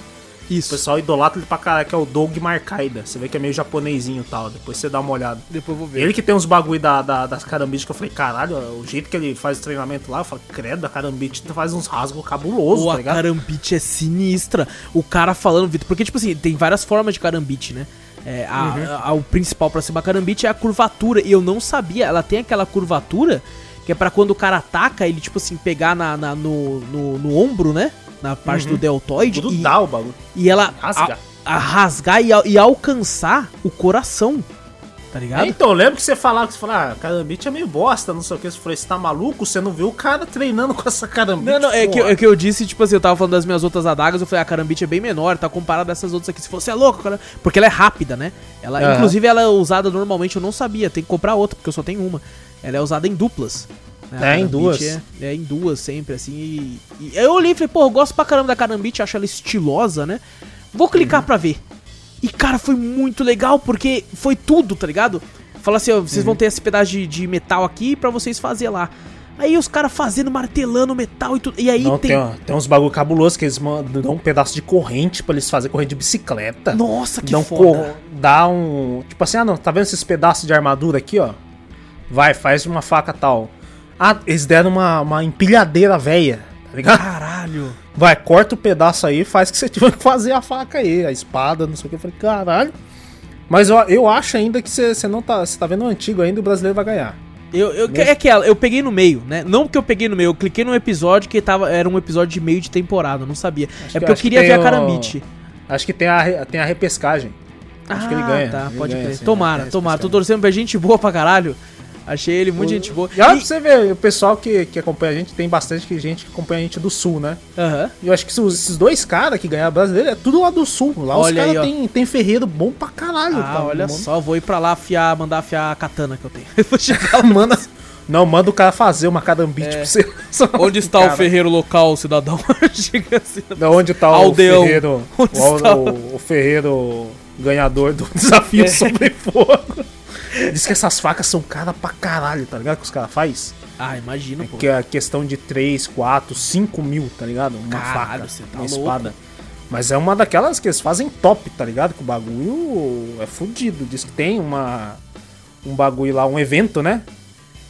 O Isso. pessoal idolatra ele pra caralho, que é o Doug Marcaida. Você vê que é meio japonesinho e tal. Depois você dá uma olhada. Depois eu vou ver. Ele que tem uns bagulho da, da, das carambites que eu falei, caralho, o jeito que ele faz o treinamento lá, eu falei, credo, a carambite faz uns rasgos cabulosos, Pô, tá a ligado? carambite é sinistra. O cara falando, Vitor, porque, tipo assim, tem várias formas de carambite, né? É, a- Uhum. a- o principal pra uma carambite é a curvatura. E eu não sabia, ela tem aquela curvatura que é pra quando o cara ataca, ele, tipo assim, pegar na, na- no, no, no ombro, né? Na parte do deltoide. Tudo e, dá o bagulho. e ela Rasga. A, a rasgar e, al- e alcançar o coração. Tá ligado? É, então, lembro que você falava que você falava, ah, carambite é meio bosta, não sei o que. Você falou, você tá maluco? Você não viu o cara treinando com essa carambite? Não, não, é que, porra?" é que eu disse, tipo assim, eu tava falando das minhas outras adagas, eu falei, a carambite é bem menor, tá comparado a essas outras aqui. Se fosse é louco, cara. Porque ela é rápida, né? Ela. Inclusive, ela é usada normalmente, eu não sabia, tem que comprar outra, porque eu só tenho uma. Ela é usada em duplas. Né? É, em duas. É, é em duas sempre, assim. E, e eu olhei e falei, pô, eu gosto pra caramba da carambite, acho ela estilosa, né? Vou clicar Uhum. pra ver. E, cara, foi muito legal, porque foi tudo, tá ligado? Fala assim, ó, vocês Uhum. vão ter esse pedaço de, de metal aqui pra vocês fazer lá. Aí os caras fazendo, martelando metal e tudo. E aí Não, tem. tem, tem uns bagulho cabulosos que eles mandam dão um pedaço de corrente pra eles fazerem corrente de bicicleta. Nossa, que Dão foda. Dá um. Tipo assim, ah não, tá vendo esses pedaços de armadura aqui, ó? Vai, faz uma faca tal. Ah, eles deram uma, uma empilhadeira velha, tá ligado? Caralho. Vai, corta o pedaço aí, faz que você tiver que fazer a faca aí, a espada, não sei o que. Eu falei, caralho. Mas eu, eu acho ainda que você não tá. Você tá vendo o antigo ainda, o brasileiro vai ganhar. Eu, eu, é aquela, eu peguei no meio, né? Não porque eu peguei no meio, eu cliquei num episódio que tava, era um episódio de meio de temporada, eu não sabia. é que- porque eu acho que queria tem ver a o- Carambite. Acho que tem a, tem a repescagem. Acho que ele ganha. Tá, Ele pode ganha, crer. sim, tomara, é, tomara. Tô torcendo pra gente boa pra caralho. Achei ele muito gente boa. E olha E- pra você ver, o pessoal que, que acompanha a gente, tem bastante gente que acompanha a gente do sul, né? Aham. E eu acho que esses- dois caras que ganharam brasileiro é tudo lá do sul. Lá Olha os caras tem, tem ferreiro bom pra caralho. Ah, tá? olha só, vou ir pra lá afiar, mandar afiar a katana que eu tenho. Eu vou chegar lá. Manda, não, manda o cara fazer uma carambite pra você. Onde está Cara, o ferreiro local, cidadão? Chega assim. Da onde tá Aldeão. o ferreiro? Onde o, está o- o ferreiro ganhador do desafio É. sobre fogo. Diz que essas facas são cara pra caralho, tá ligado? Que os caras fazem. Ah, imagina, pô. Que é a questão de 3, 4, 5 mil, tá ligado? Uma Caralho, faca, tá uma louco. espada. Mas é uma daquelas que eles fazem top, tá ligado? Que o bagulho é fudido. Diz que tem uma. Um bagulho lá, um evento, né?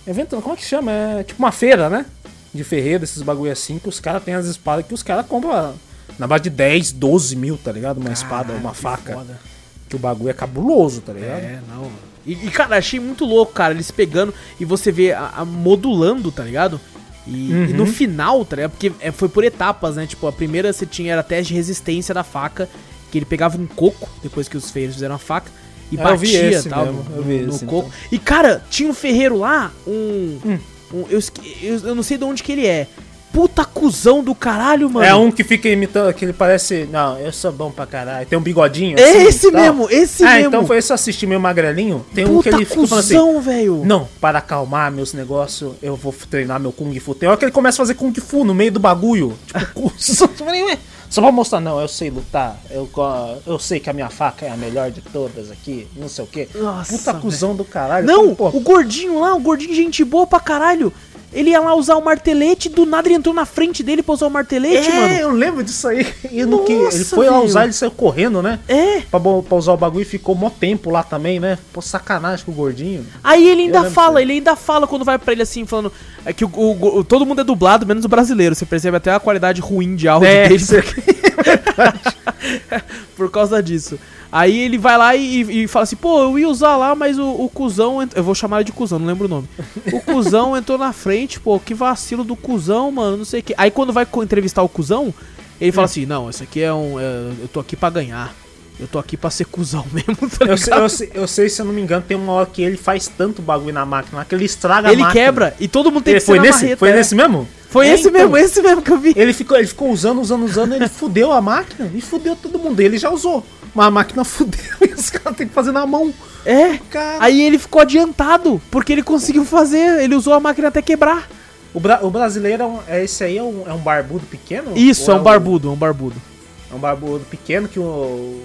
Evento, como é que chama? É tipo uma feira, né? De ferreiro, esses bagulho assim, que os caras têm as espadas que os caras compram na base de 10, 12 mil, tá ligado? Uma espada, uma que faca. foda. Que o bagulho é cabuloso, tá ligado? É, não. E, e, cara, achei muito louco, cara, eles pegando e você vê a, a modulando, tá ligado? E, e no Uhum. final, tá ligado? Porque é, foi por etapas, né? Tipo, a primeira você tinha era teste de resistência da faca, que ele pegava um coco, depois que os ferreiros fizeram a faca, e É, batia tal, mesmo, no, esse, coco. então. E, cara, tinha um ferreiro lá, um. Hum. um- eu, eu, eu não sei de onde que ele é. Puta cuzão do caralho, mano. É um que fica imitando, que ele parece. Não, eu sou bom pra caralho. Tem um bigodinho. É assim, esse mesmo, esse ah, mesmo. então foi esse assistir meio magrelinho. Tem um que Puta ele fica falando assim. cuzão, velho. Não, para acalmar meus negócios, eu vou treinar meu Kung Fu. Tem hora que ele começa a fazer Kung Fu no meio do bagulho. Tipo, Só pra mostrar, não, eu sei lutar. Eu, eu sei que a minha faca é a melhor de todas aqui. Não sei o quê. Nossa, Puta cuzão do caralho. Não, pô, o gordinho lá, o gordinho gente boa pra caralho. Ele ia lá usar o martelete, do nada ele entrou na frente dele pra usar o martelete, é, mano. eu lembro disso aí. E no que Nossa, ele foi lá usar, ele saiu correndo, né? É. Pra, pra usar o bagulho e ficou mó tempo lá também, né? Pô, sacanagem com o gordinho. Aí ele ainda fala, ele ainda fala quando vai pra ele assim, falando é que o, o- o- todo mundo é dublado, menos o brasileiro. Você percebe até a qualidade ruim de áudio É, dele. isso por causa disso. Aí ele vai lá e, e fala assim, pô, eu ia usar lá, mas o, o cuzão. ent- Eu vou chamar ele de cuzão, não lembro o nome. O cuzão entrou na frente, pô, que vacilo do cuzão, mano, não sei o que. Aí quando vai entrevistar o cuzão, ele Hum. fala assim, não, isso aqui é um. é, eu tô aqui pra ganhar. Eu tô aqui pra ser cuzão mesmo, tá Eu sei, eu, sei, eu sei, se eu não me engano, tem uma hora que ele faz tanto bagulho na máquina que ele estraga a Ele máquina. quebra e todo mundo tem Ele que foi nesse? marreta, foi é. nesse mesmo? Foi É, esse então. mesmo, esse mesmo que eu vi. Ele ficou, ele ficou usando, usando, usando, ele fudeu a máquina e fudeu todo mundo. Ele já usou, mas a máquina fudeu e os caras têm que fazer na mão. É. Cara. Aí ele ficou adiantado, porque ele conseguiu fazer, ele usou a máquina até quebrar. O, bra- o brasileiro, é, um, é esse aí é um, é um barbudo pequeno? Isso, é um o- barbudo, é um barbudo. É um barbudo pequeno que o...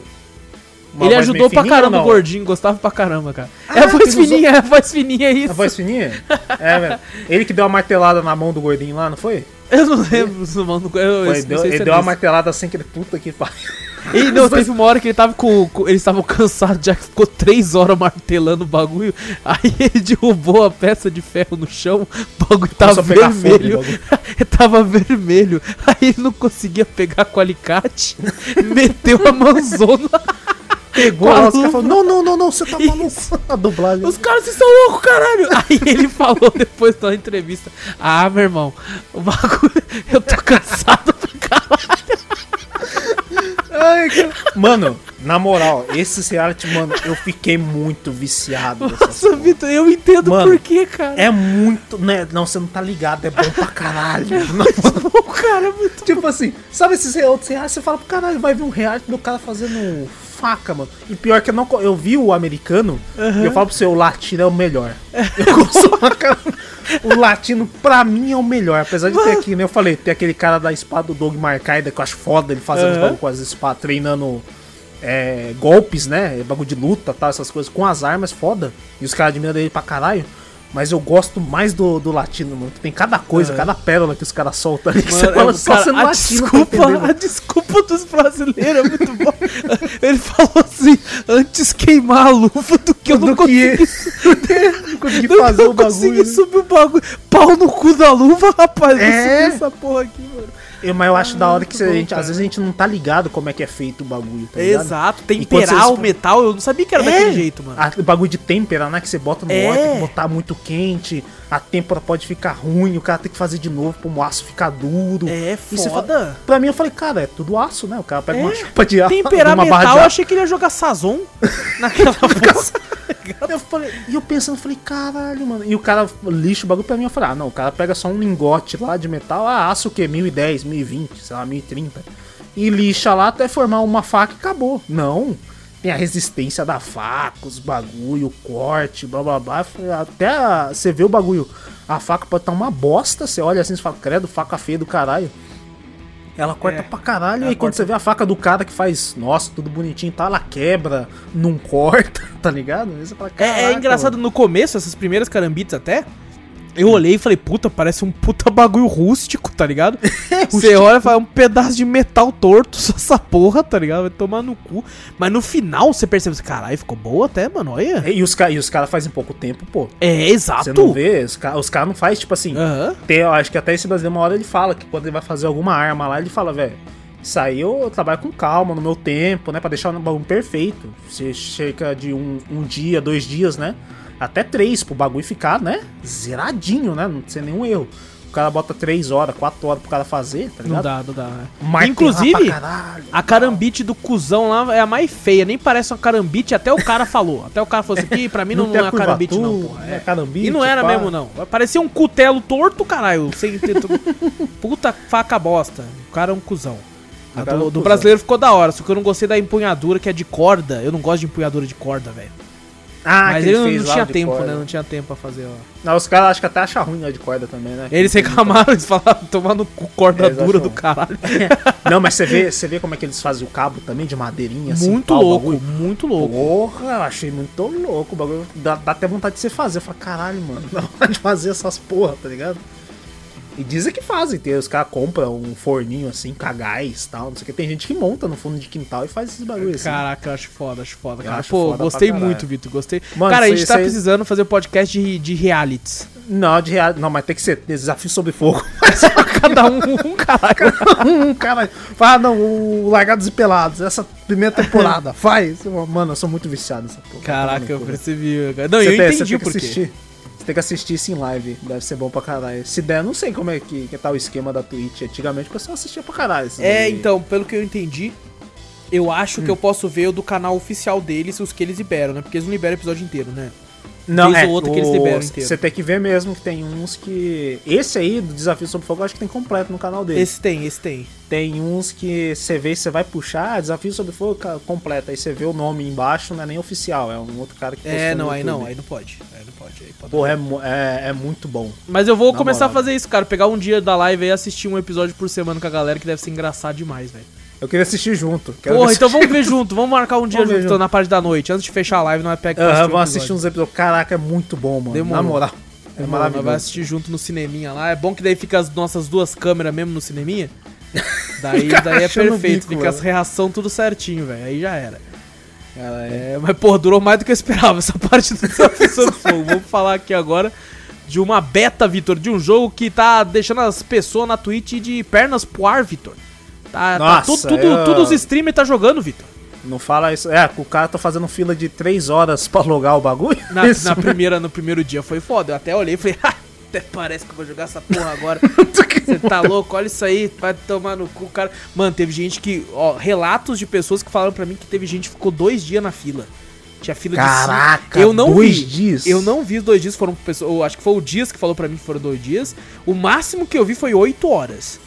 uma ele ajudou pra fininha caramba o gordinho, gostava pra caramba, cara. Ah, é a voz ele usou- fininha, é a voz fininha, é isso. A voz fininha? é, velho. Ele que deu uma martelada na mão do gordinho lá, não foi? Eu não lembro, mano. Eu, eu Foi, deu, sei ele é deu uma desse. martelada assim que ele, puta que pariu. E não, teve uma hora que ele tava com. com- eles estavam cansados, já que ficou três horas martelando o bagulho. Aí ele derrubou a peça de ferro no chão, o bagulho tava fogo, vermelho. o bagulho. tava vermelho. Aí ele não conseguia pegar com o alicate, meteu a mãozona. Pegou a luva. falaram, não, não, não, não, você tá maluco. A dublagem. Os caras, vocês são loucos, caralho! Aí ele falou depois da entrevista: Ah, meu irmão, o bagulho. Eu tô cansado pra caralho. Ai, cara. Mano, na moral, esse reality, mano, eu fiquei muito viciado. Nossa. Vitor, eu entendo Mano, por quê, cara. É muito, né? Não, você não tá ligado, é bom pra caralho. Não, O cara é muito. tipo assim, sabe esses outros reais? Você fala pro caralho, vai ver um reality do cara fazendo faca, mano. E pior que eu não. Eu vi o americano e eu falo pro você, o latino é o melhor. Eu gosto. O latino, pra mim, é o melhor. Apesar de ter aqui, né? Eu falei, tem aquele cara da espada do Doug Marcaida, que eu acho foda ele fazendo bagulho com as espadas, treinando é, golpes, né? Bagulho de luta, tal, essas coisas, com as armas, foda. E os caras admiram ele pra caralho. Mas eu gosto mais do, do latino, mano. que Tem cada coisa, cada pérola que os caras soltam ali. que você Mano, fala é, só cara, sendo a latino pra desculpa, entender, mano. a desculpa dos brasileiros é muito bom. Ele falou assim: antes queimar a luva do que eu não Do que consegui, não consegui que fazer eu o consegui bagulho. né? subir o bagulho. Pau no cu da luva, rapaz. Vou É. subir essa porra aqui, mano. Eu- mas eu acho da hora que muito a bom, gente, cara. às vezes a gente não tá ligado como é que é feito o bagulho, tá ligado? Exato, temperar vocês- o metal, eu não sabia que era É. daquele jeito, mano. A- o bagulho de têmpera, né? Que você bota no É. óleo, botar muito quente, a têmpera pode ficar ruim, o cara tem que fazer de novo pro aço ficar duro. É foda. fala- Pra mim, eu falei, cara, é tudo aço, né? O cara pega É. uma chupa de aço, Temperar uma metal, eu achei que ele ia jogar Sazon naquela porra. Eu falei, e eu pensando, eu falei, caralho, mano. E o cara lixa o bagulho pra mim, eu falei, ah, não, o cara pega só um lingote lá de metal, ah, aço o quê? 1010, 1020, sei lá, 1030. E lixa lá até formar uma faca e acabou. Não. Tem a resistência da faca, os bagulho, o corte, blá blá blá. Até você vê o bagulho, a faca pode estar uma bosta, você olha assim e fala, credo, faca feia do caralho. Ela corta É, pra caralho, e quando corta- você vê a faca do cara que faz, nossa, tudo bonitinho, tá, ela quebra, não corta, tá ligado? Fala, É, é "Caraca, engraçado, mano." no começo, essas primeiras carambites até, eu olhei e falei, puta, parece um puta bagulho rústico, tá ligado? Você olha e fala, é um pedaço de metal torto, só essa porra, tá ligado? Vai tomar no cu. Mas no final você percebe, caralho, ficou boa até, mano, olha. E os, e os caras fazem pouco tempo, pô. É, exato. Você não vê, os caras cara não faz tipo assim. Tem, acho que até esse brasileiro, uma hora ele fala que quando ele vai fazer alguma arma lá, ele fala, velho, isso aí eu trabalho com calma, no meu tempo, né? Pra deixar o bagulho perfeito. Você chega de um, um dia, dois dias, né? Até três pro bagulho ficar, né? Zeradinho, né? Não ser nenhum erro. O cara bota três horas, quatro horas pro cara fazer, tá Não ligado? dá, não dá. né? Martelar Inclusive, caralho, a carambite do cuzão lá é a mais feia, nem parece uma carambite, até o cara falou. Até o cara falou assim, "Ih, pra mim não, não, tem é carambite não, porra. né? É. Carambite, E não era pá. mesmo, não. Parecia um cutelo torto, caralho. Sem ter Puta faca bosta. O cara é um cuzão. A O cara é do, do brasileiro ficou da hora, só que eu não gostei da empunhadura, que é de corda. Eu não gosto de empunhadura de corda, velho. Ah, Mas que ele não, não lá tinha tempo, corda. né? Não tinha tempo pra fazer, ó. Não, os caras acho que até acham ruim né, de corda também, né? Eles reclamaram, eles falaram, tomar no cu corda É, dura do caralho. Não, mas você vê, você vê como é que eles fazem o cabo também, de madeirinha, assim. muito pau, louco, bagulho. muito louco. Porra, eu achei muito louco o bagulho. Dá, dá até vontade de você fazer. Eu falo, caralho, mano, dá vontade de fazer essas porra, tá ligado? E dizem que fazem, tem, os caras compram um forninho assim, com gás e tal, não sei o que. Tem gente que monta no fundo de quintal e faz esses bagulhos assim. Caraca, eu acho foda, acho foda, cara. acho Pô, foda gostei caralho. muito, Vitor, gostei. Mano, cara, a gente tá aí- precisando fazer um podcast de, de realities. Não, de real, não, mas tem que ser desafio sobre fogo. Cada um, um caralho. um cara. Fala, ah, não, o Largados e Pelados, essa primeira temporada, faz. Mano, eu sou muito viciado nessa porra. Caraca, eu Tá percebi. Não, Você eu tem- entendi tem o tem que assistir isso em live. Deve ser bom pra caralho. Se der, eu não sei como é que, que tá o esquema da Twitch. Antigamente o pessoal assistia pra caralho. É, daí. então, pelo que eu entendi, eu acho Hum. que eu posso ver o do canal oficial deles, os que eles liberam, né? Porque eles não liberam o episódio inteiro, né? Não, é, ou outra que eles liberam inteiro. Você tem que ver mesmo que tem uns que. Esse aí, do Desafio Sobre Fogo, eu acho que tem completo no canal dele. Esse tem, esse tem. Tem uns que você vê, você vai puxar, ah, Desafio Sobre Fogo completo. Aí você vê o nome embaixo, não é nem oficial, é um outro cara que É, não, aí não, aí não pode. Aí não pode. Aí pode. Pô, é, é, é muito bom. Mas eu vou Na começar moral. a fazer isso, cara. Pegar um dia da live e assistir um episódio por semana com a galera, que deve ser engraçado demais, velho. Eu queria assistir junto. Quero Porra, então vamos ver junto. Vamos marcar um dia junto, junto. na parte da noite. Antes de fechar a live, nós pega pra Aham, assistir um vamos assistir uns episódios. Caraca, é muito bom, mano. Demorou. Na moral. É Demorou, nós vai maravilhoso. assistir junto no cineminha lá. É bom que daí fica as nossas duas câmeras mesmo no cineminha. Daí, daí é perfeito, bico, fica as velho. reação tudo certinho, velho. Aí já era. É, mas, pô, durou mais do que eu esperava essa parte do Desafiação do Fogo. Vamos falar aqui agora de uma beta, Vitor, de um jogo que tá deixando as pessoas na Twitch de pernas pro ar, Vitor. Tá, tá Nossa, tudo, tudo, eu- tudo os streamers tá jogando, Vitor. Não fala isso. É, o cara tá fazendo fila de 3 horas pra logar o bagulho. Na, Isso na primeira, no primeiro dia foi foda. Eu até olhei e falei, "Ha, até parece que eu vou jogar essa porra agora. Você tá louco? Olha isso aí, vai tomar no cu, cara. Mano, teve gente que. Ó, relatos de pessoas que falaram pra mim que teve gente que ficou dois dias na fila. Tinha fila de Caraca. Eu não dois vi. dias? Eu não vi os dois dias, foram pessoas. eu Acho que foi o Dias que falou pra mim que foram dois dias. O máximo que eu vi foi oito horas.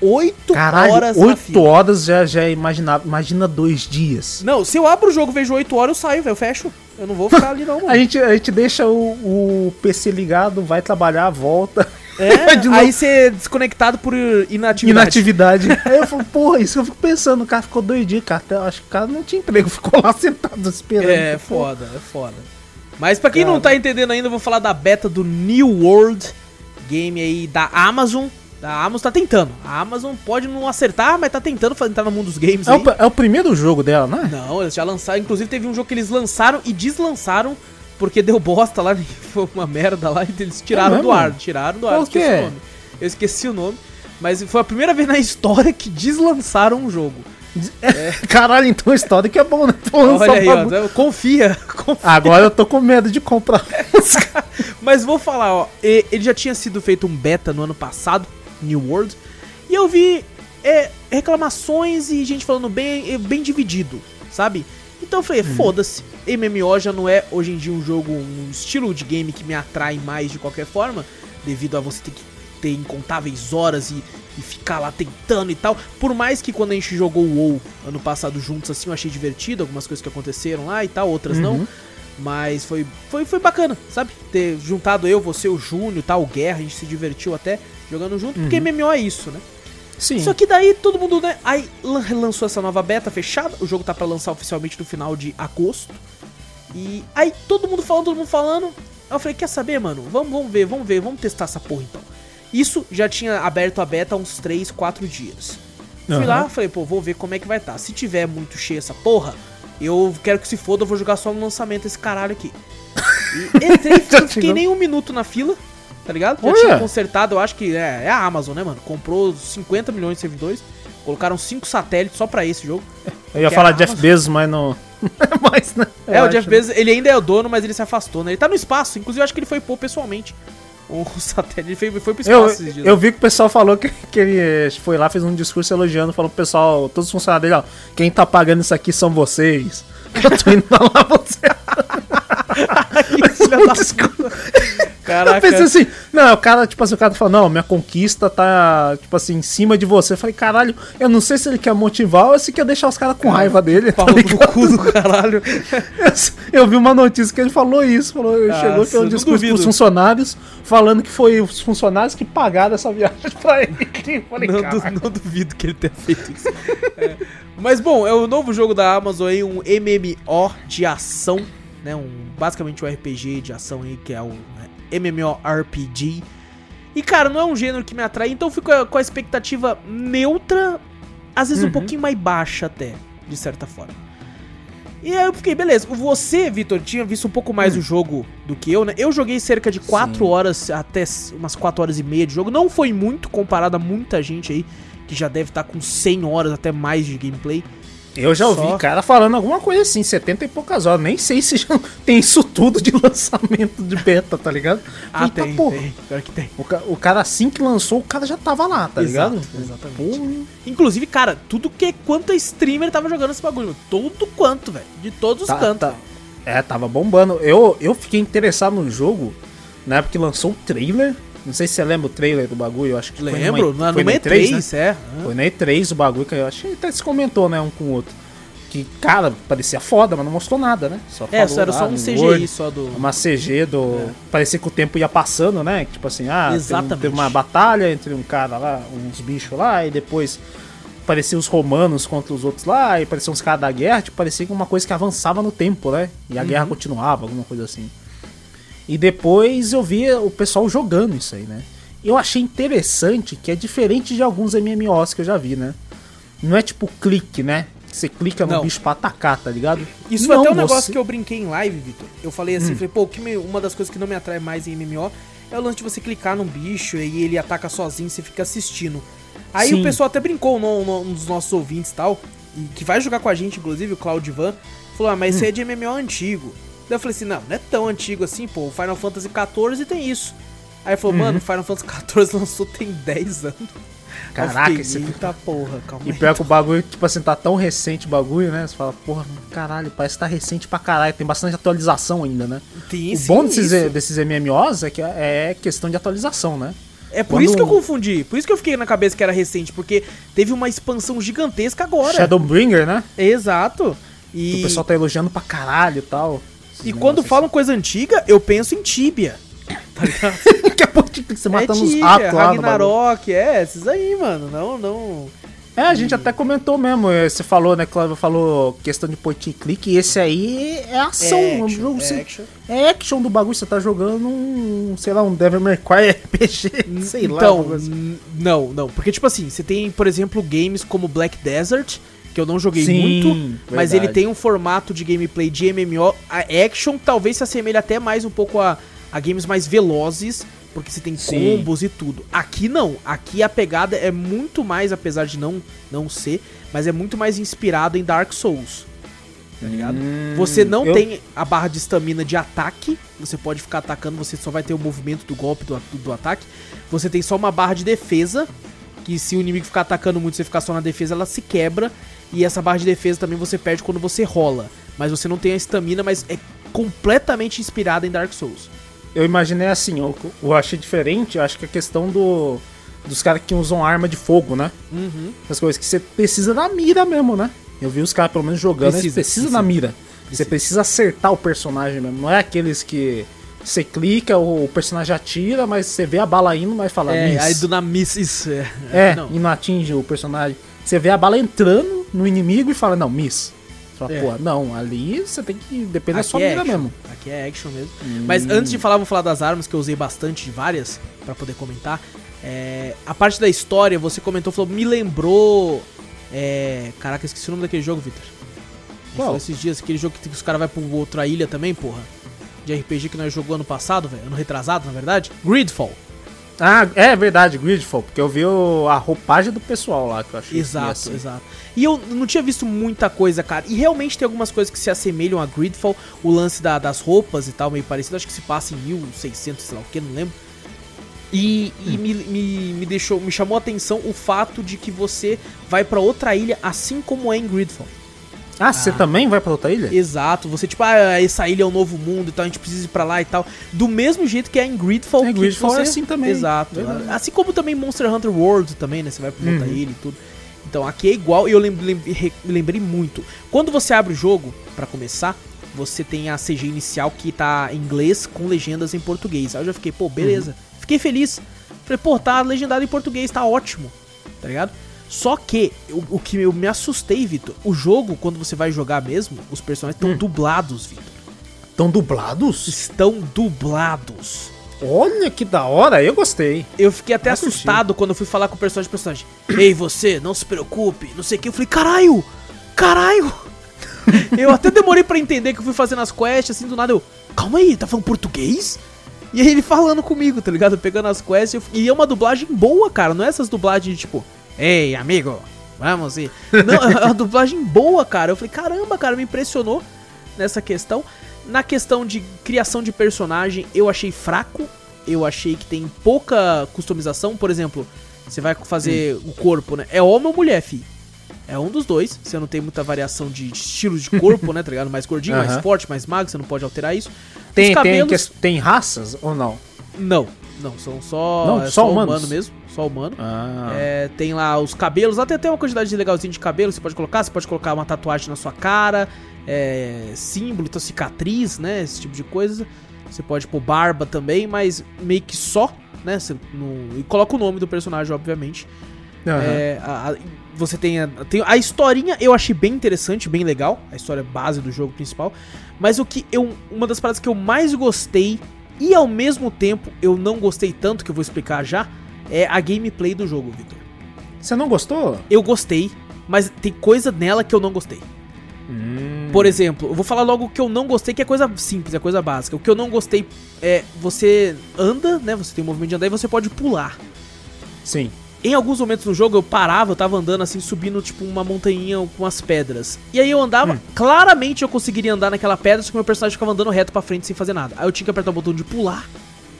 Oito Caralho, horas na 8 fila. horas já, já é imaginável. Imagina dois dias. Não, se eu abro o jogo e vejo oito horas, eu saio, velho. Eu fecho. Eu não vou ficar ali, não, mano. A gente, a gente deixa o, o PC ligado, vai trabalhar, volta. É, De aí você é desconectado por inatividade. Inatividade. Aí eu falo, porra, isso que eu fico pensando. O cara ficou dois dias, cara. Até- Acho que o cara não tinha emprego, ficou lá sentado esperando. É, Pô, foda, é foda. Mas pra quem não Cara. tá entendendo ainda, eu vou falar da beta do New World, game aí da Amazon. A Amazon tá tentando. A Amazon pode não acertar, mas tá tentando entrar no mundo dos games É o, é o primeiro jogo dela, né? Não, eles já lançaram. Inclusive teve um jogo que eles lançaram e deslançaram porque deu bosta lá, foi uma merda lá, e eles tiraram É do ar. Tiraram do ar, Qual esqueci que é? o nome. Eu esqueci o nome. Mas foi a primeira vez na história que deslançaram um jogo. Caralho, então a história que é bom, né? Pô, Olha aí, ó, confia, confia. Agora eu tô com medo de comprar. Mas vou falar, ó, ele já tinha sido feito um beta no ano passado, New World, e eu vi é, reclamações e gente falando bem, é, bem dividido, sabe? Então eu falei, foda-se, MMO já não é hoje em dia um jogo, um estilo de game que me atrai mais de qualquer forma, devido a você ter que ter incontáveis horas e, e ficar lá tentando e tal. Por mais que quando a gente jogou o WoW ano passado juntos, assim, eu achei divertido, algumas coisas que aconteceram lá e tal, outras não. Uhum. Mas foi, foi, foi bacana, sabe? Ter juntado eu, você, o Júnior e tal, o Guerra, a gente se divertiu até jogando junto, porque MMO é isso, né? Sim. Só que daí todo mundo, né? Aí lan- lançou essa nova beta fechada, o jogo tá pra lançar oficialmente no final de agosto. E aí todo mundo falando, todo mundo falando. Aí eu falei, quer saber, mano? Vamos, vamos ver, vamos ver, vamos testar essa porra então. Isso já tinha aberto a beta há uns 3, 4 dias. Fui Aham. lá, falei, pô, vou ver como é que vai estar. Se tiver muito cheio essa porra, eu quero que se foda, eu vou jogar só no lançamento esse caralho aqui. E entrei, não fiquei nem um minuto na fila, tá ligado? Já Olha. tinha consertado, eu acho que é, é a Amazon, né, mano? Comprou 50 milhões de servidores, colocaram 5 satélites só pra esse jogo. Eu ia que falar é Jeff Amazon. Bezos, mas não. mas, né? É, Eu o Jeff acho, Bezos, ele ainda é o dono, mas ele se afastou, né? Ele tá no espaço, inclusive eu acho que ele foi pôr pessoalmente. O satélite, ele foi, foi pro espaço Eu, esses dias. eu vi que o pessoal falou que, que ele eh, foi lá, fez um discurso elogiando, falou pro pessoal, todos os funcionários dele, ó, quem tá pagando isso aqui são vocês. Eu tô indo lá você. Que filha da puta. Caraca. Eu pensei assim, não, o cara, tipo assim, o cara fala, não, minha conquista tá, tipo assim, em cima de você. Eu falei, caralho, eu não sei se ele quer motivar ou se quer deixar os caras com raiva dele. Tá no ligado? cu do caralho. Eu vi uma notícia que ele falou isso, falou, Ah, chegou com um discurso pros funcionários, falando que foi os funcionários que pagaram essa viagem pra ele. Eu falei, Não, du- não duvido que ele tenha feito isso. É. Mas bom, é o novo jogo da Amazon aí, um MMO de ação, né? Um, basicamente um RPG de ação aí, que é o né, MMORPG. E cara, não é um gênero que me atrai, então eu fico com a, com a expectativa neutra, às vezes um Uhum. pouquinho mais baixa até, de certa forma. E aí eu fiquei, beleza. Você, Vitor, tinha visto um pouco mais o jogo do que eu, né? Eu joguei cerca de 4 Hum. Sim. horas, até umas 4 horas e meia de jogo. Não foi muito comparado a muita gente aí, que já deve estar com 100 horas, até mais de gameplay. Eu já ouvi Só. cara falando alguma coisa assim, 70 e poucas horas. Nem sei se já tem isso tudo de lançamento de beta, tá ligado? Ah, tem, tá, porra. tem. Pior que tem. O, ca- o cara assim que lançou, o cara já tava lá, tá Exato, ligado? exatamente. Porra. Inclusive, cara, tudo que quanto streamer tava jogando esse bagulho. Todo quanto, velho. De todos os Tá- cantos. tá- É, tava bombando. Eu, eu fiquei interessado no jogo na época que lançou o trailer. Não sei se você lembra o trailer do bagulho, eu acho que foi Lembro, numa- no, foi no na E3, né? é. Foi na E3 o bagulho que eu acho que até se comentou, né, um com o outro. Que, cara, parecia foda, mas não mostrou nada, né? Só É, falou era lá só um CGI Word, só do. Uma CG do. Parecia que o tempo ia passando, né? Tipo assim, ah, teve- Exatamente. Teve uma batalha entre um cara lá, uns bichos lá, e depois parecia os romanos contra os outros lá, e parecia uns caras da guerra, tipo, parecia que uma coisa que avançava no tempo, né? E a Uhum. guerra continuava, alguma coisa assim. E depois eu via o pessoal jogando isso aí, né? eu achei interessante que é diferente de alguns MMOs que eu já vi, né? Não é tipo clique, né? Você clica no Não. bicho pra atacar, tá ligado? Isso foi Não, até um negócio você- que eu brinquei em live, Vitor. Eu falei assim, falei, pô, que me- uma das coisas que não me atrai mais em MMO é o lance de você clicar num bicho e ele ataca sozinho e você fica assistindo. Aí Sim. o pessoal até brincou, um dos nossos ouvintes e tal, e que vai jogar com a gente, inclusive, o Claudivan, falou, ah, mas isso aí é de MMO antigo. Daí eu falei assim, não, não é tão antigo assim, pô, o Final Fantasy XIV tem isso. Aí ele falou, Uhum. mano, Final Fantasy XIV lançou tem 10 anos. Caraca, eu esse- fiquei, eita porra, calma E aí. pior que o bagulho, tipo assim, tá tão recente o bagulho, né? Você fala, porra, caralho, parece que tá recente pra caralho. Tem bastante atualização ainda, né? Tem o sim, bom desses, isso. desses MMOs é que é questão de atualização, né? É por Quando- isso que eu confundi. Por isso que eu fiquei na cabeça que era recente, porque teve uma expansão gigantesca agora. Shadowbringer, né? Exato. E, o pessoal tá elogiando pra caralho e tal. E quando falam coisa antiga, eu penso em Tibia. Tá ligado? a pouco tipo, você matando é os Tibia, ratos lá. Ragnarok, é, esses aí, mano. Não, não. É, a gente até comentou mesmo. eh, Você falou, né, Cláudio falou questão de point and click. E esse aí é ação. É é um action, jogo, é action. é action do bagulho. Você tá jogando um, sei lá, um Devil May Cry RPG. Sei lá. então, um bagulho assim. não, não. Porque, tipo assim, você tem, por exemplo, games como Black Desert, que eu não joguei Sim, muito, mas verdade. ele tem um formato de gameplay de MMO. A action talvez se assemelhe até mais um pouco a, a games mais velozes, porque você tem Sim. combos e tudo. Aqui não. Aqui a pegada é muito mais, apesar de não, não ser, mas é muito mais inspirado em Dark Souls. Tá ligado? Hum, Você não eu- tem a barra de estamina de ataque, você pode ficar atacando, você só vai ter o movimento do golpe do, do ataque. Você tem só uma barra de defesa, que se o inimigo ficar atacando muito, você ficar só na defesa, ela se quebra. E essa barra de defesa também você perde quando você rola. Mas você não tem a estamina, mas é completamente inspirada em Dark Souls. Eu imaginei assim, eu, eu achei diferente, eu acho que a questão do dos caras que usam arma de fogo, né? Uhum. Essas coisas que você precisa da mira mesmo, né? Eu vi os caras pelo menos jogando, Precisa, precisa. da mira. Você precisa acertar o personagem mesmo. Não é aqueles que você clica, o personagem atira, mas você vê a bala indo, mas fala É, miss. aí do na miss, isso é. É, não. e não atinge o personagem. Você vê a bala entrando no inimigo e fala, não, miss. Fala, É. pô, não, ali você tem que. Depende da sua é mira action. mesmo. Aqui é action mesmo. Mas antes de falar, vou falar das armas, que eu usei bastante de várias, pra poder comentar. É, a parte da história, você comentou, falou, me lembrou. É, caraca, esqueci o nome daquele jogo, Victor. Qual? esses dias, aquele jogo que os caras vão pra outra ilha também, porra. De RPG que nós jogou ano passado, velho. Ano retrasado, na verdade. Gridfall. Ah, é verdade, Gridfall, porque eu vi o- a roupagem do pessoal lá que eu achei Exato, assim. exato. E eu não tinha visto muita coisa, cara. E realmente tem algumas coisas que se assemelham a Gridfall. O lance da- das roupas e tal, meio parecido. Acho que se passa em 1600, sei lá o que, não lembro. E, e me, me, me deixou, me chamou a atenção o fato de que você vai pra outra ilha, assim como é em Gridfall. Ah, você também vai pra outra ilha? Exato, você tipo, ah, essa ilha é um novo mundo e tal, a gente precisa ir pra lá e tal. Do mesmo jeito que é em Gridfall. É, Gridfall você... é assim também. Exato. Verdade. Assim como também Monster Hunter World também, né? Você vai pra outra Uhum. ilha e tudo. Então aqui é igual e eu lem- lem- re- me lembrei muito. Quando você abre o jogo, pra começar, você tem a CG inicial que tá em inglês com legendas em português. Aí eu já fiquei, pô, beleza. Uhum. Fiquei feliz. Falei, pô, tá legendado em português, tá ótimo. Tá ligado? Só que o, o que eu me assustei, Vitor, o jogo, quando você vai jogar mesmo, os personagens Hum. estão dublados, Vitor. Estão dublados? Estão dublados. Olha que da hora, eu gostei. Eu fiquei até curti. assustado quando eu fui falar com o personagem personagem. Ei, você, não se preocupe, não sei o que. Eu falei, caralho! Caralho! eu até demorei pra entender que eu fui fazendo as quests, assim, do nada eu. Calma aí, tá falando português? E aí ele falando comigo, tá ligado? Pegando as quests. eu- E é uma dublagem boa, cara. Não é essas dublagens de tipo, ei, amigo, vamos ir. Não, é uma dublagem boa, cara. Eu falei, caramba, cara, me impressionou nessa questão. Na questão de criação de personagem, eu achei fraco. Eu achei que tem pouca customização. Por exemplo, você vai fazer o corpo, né? É homem ou mulher, fi? É um dos dois. Você não tem muita variação de estilos de corpo, né? Tá ligado? Mais gordinho, mais Aham. forte, mais magro. Você não pode alterar isso. Tem, tem, cabelos- que- tem raças ou não? Não, não. São só, Não, é só só humanos? humano mesmo. Só humano. Ah. É, tem lá os cabelos, até tem uma quantidade legalzinha de cabelo, você pode colocar, você pode colocar uma tatuagem na sua cara, é, símbolo, então cicatriz, né, esse tipo de coisa. Você pode pôr barba também, mas meio que só, né, você não- e coloca o nome do personagem, obviamente. Aham. É, a- a- você tem a, tem a historinha, eu achei bem interessante, bem legal, a história base do jogo principal. Mas o que eu, uma das paradas que eu mais gostei E ao mesmo tempo, eu não gostei tanto, que eu vou explicar já, é a gameplay do jogo, Vitor. Você não gostou? Eu gostei, mas tem coisa nela que eu não gostei. Hum. Por exemplo, eu vou falar logo o que eu não gostei, que é coisa simples, é coisa básica. O que eu não gostei é você anda, né? Você tem o movimento de andar e você pode pular. Sim. Em alguns momentos no jogo eu parava, eu tava andando assim, subindo tipo uma montanha com as pedras. E aí eu andava, Hum. claramente eu conseguiria andar naquela pedra, só que meu personagem ficava andando reto pra frente sem fazer nada. Aí eu tinha que apertar o botão de pular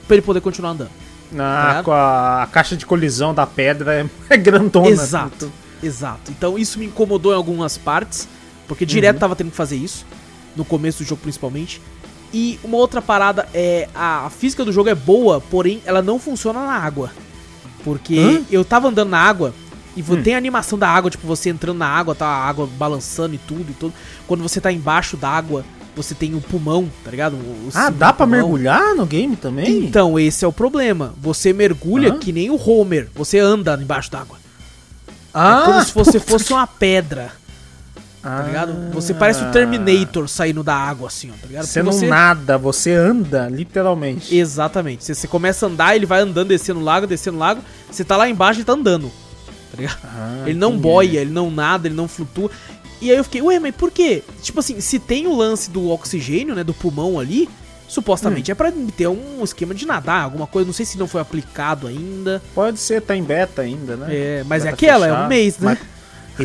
pra ele poder continuar andando. Ah, ligado? com a, a caixa de colisão da pedra é, é grandona. Exato, exato. Então isso me incomodou em algumas partes, porque direto tava tendo que fazer isso, no começo do jogo principalmente. E uma outra parada é a física do jogo é boa, porém ela não funciona na água. Porque Hã? eu tava andando na água e Hum. tem a animação da água, tipo você entrando na água, tá a água balançando e tudo e tudo. Quando você tá embaixo da água, você tem o pulmão, tá ligado? O- o Ah, dá pulmão. mergulhar no game também? Então, esse é o problema. Você mergulha Hã? que nem o Homer, você anda embaixo d'água. ah, É como se você fosse uma pedra, ah, tá ligado? Você parece o Terminator saindo da água, assim, ó, tá ligado? Você não nada, você anda, literalmente. Exatamente. Você, você começa a andar, ele vai andando, descendo o lago, descendo o lago. Você tá lá embaixo e tá andando, tá ligado? Ah, ele não boia, ele não nada, ele não flutua. E aí eu fiquei, ué, mas por quê? Tipo assim, se tem o lance do oxigênio, né, do pulmão ali, supostamente Hum. é pra ter um esquema de nadar, alguma coisa, não sei se não foi aplicado ainda. Pode ser, tá em beta ainda, né? É, mas é Beta aquela, é um mês, né? Mas-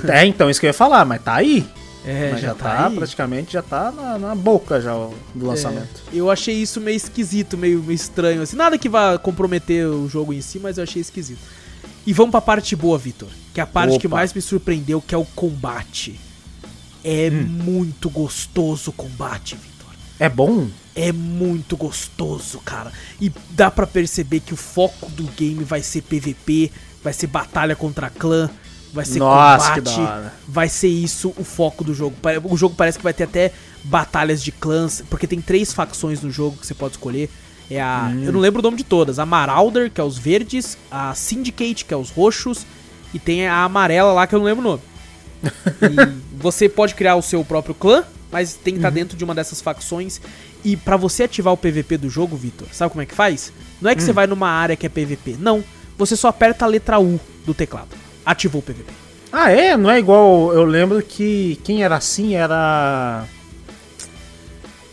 É, então, isso que eu ia falar, mas tá aí. É, mas já, tá, aí. praticamente, já tá na, na boca já o- do lançamento. É, eu achei isso meio esquisito, meio, meio estranho, assim. Nada que vá comprometer o jogo em si, mas eu achei esquisito. E vamos pra parte boa, Vitor. Que é a parte que Opa. mais me surpreendeu, que é o combate. É Hum. muito gostoso o combate, Vitor. É bom? É muito gostoso, cara. E dá pra perceber que o foco do game vai ser PVP, vai ser batalha contra clã, vai ser Nossa, combate. Vai ser isso o foco do jogo. O jogo parece que vai ter até batalhas de clãs, porque tem três facções no jogo que você pode escolher. É a. Hum. Eu não lembro o nome de todas. A Marauder, que é os verdes, a Syndicate, que é os roxos, e tem a amarela lá que eu não lembro o nome. E você pode criar o seu próprio clã, mas tem que estar dentro de uma dessas facções. E pra você ativar o PVP do jogo, Vitor, sabe como é que faz? Não é que você vai numa área que é PVP, não. Você só aperta a letra U do teclado. Ativou o PVP. Ah, é? Não é igual. Eu lembro que quem era assim era.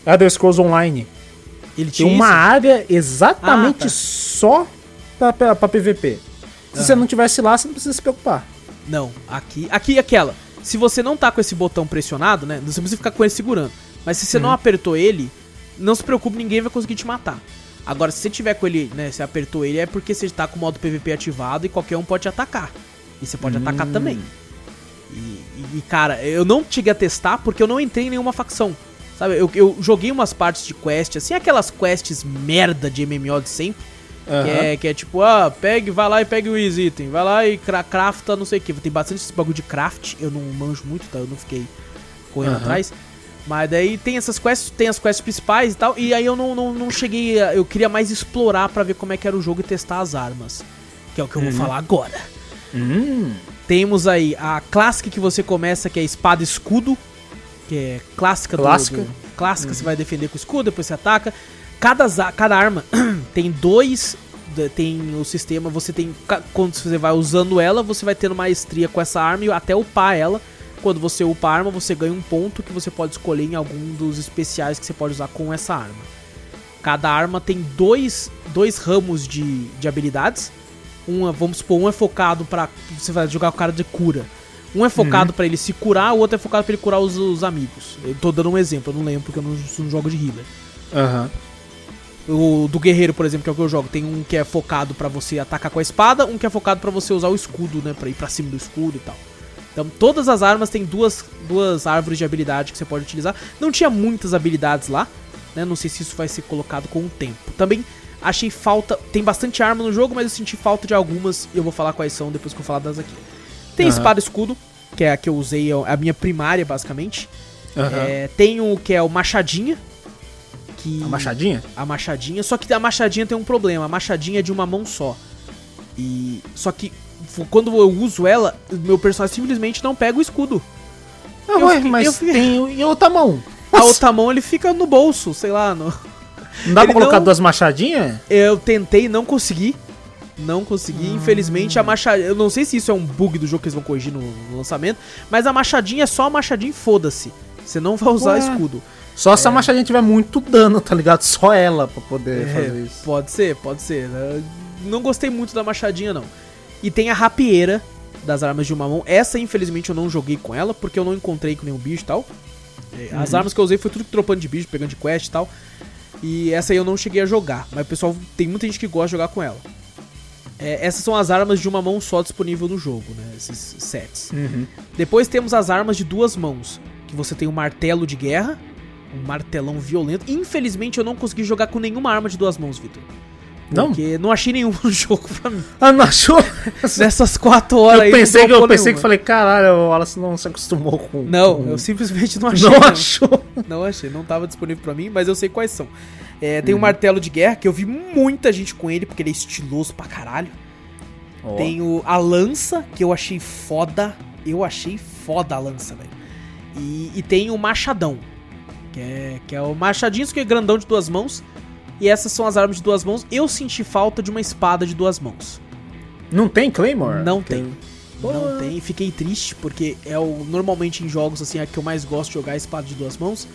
Elder Scrolls Online. Ele tinha uma isso? área exatamente Ah, tá. só pra, pra, pra PVP. Se você não tivesse lá, você não precisa se preocupar. Não, aqui, aqui é aquela. Se você não tá com esse botão pressionado, né? Você precisa ficar com ele segurando. Mas se você não apertou ele, não se preocupe, ninguém vai conseguir te matar. Agora, se você tiver com ele, né? Você apertou ele, é porque você tá com o modo PVP ativado e qualquer um pode te atacar. E você pode atacar também. E, e, cara, eu não cheguei a testar porque eu não entrei em nenhuma facção. Sabe, eu, eu joguei umas partes de quest, assim, aquelas quests merda de MMO de sempre. Que, Aham. é, que é tipo, ah, pegue, vai lá e pegue o item, vai lá e cra crafta não sei o que. Tem bastante esse bagulho de craft, eu não manjo muito, tá? Eu não fiquei correndo Aham. atrás. Mas daí tem essas quests, tem as quests principais e tal, e aí eu não, não, não cheguei, a- eu queria mais explorar pra ver como é que era o jogo e testar as armas. Que é o que eu vou falar agora. Hum. Temos aí a clássica que você começa, que é espada escudo. Que é clássica do- Clássica. Do, clássica, você vai defender com escudo, depois você ataca. Cada, cada arma tem dois. Tem o sistema, você tem. Quando você vai usando ela, você vai tendo maestria com essa arma e até upar ela. Quando você upa a arma, você ganha um ponto que você pode escolher em algum dos especiais que você pode usar com essa arma. Cada arma tem dois, dois ramos de, de habilidades. Um, é- vamos supor, um é focado pra. Você vai jogar com o cara de cura. Um é focado pra ele se curar, o outro é focado pra ele curar os, os amigos. Eu tô dando um exemplo, eu não lembro porque eu não, não jogo de healer. Aham. O do guerreiro, por exemplo, que é o que eu jogo, tem um que é focado pra você atacar com a espada, um que é focado pra você usar o escudo, né, Pra ir pra cima do escudo e tal. Então, todas as armas têm duas, duas árvores de habilidade que você pode utilizar. Não tinha muitas habilidades lá, né? Não sei se isso vai ser colocado com o tempo. Também achei falta, tem bastante arma no jogo, mas eu senti falta de algumas e eu vou falar quais são depois que eu falar das aqui. Tem Aham. espada e escudo, que é a que eu usei, é a minha primária basicamente. Aham. É, tem o que é o machadinha, que A machadinha? a machadinha, só que a machadinha tem um problema, a machadinha é de uma mão só. E só que quando eu uso ela, o meu personagem simplesmente não pega o escudo. Ah, Eu ué, mas eu tem em outra mão. A outra mão ele fica no bolso, sei lá, no Não dá Ele pra colocar não- duas machadinhas? Eu tentei, não consegui. Não consegui. Infelizmente, a machadinha. Eu não sei se isso é um bug do jogo que eles vão corrigir no, no lançamento. Mas a machadinha é só a machadinha e foda-se. Você não vai usar Ué. escudo. Só se a machadinha tiver muito dano, tá ligado? Só ela pra poder É, fazer isso. Pode ser, pode ser. Eu Não gostei muito da machadinha, não. E tem a rapieira das armas de uma mão. Essa, infelizmente, eu não joguei com ela, porque eu não encontrei com nenhum bicho e tal. É, As armas que eu usei foi tudo tropando de bicho, pegando de quest e tal. E essa aí eu não cheguei a jogar. Mas o pessoal, tem muita gente que gosta de jogar com ela. É, essas são as armas de uma mão só disponível no jogo, né? Esses sets. Uhum. Depois temos as armas de duas mãos. Que você tem o martelo de guerra. Um martelão violento. Infelizmente eu não consegui jogar com nenhuma arma de duas mãos, Vitor. Não? Porque não achei nenhum jogo pra mim. Ah, não achou? Nessas quatro horas aí. eu pensei não que eu pensei que nenhuma. falei, caralho, o Wallace não se acostumou com. Não, com- eu simplesmente não achei. não não. achou. Não achei, não tava disponível pra mim, mas eu sei quais são. É, tem o martelo de guerra, que eu vi muita gente com ele, porque ele é estiloso pra caralho. Ó. Tem o, a lança, que eu achei foda. Eu achei foda a lança, velho. E, e tem o machadão, que é, que é o machadinho, que é grandão de duas mãos. E essas são as armas de duas mãos. Eu senti falta de uma espada de duas mãos. Não tem Claymore? Não tem. Não tem. Fiquei triste, porque é o normalmente em jogos assim, a que eu mais gosto de jogar é a espada de duas mãos.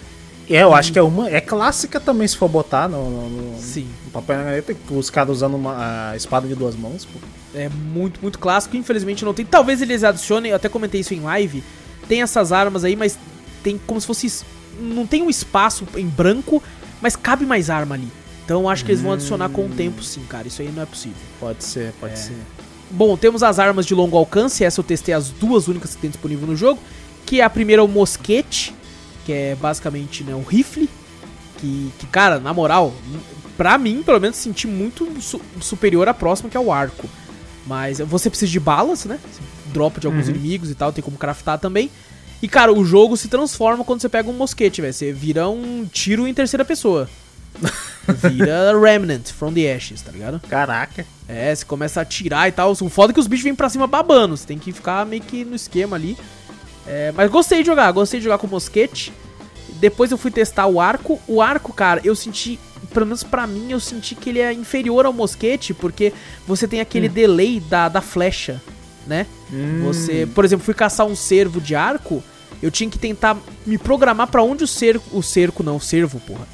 É, eu acho que é uma. É clássica também, se for botar no, no, no- Sim. no papel na caneta, os caras usando uma a espada de duas mãos, pô. É muito, muito clássico. Infelizmente não tem. Talvez eles adicionem, eu até comentei isso em live. Tem essas armas aí, mas tem como se fosse. Não tem um espaço em branco, mas cabe mais arma ali. Então acho que eles vão adicionar com o tempo, sim, cara. Isso aí não é possível. Pode ser, pode É. ser. Bom, temos as armas de longo alcance. Essa eu testei as duas únicas que tem disponível no jogo. Que é a primeira, o mosquete, que é basicamente né, um rifle. Que, que, cara, na moral, pra mim, pelo menos, senti muito su- superior à próxima, que é o arco. Mas você precisa de balas, né? Você dropa de alguns Uhum. inimigos e tal, tem como craftar também. E, cara, o jogo se transforma quando você pega um mosquete, velho. Você vira um tiro em terceira pessoa. Vira Remnant from the Ashes, tá ligado? Caraca. É, você começa a atirar e tal. O foda é que os bichos vêm pra cima babando. Você tem que ficar meio que no esquema ali. É, mas gostei de jogar, gostei de jogar com mosquete. Depois eu fui testar o arco. O arco, cara, eu senti, pelo menos pra mim, eu senti que ele é inferior ao mosquete, porque você tem aquele delay da, da flecha, né? Hum. Você, por exemplo, fui caçar um cervo de arco, eu tinha que tentar me programar pra onde o cerco, o cerco não, o cervo, porra.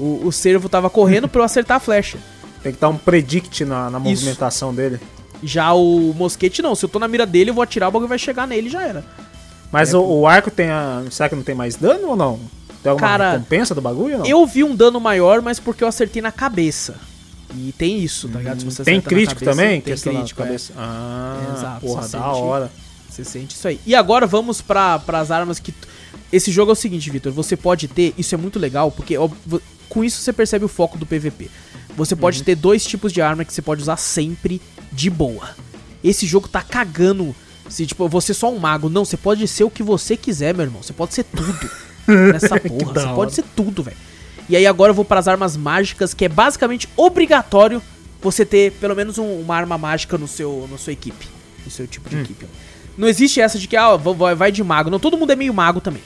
O, o cervo tava correndo pra eu acertar a flecha. Tem que dar um predict na, na movimentação dele. Já o mosquete não, se eu tô na mira dele, eu vou atirar, o bagulho vai chegar nele e já era. Mas É, o, o arco tem a. Será que não tem mais dano ou não? Tem alguma Cara, recompensa do bagulho ou não? Eu vi um dano maior, mas porque eu acertei na cabeça. E tem isso, tá ligado? Tem crítico cabeça, também? Tem crítico, é. Ah, Exato, porra, da hora. Você sente isso aí. E agora vamos para as armas que. Esse jogo é o seguinte, Vitor. Você pode ter. Isso é muito legal, porque com isso você percebe o foco do PVP. Você pode Uhum. ter dois tipos de arma que você pode usar sempre de boa. Esse jogo tá cagando. Se, tipo, você é só um mago. Não, você pode ser o que você quiser, meu irmão. Você pode ser tudo nessa porra. Você pode ser tudo, velho. E aí agora eu vou para as armas mágicas, que é basicamente obrigatório você ter pelo menos um- uma arma mágica no seu, na sua equipe. No seu tipo de Hum. equipe. Não existe essa de que, ah, vai- de mago. Não, todo mundo é meio mago também.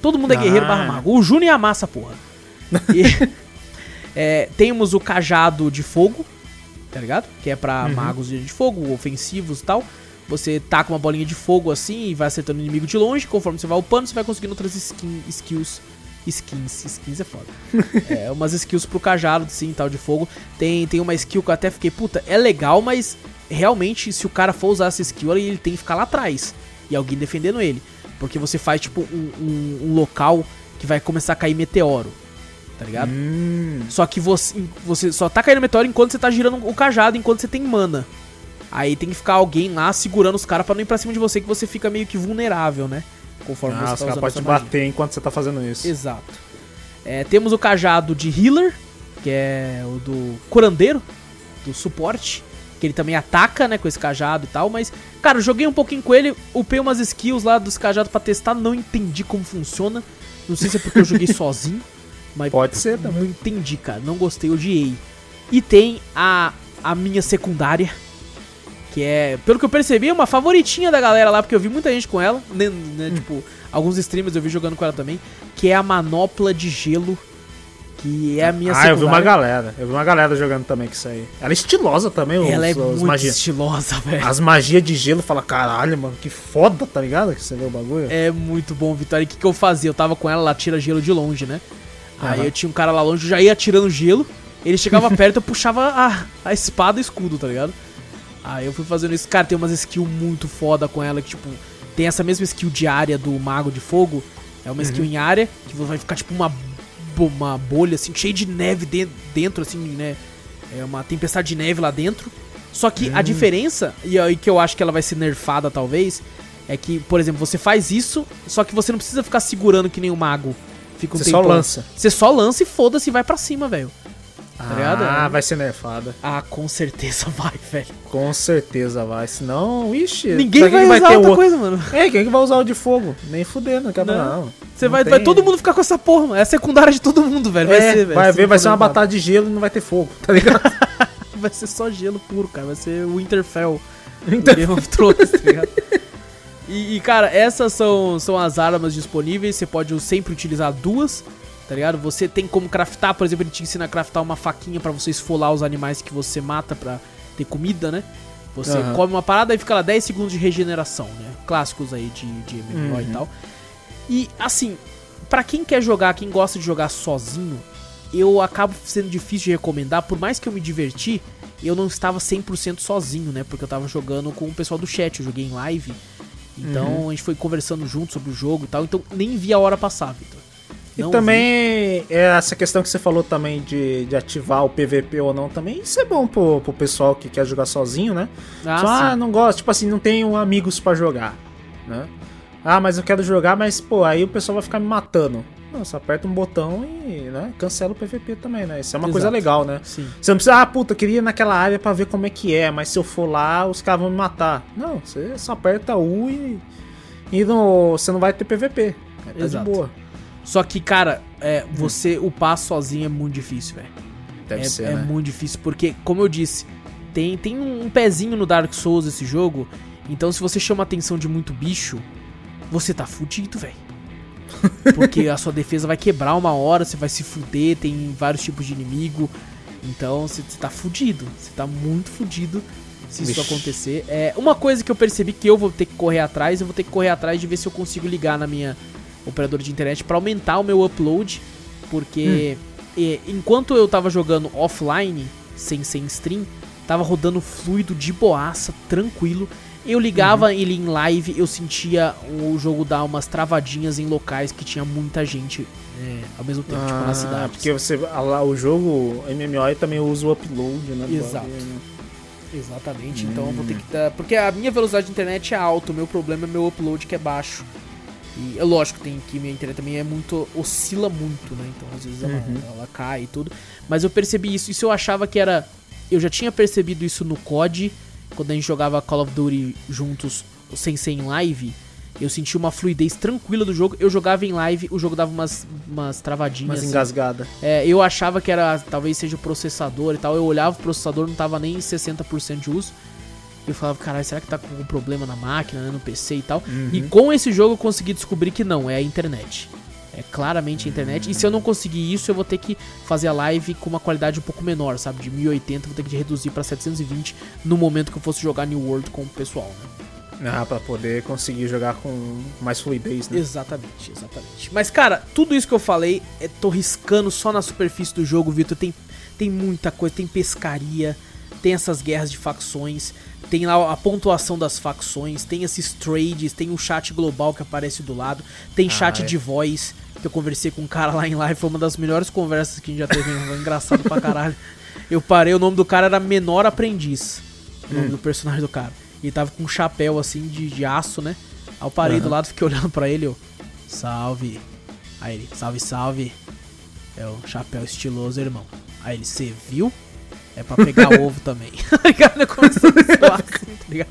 Todo mundo é Ah. guerreiro barra mago. O Júnior é a massa, porra. E, é, temos o cajado de fogo, tá ligado? Que é pra Uhum. magos de fogo, ofensivos e tal. Você taca uma bolinha de fogo assim e vai acertando o inimigo de longe. Conforme você vai upando, você vai conseguindo outras skin, skills. Skins, skins é foda. é, umas skills pro cajado, sim, tal, de fogo. Tem, tem uma skill que eu até fiquei, puta, é legal, mas realmente, se o cara for usar essa skill, ele tem que ficar lá atrás. E alguém defendendo ele. Porque você faz, tipo, um, um- um local que vai começar a cair meteoro. Tá ligado? Hum, Só que você, você só tá caindo meteoro enquanto você tá girando o cajado, enquanto você tem mana. Aí tem que ficar alguém lá segurando os caras pra não ir pra cima de você, que você fica meio que vulnerável, né? Conforme ah, você os tá caras usando podem te magia. bater enquanto você tá fazendo isso. Exato. É, temos o cajado de healer, que é o do curandeiro, do suporte, que ele também ataca, né, com esse cajado e tal, mas, cara, joguei um pouquinho com ele, upei umas skills lá dos cajados pra testar, não entendi como funciona, não sei se é porque eu joguei sozinho, mas Pode ser também. não entendi, cara, não gostei, odiei. E tem a, a minha secundária, que é, pelo que eu percebi, é uma favoritinha da galera lá, porque eu vi muita gente com ela, né, né, tipo, alguns streamers eu vi jogando com ela também, que é a manopla de gelo, Que é a minha Ah, eu vi uma secundária. galera. Eu vi uma galera jogando também com isso aí. Ela é estilosa também, os, Ela é muito magia. estilosa, velho. As magias de gelo, fala, caralho, mano, que foda, tá ligado? Que você vê o bagulho. É muito bom, Vitória. E o que, que eu fazia? Eu tava com ela, ela tira gelo de longe, né? Aí Aham. eu tinha um cara lá longe, eu já ia atirando gelo. Ele chegava perto, eu puxava a, a espada e escudo, tá ligado? Aí eu fui fazendo isso. Cara, tem umas skills muito foda com ela, que tipo, tem essa mesma skill de área do Mago de Fogo. É uma skill em área, que vai ficar tipo uma, uma bolha, assim, cheia de neve de- dentro, assim, né? É uma tempestade de neve lá dentro. Só que a diferença, e aí que eu acho que ela vai ser nerfada talvez, é que, por exemplo, você faz isso, só que você não precisa ficar segurando que nem o mago. Fica um Você só lança. Você só lança e foda-se e vai pra cima, velho. Tá ligado? Ah, vai ser nerfada. Ah, com certeza vai, velho. Com certeza vai. Senão, ixi. Ninguém vai que usar outra o- coisa, mano. É, quem que vai usar o de fogo? Nem fudendo, quer Não. não. Você Não vai, tem- vai todo mundo ficar com essa porra, mano. É a secundária de todo mundo, velho. Vai É, ser, velho. vai ver, não vai ser uma batalha de gelo e não vai ter fogo, tá ligado? Vai ser só gelo puro, cara. Vai ser o Winterfell. Do Game of Thrones, tá ligado? E, e, cara, essas são, são as armas disponíveis. Você pode sempre utilizar duas, tá ligado? Você tem como craftar, por exemplo, ele te ensina a craftar uma faquinha pra você esfolar os animais que você mata pra ter comida, né? Você Aham. come uma parada e fica lá 10 segundos de regeneração, né? Clássicos aí de, de MMO e Uhum. tal. E, assim, pra quem quer jogar, quem gosta de jogar sozinho, eu acabo sendo difícil de recomendar. Por mais que eu me diverti, eu não estava 100% sozinho, né? Porque eu tava jogando com o pessoal do chat, eu joguei em live. Então Uhum. a gente foi conversando junto sobre o jogo e tal. Então nem vi a hora passar, Vitor. E também, é essa questão que você falou também de, de ativar o PVP ou não, também isso é bom pro, pro pessoal que quer jogar sozinho, né? vi. Ah, Só, ah, não gosto, tipo assim, não tenho amigos pra jogar, né? Ah, mas eu quero jogar, mas pô, aí o pessoal vai ficar me matando. Você aperta um botão e, né, cancela o PVP também, né? Isso é uma coisa Exato. legal, né? Sim. Você não precisa, ah, puta, eu queria ir naquela área pra ver como é que é, mas se eu for lá, os caras vão me matar. Não, você só aperta U e, e não, você não vai ter PVP. Aí Tá Exato. de boa. Só que, cara, é, você upar sozinho é muito difícil, velho. Deve é, ser, é né? muito difícil, porque, como eu disse, tem, tem um pezinho no Dark Souls esse jogo. Então, se você chama a atenção de muito bicho, você tá fudido, velho. Porque a sua defesa vai quebrar uma hora, você vai se fuder, tem vários tipos de inimigo. Então, você, tá fudido. Você tá muito fudido se isso acontecer. É, uma coisa que eu percebi que eu vou ter que correr atrás, eu vou ter que correr atrás de ver se eu consigo ligar na minha operadora de internet pra aumentar o meu upload. Porque é, enquanto eu tava jogando offline, sem, sem stream, tava rodando fluido de boaça, tranquilo. Eu ligava ele em live, eu sentia o jogo dar umas travadinhas em locais que tinha muita gente é, ao mesmo tempo, tipo na Ah, cidade. Porque você, lá, o jogo MMO também usa o upload, né? Exato. né? Exatamente, então eu vou ter que dar. Porque a minha velocidade de internet é alta, o meu problema é meu upload que é baixo. E é lógico tem que minha internet também é muito. oscila muito, né? Então às vezes ela, Uhum. ela cai e tudo. Mas eu percebi isso. Isso eu achava que era. Eu já tinha percebido isso no COD, quando a gente jogava Call of Duty juntos sem ser em live. Eu sentia uma fluidez tranquila do jogo. Eu jogava em live, o jogo dava umas, umas travadinhas. Mas assim. engasgada. É, eu achava que era, talvez seja o processador e tal. Eu olhava o processador, não tava nem em 60% de uso. E eu falava, caralho, será que tá com algum problema na máquina, né, no PC e tal? E com esse jogo eu consegui descobrir que não, é a internet. É claramente a internet. E se eu não conseguir isso, eu vou ter que fazer a live com uma qualidade um pouco menor, sabe? De 1080, vou ter que reduzir pra 720 no momento que eu fosse jogar New World com o pessoal, né? Ah, pra poder conseguir jogar com mais fluidez, né? Exatamente, exatamente. Mas, cara, tudo isso que eu falei, é, tô riscando só na superfície do jogo, Vitor. Tem, tem muita coisa, tem pescaria, tem essas guerras de facções, tem lá a pontuação das facções, tem esses trades, tem o chat global que aparece do lado, tem chat é. de voz, que eu conversei com um cara lá em live, foi uma das melhores conversas que a gente já teve, engraçado pra caralho. Eu parei, o nome do cara era Menor Aprendiz, o nome do personagem do cara. E ele tava com um chapéu assim de, de aço, né? Aí eu parei do Aham. lado, fiquei olhando pra ele, eu. Salve. Aí ele, salve, salve. É o chapéu estiloso, irmão. Aí ele, você viu? É pra pegar ovo também. Tá ligado? Ele começou a zoar assim, tá ligado?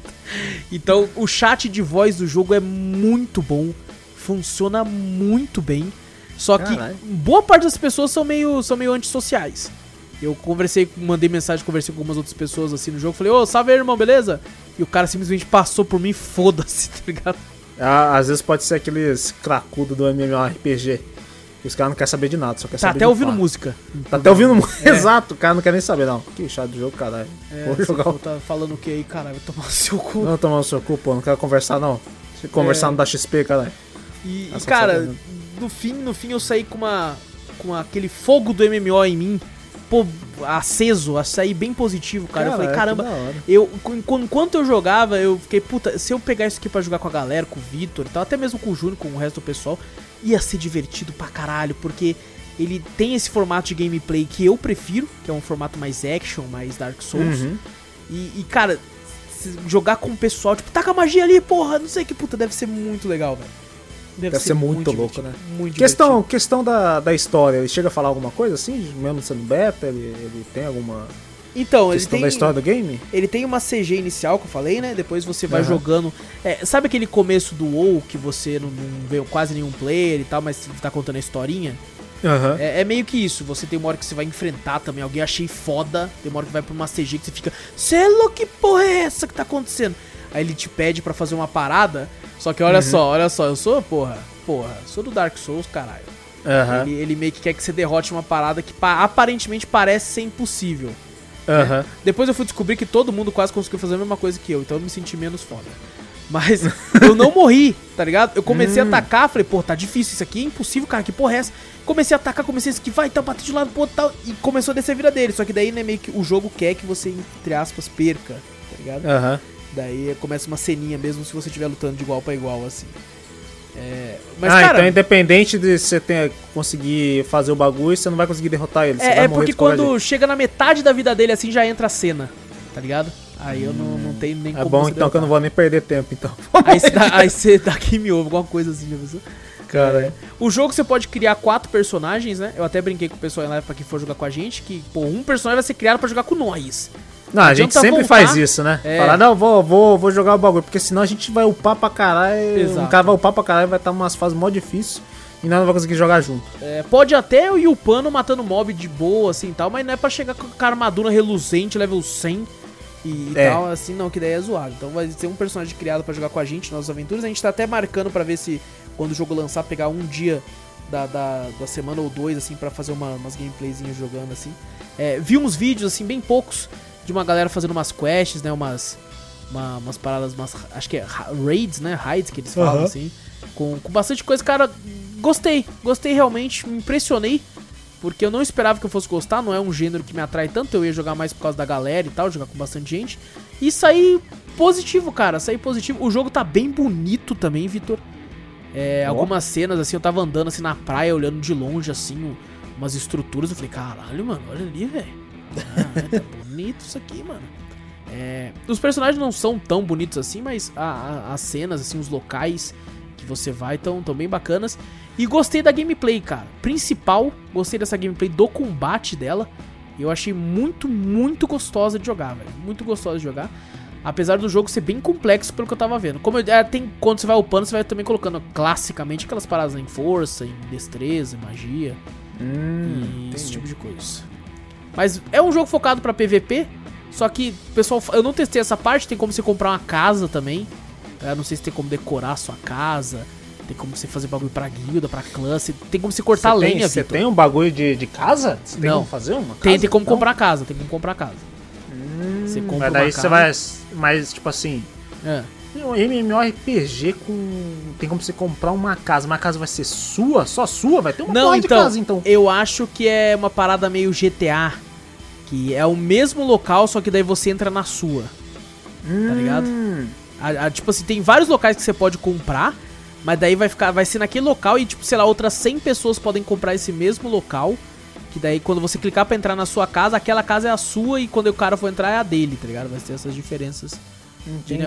Então, o chat de voz do jogo é muito bom. Funciona muito bem. Só que Caralho. boa parte das pessoas são meio, são meio antissociais. Eu conversei, mandei mensagem, conversei com algumas outras pessoas assim no jogo. Falei, ô, salve aí, irmão, beleza? E o cara simplesmente passou por mim, foda-se, tá ligado? Ah, às vezes pode ser aqueles cracudo do MMORPG. Que os caras não querem saber de nada, só quer Tá saber até de ouvindo música. Tá até ouvindo música. É. Exato, o cara não quer nem saber, não. Que chato do jogo, caralho. É, Vou jogar o. tá falando o que aí, caralho? Vai tomar o seu cu. Não tomar no seu cu, pô. Não quero conversar, não. Se conversar É. não dá XP, caralho. E, cara. No fim, no fim eu saí com uma com aquele fogo do MMO em mim, pô, aceso, a sair bem positivo, cara. eu falei, caramba, eu enqu- enquanto eu jogava, eu fiquei, puta, se eu pegar isso aqui pra jogar com a galera, com o Vitor e tal, até mesmo com o Júnior, com o resto do pessoal, ia ser divertido pra caralho, porque ele tem esse formato de gameplay que eu prefiro, que é um formato mais action, mais Dark Souls. Uhum. E, e, cara, jogar com o pessoal, tipo, taca magia ali, porra, não sei que puta, deve ser muito legal, velho. Deve ser muito louco, divertido, né? Muito Questão, questão da, da história, ele chega a falar alguma coisa assim, mesmo sendo beta? Ele, ele tem alguma. Então, ele questão tem, da história do game? ele tem uma CG inicial que eu falei, né? Depois você vai Aham. jogando. é, sabe aquele começo do WoW que você não, não vê quase nenhum player e tal, mas tá contando a historinha? Aham. É, é meio que isso. Você tem uma hora que você vai enfrentar também alguém, achei foda. Tem uma hora que vai pra uma CG que você fica, cê é louco, que porra é essa que tá acontecendo? Aí ele te pede pra fazer uma parada. Só que olha Uhum. só, olha só, eu sou, porra, porra, sou do Dark Souls, caralho. Aham. Ele, ele meio que quer que você derrote uma parada que pa- aparentemente parece ser impossível. Aham. Depois eu fui descobrir que todo mundo quase conseguiu fazer a mesma coisa que eu, então eu me senti menos foda. Mas eu não morri, tá ligado? Eu comecei a Hum. atacar, falei, pô, tá difícil isso aqui, é impossível, cara, que porra é essa? Comecei a atacar, comecei a esquivar e tal, bater de lado pro outro tal, e começou a descer a vida dele. Só que daí, né, meio que o jogo quer que você, entre aspas, perca, tá ligado? Aham. Daí começa uma ceninha mesmo se você estiver lutando de igual pra igual, assim. É, mas, ah, cara, então independente de você ter, conseguir fazer o bagulho, você não vai conseguir derrotar ele. é, é porque quando chega na metade da vida dele, assim, já entra a cena, tá ligado? Aí eu não, não tenho nem. É como bom você então que eu não derrotar. vou nem perder tempo, então. Aí você dá, aí você dá game over, alguma coisa assim, já pensou? Cara, O jogo você pode criar quatro personagens, né? Eu até brinquei com o pessoal lá pra quem for jogar com a gente, que, pô, um personagem vai ser criado pra jogar com nós. Não, a gente sempre voltar. faz isso, né? É. Falar, não, vou, vou, vou jogar o bagulho, porque senão a gente vai upar pra caralho. Exato. Um cara vai upar pra caralho, vai estar umas fases mó difíceis e nós não vai conseguir jogar junto. É, pode até eu e o Pano matando mob de boa, assim e tal, mas não é pra chegar com a armadura reluzente, level 100 e É. tal, assim, não, que daí é zoado. Então vai ser um personagem criado pra jogar com a gente, nossas aventuras. A gente tá até marcando pra ver se, quando o jogo lançar, pegar um dia da, da, da semana ou dois, assim, pra fazer uma, umas gameplayzinhas jogando, assim. É, vi uns vídeos, assim, bem poucos, de uma galera fazendo umas quests, né, umas, uma- umas paradas, umas, acho que é ra- raids, né, raids que eles falam, Aham. assim, com, com bastante coisa. Cara, gostei, gostei realmente, me impressionei. Porque eu não esperava que eu fosse gostar, não é um gênero que me atrai tanto, eu ia jogar mais por causa da galera e tal, jogar com bastante gente. E saí positivo, cara, saí positivo. O jogo tá bem bonito também, Vitor. É, algumas cenas, assim, eu tava andando assim na praia, olhando de longe, assim, umas estruturas, eu falei, caralho, mano, olha ali, velho. Ah, tá bonito isso aqui, mano. É, os personagens não são tão bonitos assim, mas a- a- as cenas, assim, os locais que você vai estão tão bem bacanas. E gostei da gameplay, cara. Principal, gostei dessa gameplay do combate dela. Eu achei muito, muito gostosa de jogar, velho. Muito gostosa de jogar. Apesar do jogo ser bem complexo pelo que eu tava vendo. Como eu, é, tem, quando você vai upando, você vai também colocando classicamente aquelas paradas em força, em destreza, em magia. Hum, esse tipo de coisa. Mas é um jogo focado pra PVP. Só que, pessoal, eu não testei essa parte. Tem como você comprar uma casa também. Eu não sei se tem como decorar a sua casa. Tem como você fazer bagulho pra guilda, pra clã. Tem como você cortar tem- lenha, Você tem um bagulho de, de casa? Você tem Não. como fazer uma? Tem, casa? tem como Não? comprar casa. Tem como comprar casa. Hum, Você compra mas daí você vai. Mas, tipo assim. É. Um MMORPG com. Tem como você comprar uma casa. Uma casa vai ser sua? Só sua? Vai ter uma Não, então, de casa, então. eu acho que é uma parada meio GTA. Que é o mesmo local, só que daí você entra na sua. tá ligado? Hum, A- a- tipo assim, tem vários locais que você pode comprar, mas daí vai ficar, vai ser naquele local e tipo, sei lá, outras 100 pessoas podem comprar esse mesmo local. Que daí quando você clicar pra entrar na sua casa, aquela casa é a sua e quando o cara for entrar é a dele, tá ligado? Vai ter essas diferenças.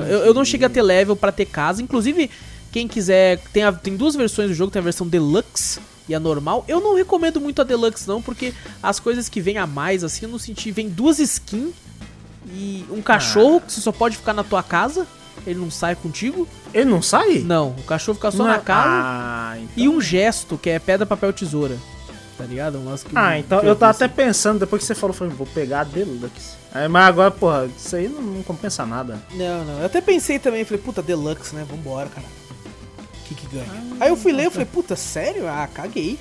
Eu, eu não cheguei a ter level pra ter casa, inclusive quem quiser, tem, a- tem duas versões do jogo, tem a versão deluxe e a normal. Eu não recomendo muito a deluxe não, porque as coisas que vem a mais assim, eu não senti, vem duas skins e um cachorro que você só pode ficar na tua casa, ele não sai contigo. Ele não sai? Não, o cachorro fica só Não na é- casa. Ah, então. E um gesto, que é pedra, papel, tesoura. Tá ligado? Um lance que- Ah, então que eu tava até pensando, depois que você falou, eu falei, vou pegar a Deluxe. Aí, mas agora, porra, isso aí não, não compensa nada. Não, não. Eu até pensei também, falei, puta, Deluxe, né? Vambora, cara. O que que ganha? Ah, Aí eu fui ler, eu falei, puta, sério? Ah, caguei.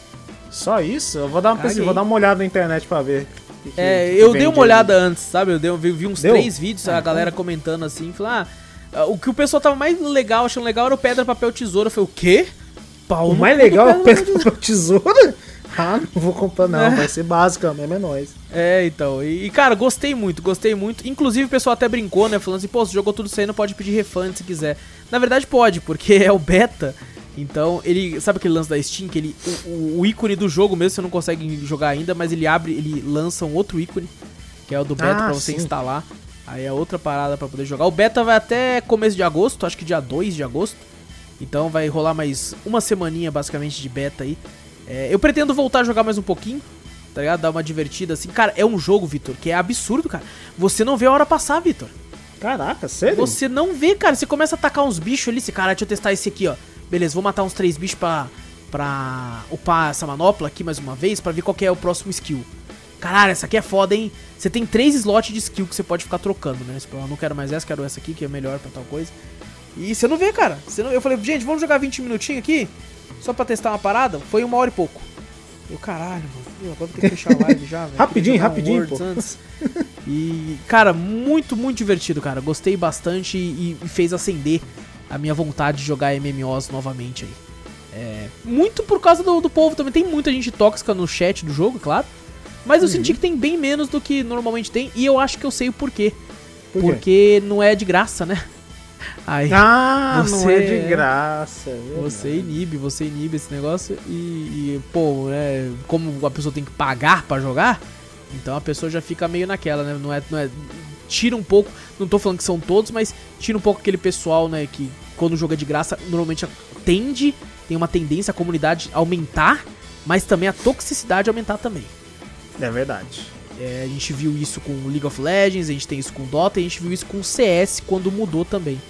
Só isso? Eu vou dar uma, Caguei. vou dar uma olhada na internet pra ver. que É, que eu dei uma olhada antes, sabe? Eu dei, vi, vi uns Deu? três vídeos, Ah, a galera comentando assim, falar, ah, o que o pessoal tava mais legal, achando legal era o pedra, papel, tesoura. Eu falei, o quê? Pau O mais legal é o pedra, pedra, papel, tesoura? Ah, não vou comprar não, É. vai ser básico mesmo, é nóis. É, então. E, cara, gostei muito, gostei muito. Inclusive, o pessoal até brincou, né? Falando assim, pô, se jogou tudo isso aí, não pode pedir refund se quiser. Na verdade, pode, porque é o beta. Então, ele. Sabe aquele lance da Steam? Que ele. O, o- ícone do jogo mesmo, você não consegue jogar ainda, mas ele abre, ele lança um outro ícone, que é o do beta Ah, pra você sim. instalar. Aí é outra parada pra poder jogar. O beta vai até começo de agosto, acho que dia 2 de agosto. Então vai rolar mais uma semaninha basicamente de beta aí. É, eu pretendo voltar a jogar mais um pouquinho, tá ligado? Dar uma divertida assim. Cara, é um jogo, Vitor, que é absurdo, cara. Você não vê a hora passar, Vitor. Caraca, sério? Você não vê, cara. Você começa a atacar uns bichos ali. Você, cara, deixa eu testar esse aqui, ó. Beleza, vou matar uns três bichos pra, pra upar essa manopla aqui mais uma vez pra ver qual que é o próximo skill. Caralho, essa aqui é foda, hein? Você tem três slots de skill que você pode ficar trocando, né? Eu não quero mais essa, quero essa aqui, que é melhor pra tal coisa. E você não vê, cara. Você não... Eu falei, gente, vamos jogar 20 minutinhos aqui? Só pra testar uma parada? Foi uma hora e pouco. Eu, caralho, mano. Eu agora vou ter que fechar a live já, velho. Rapidinho, um rapidinho, Words pô. Antes. E, cara, muito, muito divertido, cara. Gostei bastante e, e fez acender a minha vontade de jogar MMOs novamente aí. É, muito por causa do, do povo também. Tem muita gente tóxica no chat do jogo, claro. Mas eu Uhum. senti que tem bem menos do que normalmente tem. E eu acho que eu sei o porquê. Por? Porque não é de graça, né? Aí Ah, não Você é é- de graça. é você inibe, você inibe esse negócio. E, e, pô, né? Como a pessoa tem que pagar pra jogar, então a pessoa já fica meio naquela, né? Não é, não é. Tira um pouco. Não tô falando que são todos, mas tira um pouco aquele pessoal, né? Que quando o jogo é de graça, normalmente tende, tem uma tendência a comunidade aumentar, mas também a toxicidade aumentar também. É verdade. É, a gente viu isso com League of Legends, a gente tem isso com Dota, e a gente viu isso com CS quando mudou também.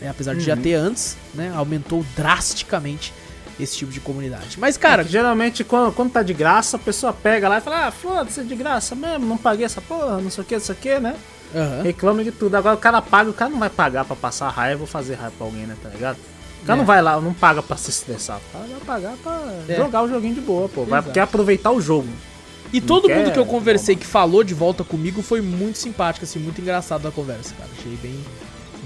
É, apesar de já Uhum. ter antes, né? Aumentou drasticamente esse tipo de comunidade. Mas, cara, É geralmente, quando, quando tá de graça, a pessoa pega lá e fala: Ah, foda-se, é de graça mesmo, não paguei essa porra, não sei o que, não sei o que, né? aham, Reclama de tudo. Agora o cara paga, o cara não vai pagar pra passar raiva ou fazer raiva pra alguém, né? Tá ligado? O cara É. não vai lá, não paga pra se estressar. O cara vai pagar pra É. jogar o joguinho de boa, pô. Vai Exato. quer aproveitar o jogo. E todo quer- mundo que eu conversei que falou de volta comigo foi muito simpático, assim, muito engraçado a conversa, cara. Achei bem,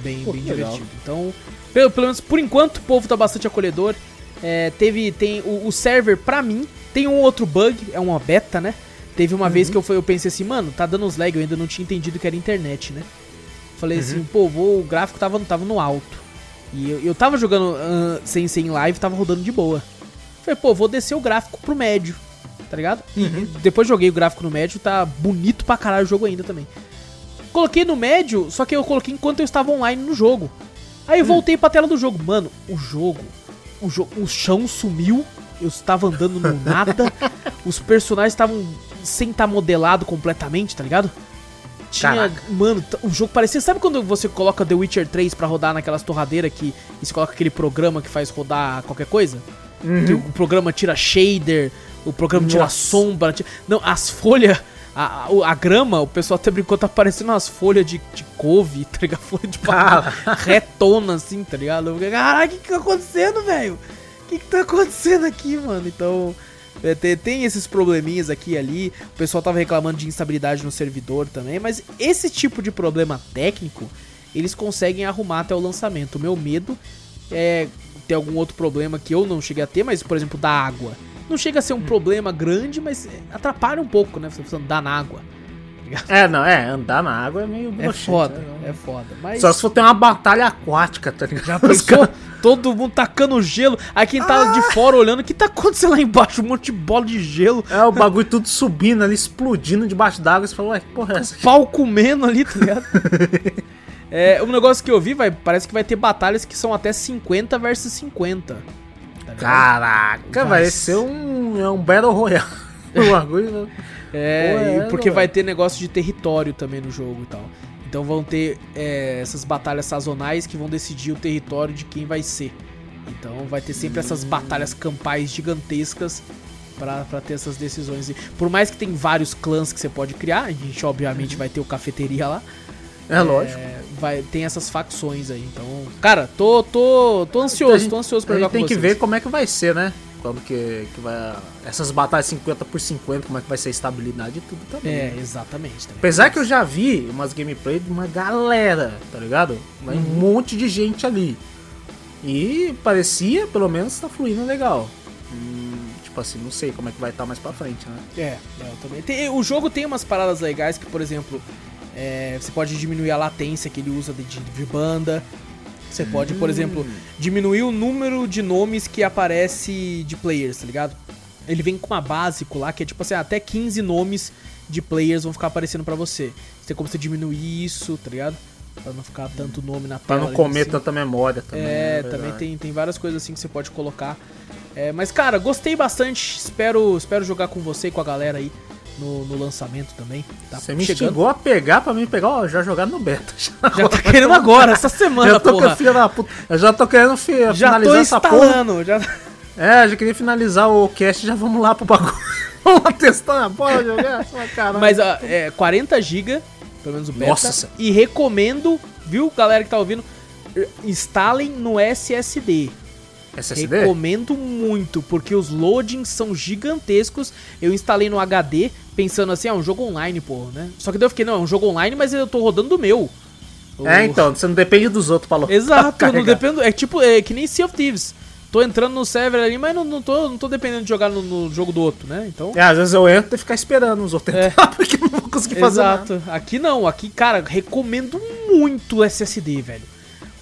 bem, Pô, bem que legal. divertido. Então, pelo, pelo menos por enquanto, o povo tá bastante acolhedor. É, teve, tem o, o server, pra mim, tem um outro bug, é uma beta, né? Teve uma Uhum. vez que eu, fui, eu pensei assim, mano, tá dando uns lag, eu ainda não tinha entendido que era internet, né? Falei Uhum. assim, pô, vou, o gráfico tava, tava no alto. E eu, eu tava jogando ah, sem ser em live, tava rodando de boa. Falei, pô, vou descer o gráfico pro médio, tá ligado? Uhum. depois joguei o gráfico no médio, tá bonito pra caralho o jogo ainda também. Coloquei no médio, só que eu coloquei enquanto eu estava online no jogo. Aí eu Hum. voltei pra tela do jogo. Mano, o jogo, o jogo, o chão sumiu, eu estava andando no nada, os personagens estavam sem estar modelado completamente, tá ligado? Tinha, Caraca. mano, o jogo parecia, sabe quando você coloca The Witcher 3 pra rodar naquelas torradeiras que e você coloca aquele programa que faz rodar qualquer coisa? Que o programa tira shader, o programa tira Nossa. sombra. tira- Não, as folhas. A, a, a grama, o pessoal até brincou, tá parecendo umas folhas de, de couve, tá ligado? Folha de Cara. retona, assim, tá ligado? Caralho, o que que tá acontecendo, velho? O que que tá acontecendo aqui, mano? Então, é, tem, tem esses probleminhas aqui e ali. O pessoal tava reclamando de instabilidade no servidor também, mas esse tipo de problema técnico, eles conseguem arrumar até o lançamento. O meu medo é ter algum outro problema que eu não cheguei a ter, mas, por exemplo, da água. Não chega a ser um problema grande, mas atrapalha um pouco, né? Você precisa andar na água. É, não, é, andar na água é meio É broxante, foda, né? é foda. Mas Só se for ter uma batalha aquática, tá ligado? já pensou? Todo mundo tacando gelo. Aí quem tá de fora olhando, o que tá acontecendo lá embaixo? Um monte de bola de gelo. É, o bagulho tudo subindo ali, explodindo debaixo d'água. Você fala, ué, que porra é essa? Pau comendo ali, tá ligado? é, um negócio que eu vi, vai, parece que vai ter batalhas que são até 50 versus 50. Tá? Caraca, Vai ser um, é um Battle Royale. O bagulho. É, Pô, e é, porque velho. vai ter negócio de território também no jogo e tal. Então vão ter é, essas batalhas sazonais que vão decidir o território de quem vai ser. Então vai ter sempre essas batalhas campais gigantescas pra, pra ter essas decisões. E por mais que tem vários clãs que você pode criar, a gente obviamente vai ter o cafeteria lá. É lógico. É, vai, tem essas facções aí. Então, cara, tô, tô, tô ansioso, tô ansioso pra jogar gente tem com que vocês. ver como é que vai ser, né? Quando que, que vai. Essas batalhas 50 por 50, como é que vai ser a estabilidade e tudo também. É, né? exatamente. também. Apesar que eu já vi umas gameplay de uma galera, tá ligado? Vai Um monte de gente ali. E parecia, pelo menos, tá fluindo legal. Hum, tipo assim, não sei como é que vai estar mais pra frente, né? É, é, eu também. Tem- o jogo tem umas paradas legais que, por exemplo, é, você pode diminuir a latência que ele usa de, de, banda. Você pode, por exemplo, diminuir o número de nomes que aparece de players, tá ligado? Ele vem com uma básico lá que é tipo assim, até 15 nomes de players vão ficar aparecendo pra você. Você tem como você diminuir isso, tá ligado? Pra não ficar tanto nome na Pra tela. não comer assim. tanta memória também. É, né? também tem, tem várias coisas assim que você pode colocar. É, mas, cara, gostei bastante. Espero, espero jogar com você e com a galera aí no, no lançamento também. Tá Você me instigou a pegar pra mim pegar, ó, já jogar no beta. Já, Já tá querendo agora, essa semana, já tô porra. puta. Eu já tô querendo fi- Já tô finalizar essa porra. instalando. Já... É, já queria finalizar o cast, já vamos lá pro bagulho. vamos lá testar porra, jogar caralho. Mas, ó, é 40 GB, pelo menos o beta. Nossa. E recomendo, viu, galera que tá ouvindo, instalem no SSD. SSD? Recomendo muito, porque os loadings são gigantescos. Eu instalei no HD, pensando assim, é um jogo online, pô, né? Só que daí eu fiquei, não, é um jogo online, mas eu tô rodando do meu. É, então, você não depende dos outros lo- Exato, não dependo. É tipo, é que nem Sea of Thieves. Tô entrando no server ali, mas não, não, tô, não tô dependendo de jogar no, no jogo do outro, né? Então. É, às vezes eu entro e ficar esperando os outros É. entrar, porque eu não vou conseguir fazer nada. Exato. Aqui não, aqui, cara, recomendo muito o SSD, velho.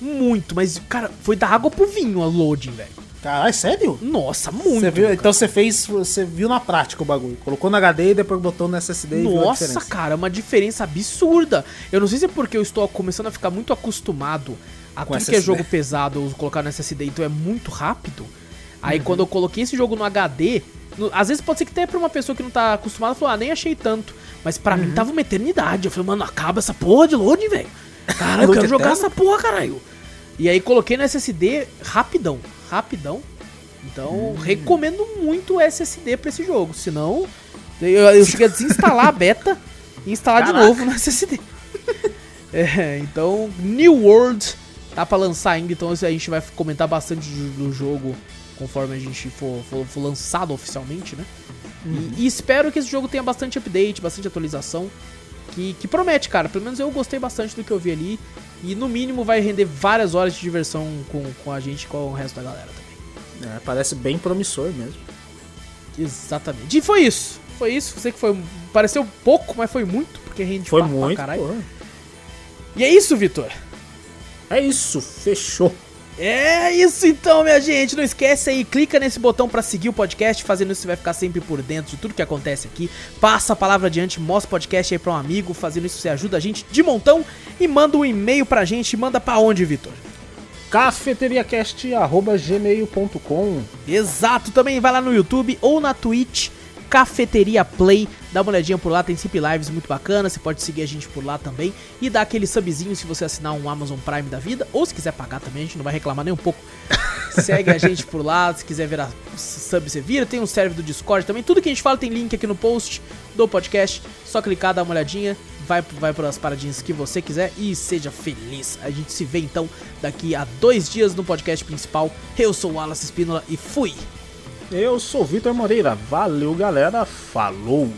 Muito, mas, cara, foi da água pro vinho a loading, velho. Caralho, sério? Nossa, muito. Você viu, cara. então você fez, você viu na prática o bagulho. Colocou no HD e depois botou no SSD e viu Nossa, cara, uma diferença absurda. Eu não sei se é porque eu estou começando a ficar muito acostumado a Com tudo que é SSD. jogo pesado eu colocar no SSD, então é muito rápido. Aí Uhum. quando eu coloquei esse jogo no HD, no- às vezes pode ser que até pra uma pessoa que não tá acostumada, falou, ah, nem achei tanto. Mas pra Uhum. mim tava uma eternidade. Eu falei, mano, acaba essa porra de loading, velho. Cara, eu Load quero jogar eterno? essa porra, caralho. E aí coloquei no SSD rapidão, rapidão. Então, Hum. recomendo muito o SSD pra esse jogo. Senão, eu, eu cheguei a desinstalar a beta e instalar Caraca. de novo no SSD. É, então, New World tá pra lançar ainda, então a gente vai comentar bastante do, do jogo conforme a gente for, for, for lançado oficialmente, né? E, e espero que esse jogo tenha bastante update, bastante atualização. Que, que promete, cara. Pelo menos eu gostei bastante do que eu vi ali. E no mínimo vai render várias horas de diversão com, com a gente e com o resto da galera também. É, parece bem promissor mesmo. Exatamente. E foi isso. Foi isso. Sei que foi. Pareceu pouco, mas foi muito, porque rende Foi papo pra muito. caralho. pô. E é isso, Vitor. É isso, fechou. É isso então, minha gente. Não esquece aí, clica nesse botão pra seguir o podcast. Fazendo isso, você vai ficar sempre por dentro de tudo que acontece aqui. Passa a palavra adiante, mostra o podcast aí pra um amigo. Fazendo isso, você ajuda a gente de montão. E manda um e-mail pra gente. Manda pra onde, Vitor? cafeteriacast.gmail.com Exato, também vai lá no YouTube ou na Twitch, Cafeteria Play. Dá uma olhadinha por lá, tem sempre lives muito bacanas. Você pode seguir a gente por lá também. E dar aquele subzinho se você assinar um Amazon Prime da vida. Ou se quiser pagar também, a gente não vai reclamar nem um pouco. Segue a gente por lá, se quiser virar sub, você vira. Tem um server do Discord também. Tudo que a gente fala tem link aqui no post do podcast. Só clicar, dar uma olhadinha. Vai, vai para as paradinhas que você quiser e seja feliz. A gente se vê então daqui a dois dias no podcast principal. Eu sou o Wallace Espínola e fui! Eu sou Vitor Moreira. Valeu, galera. Falou.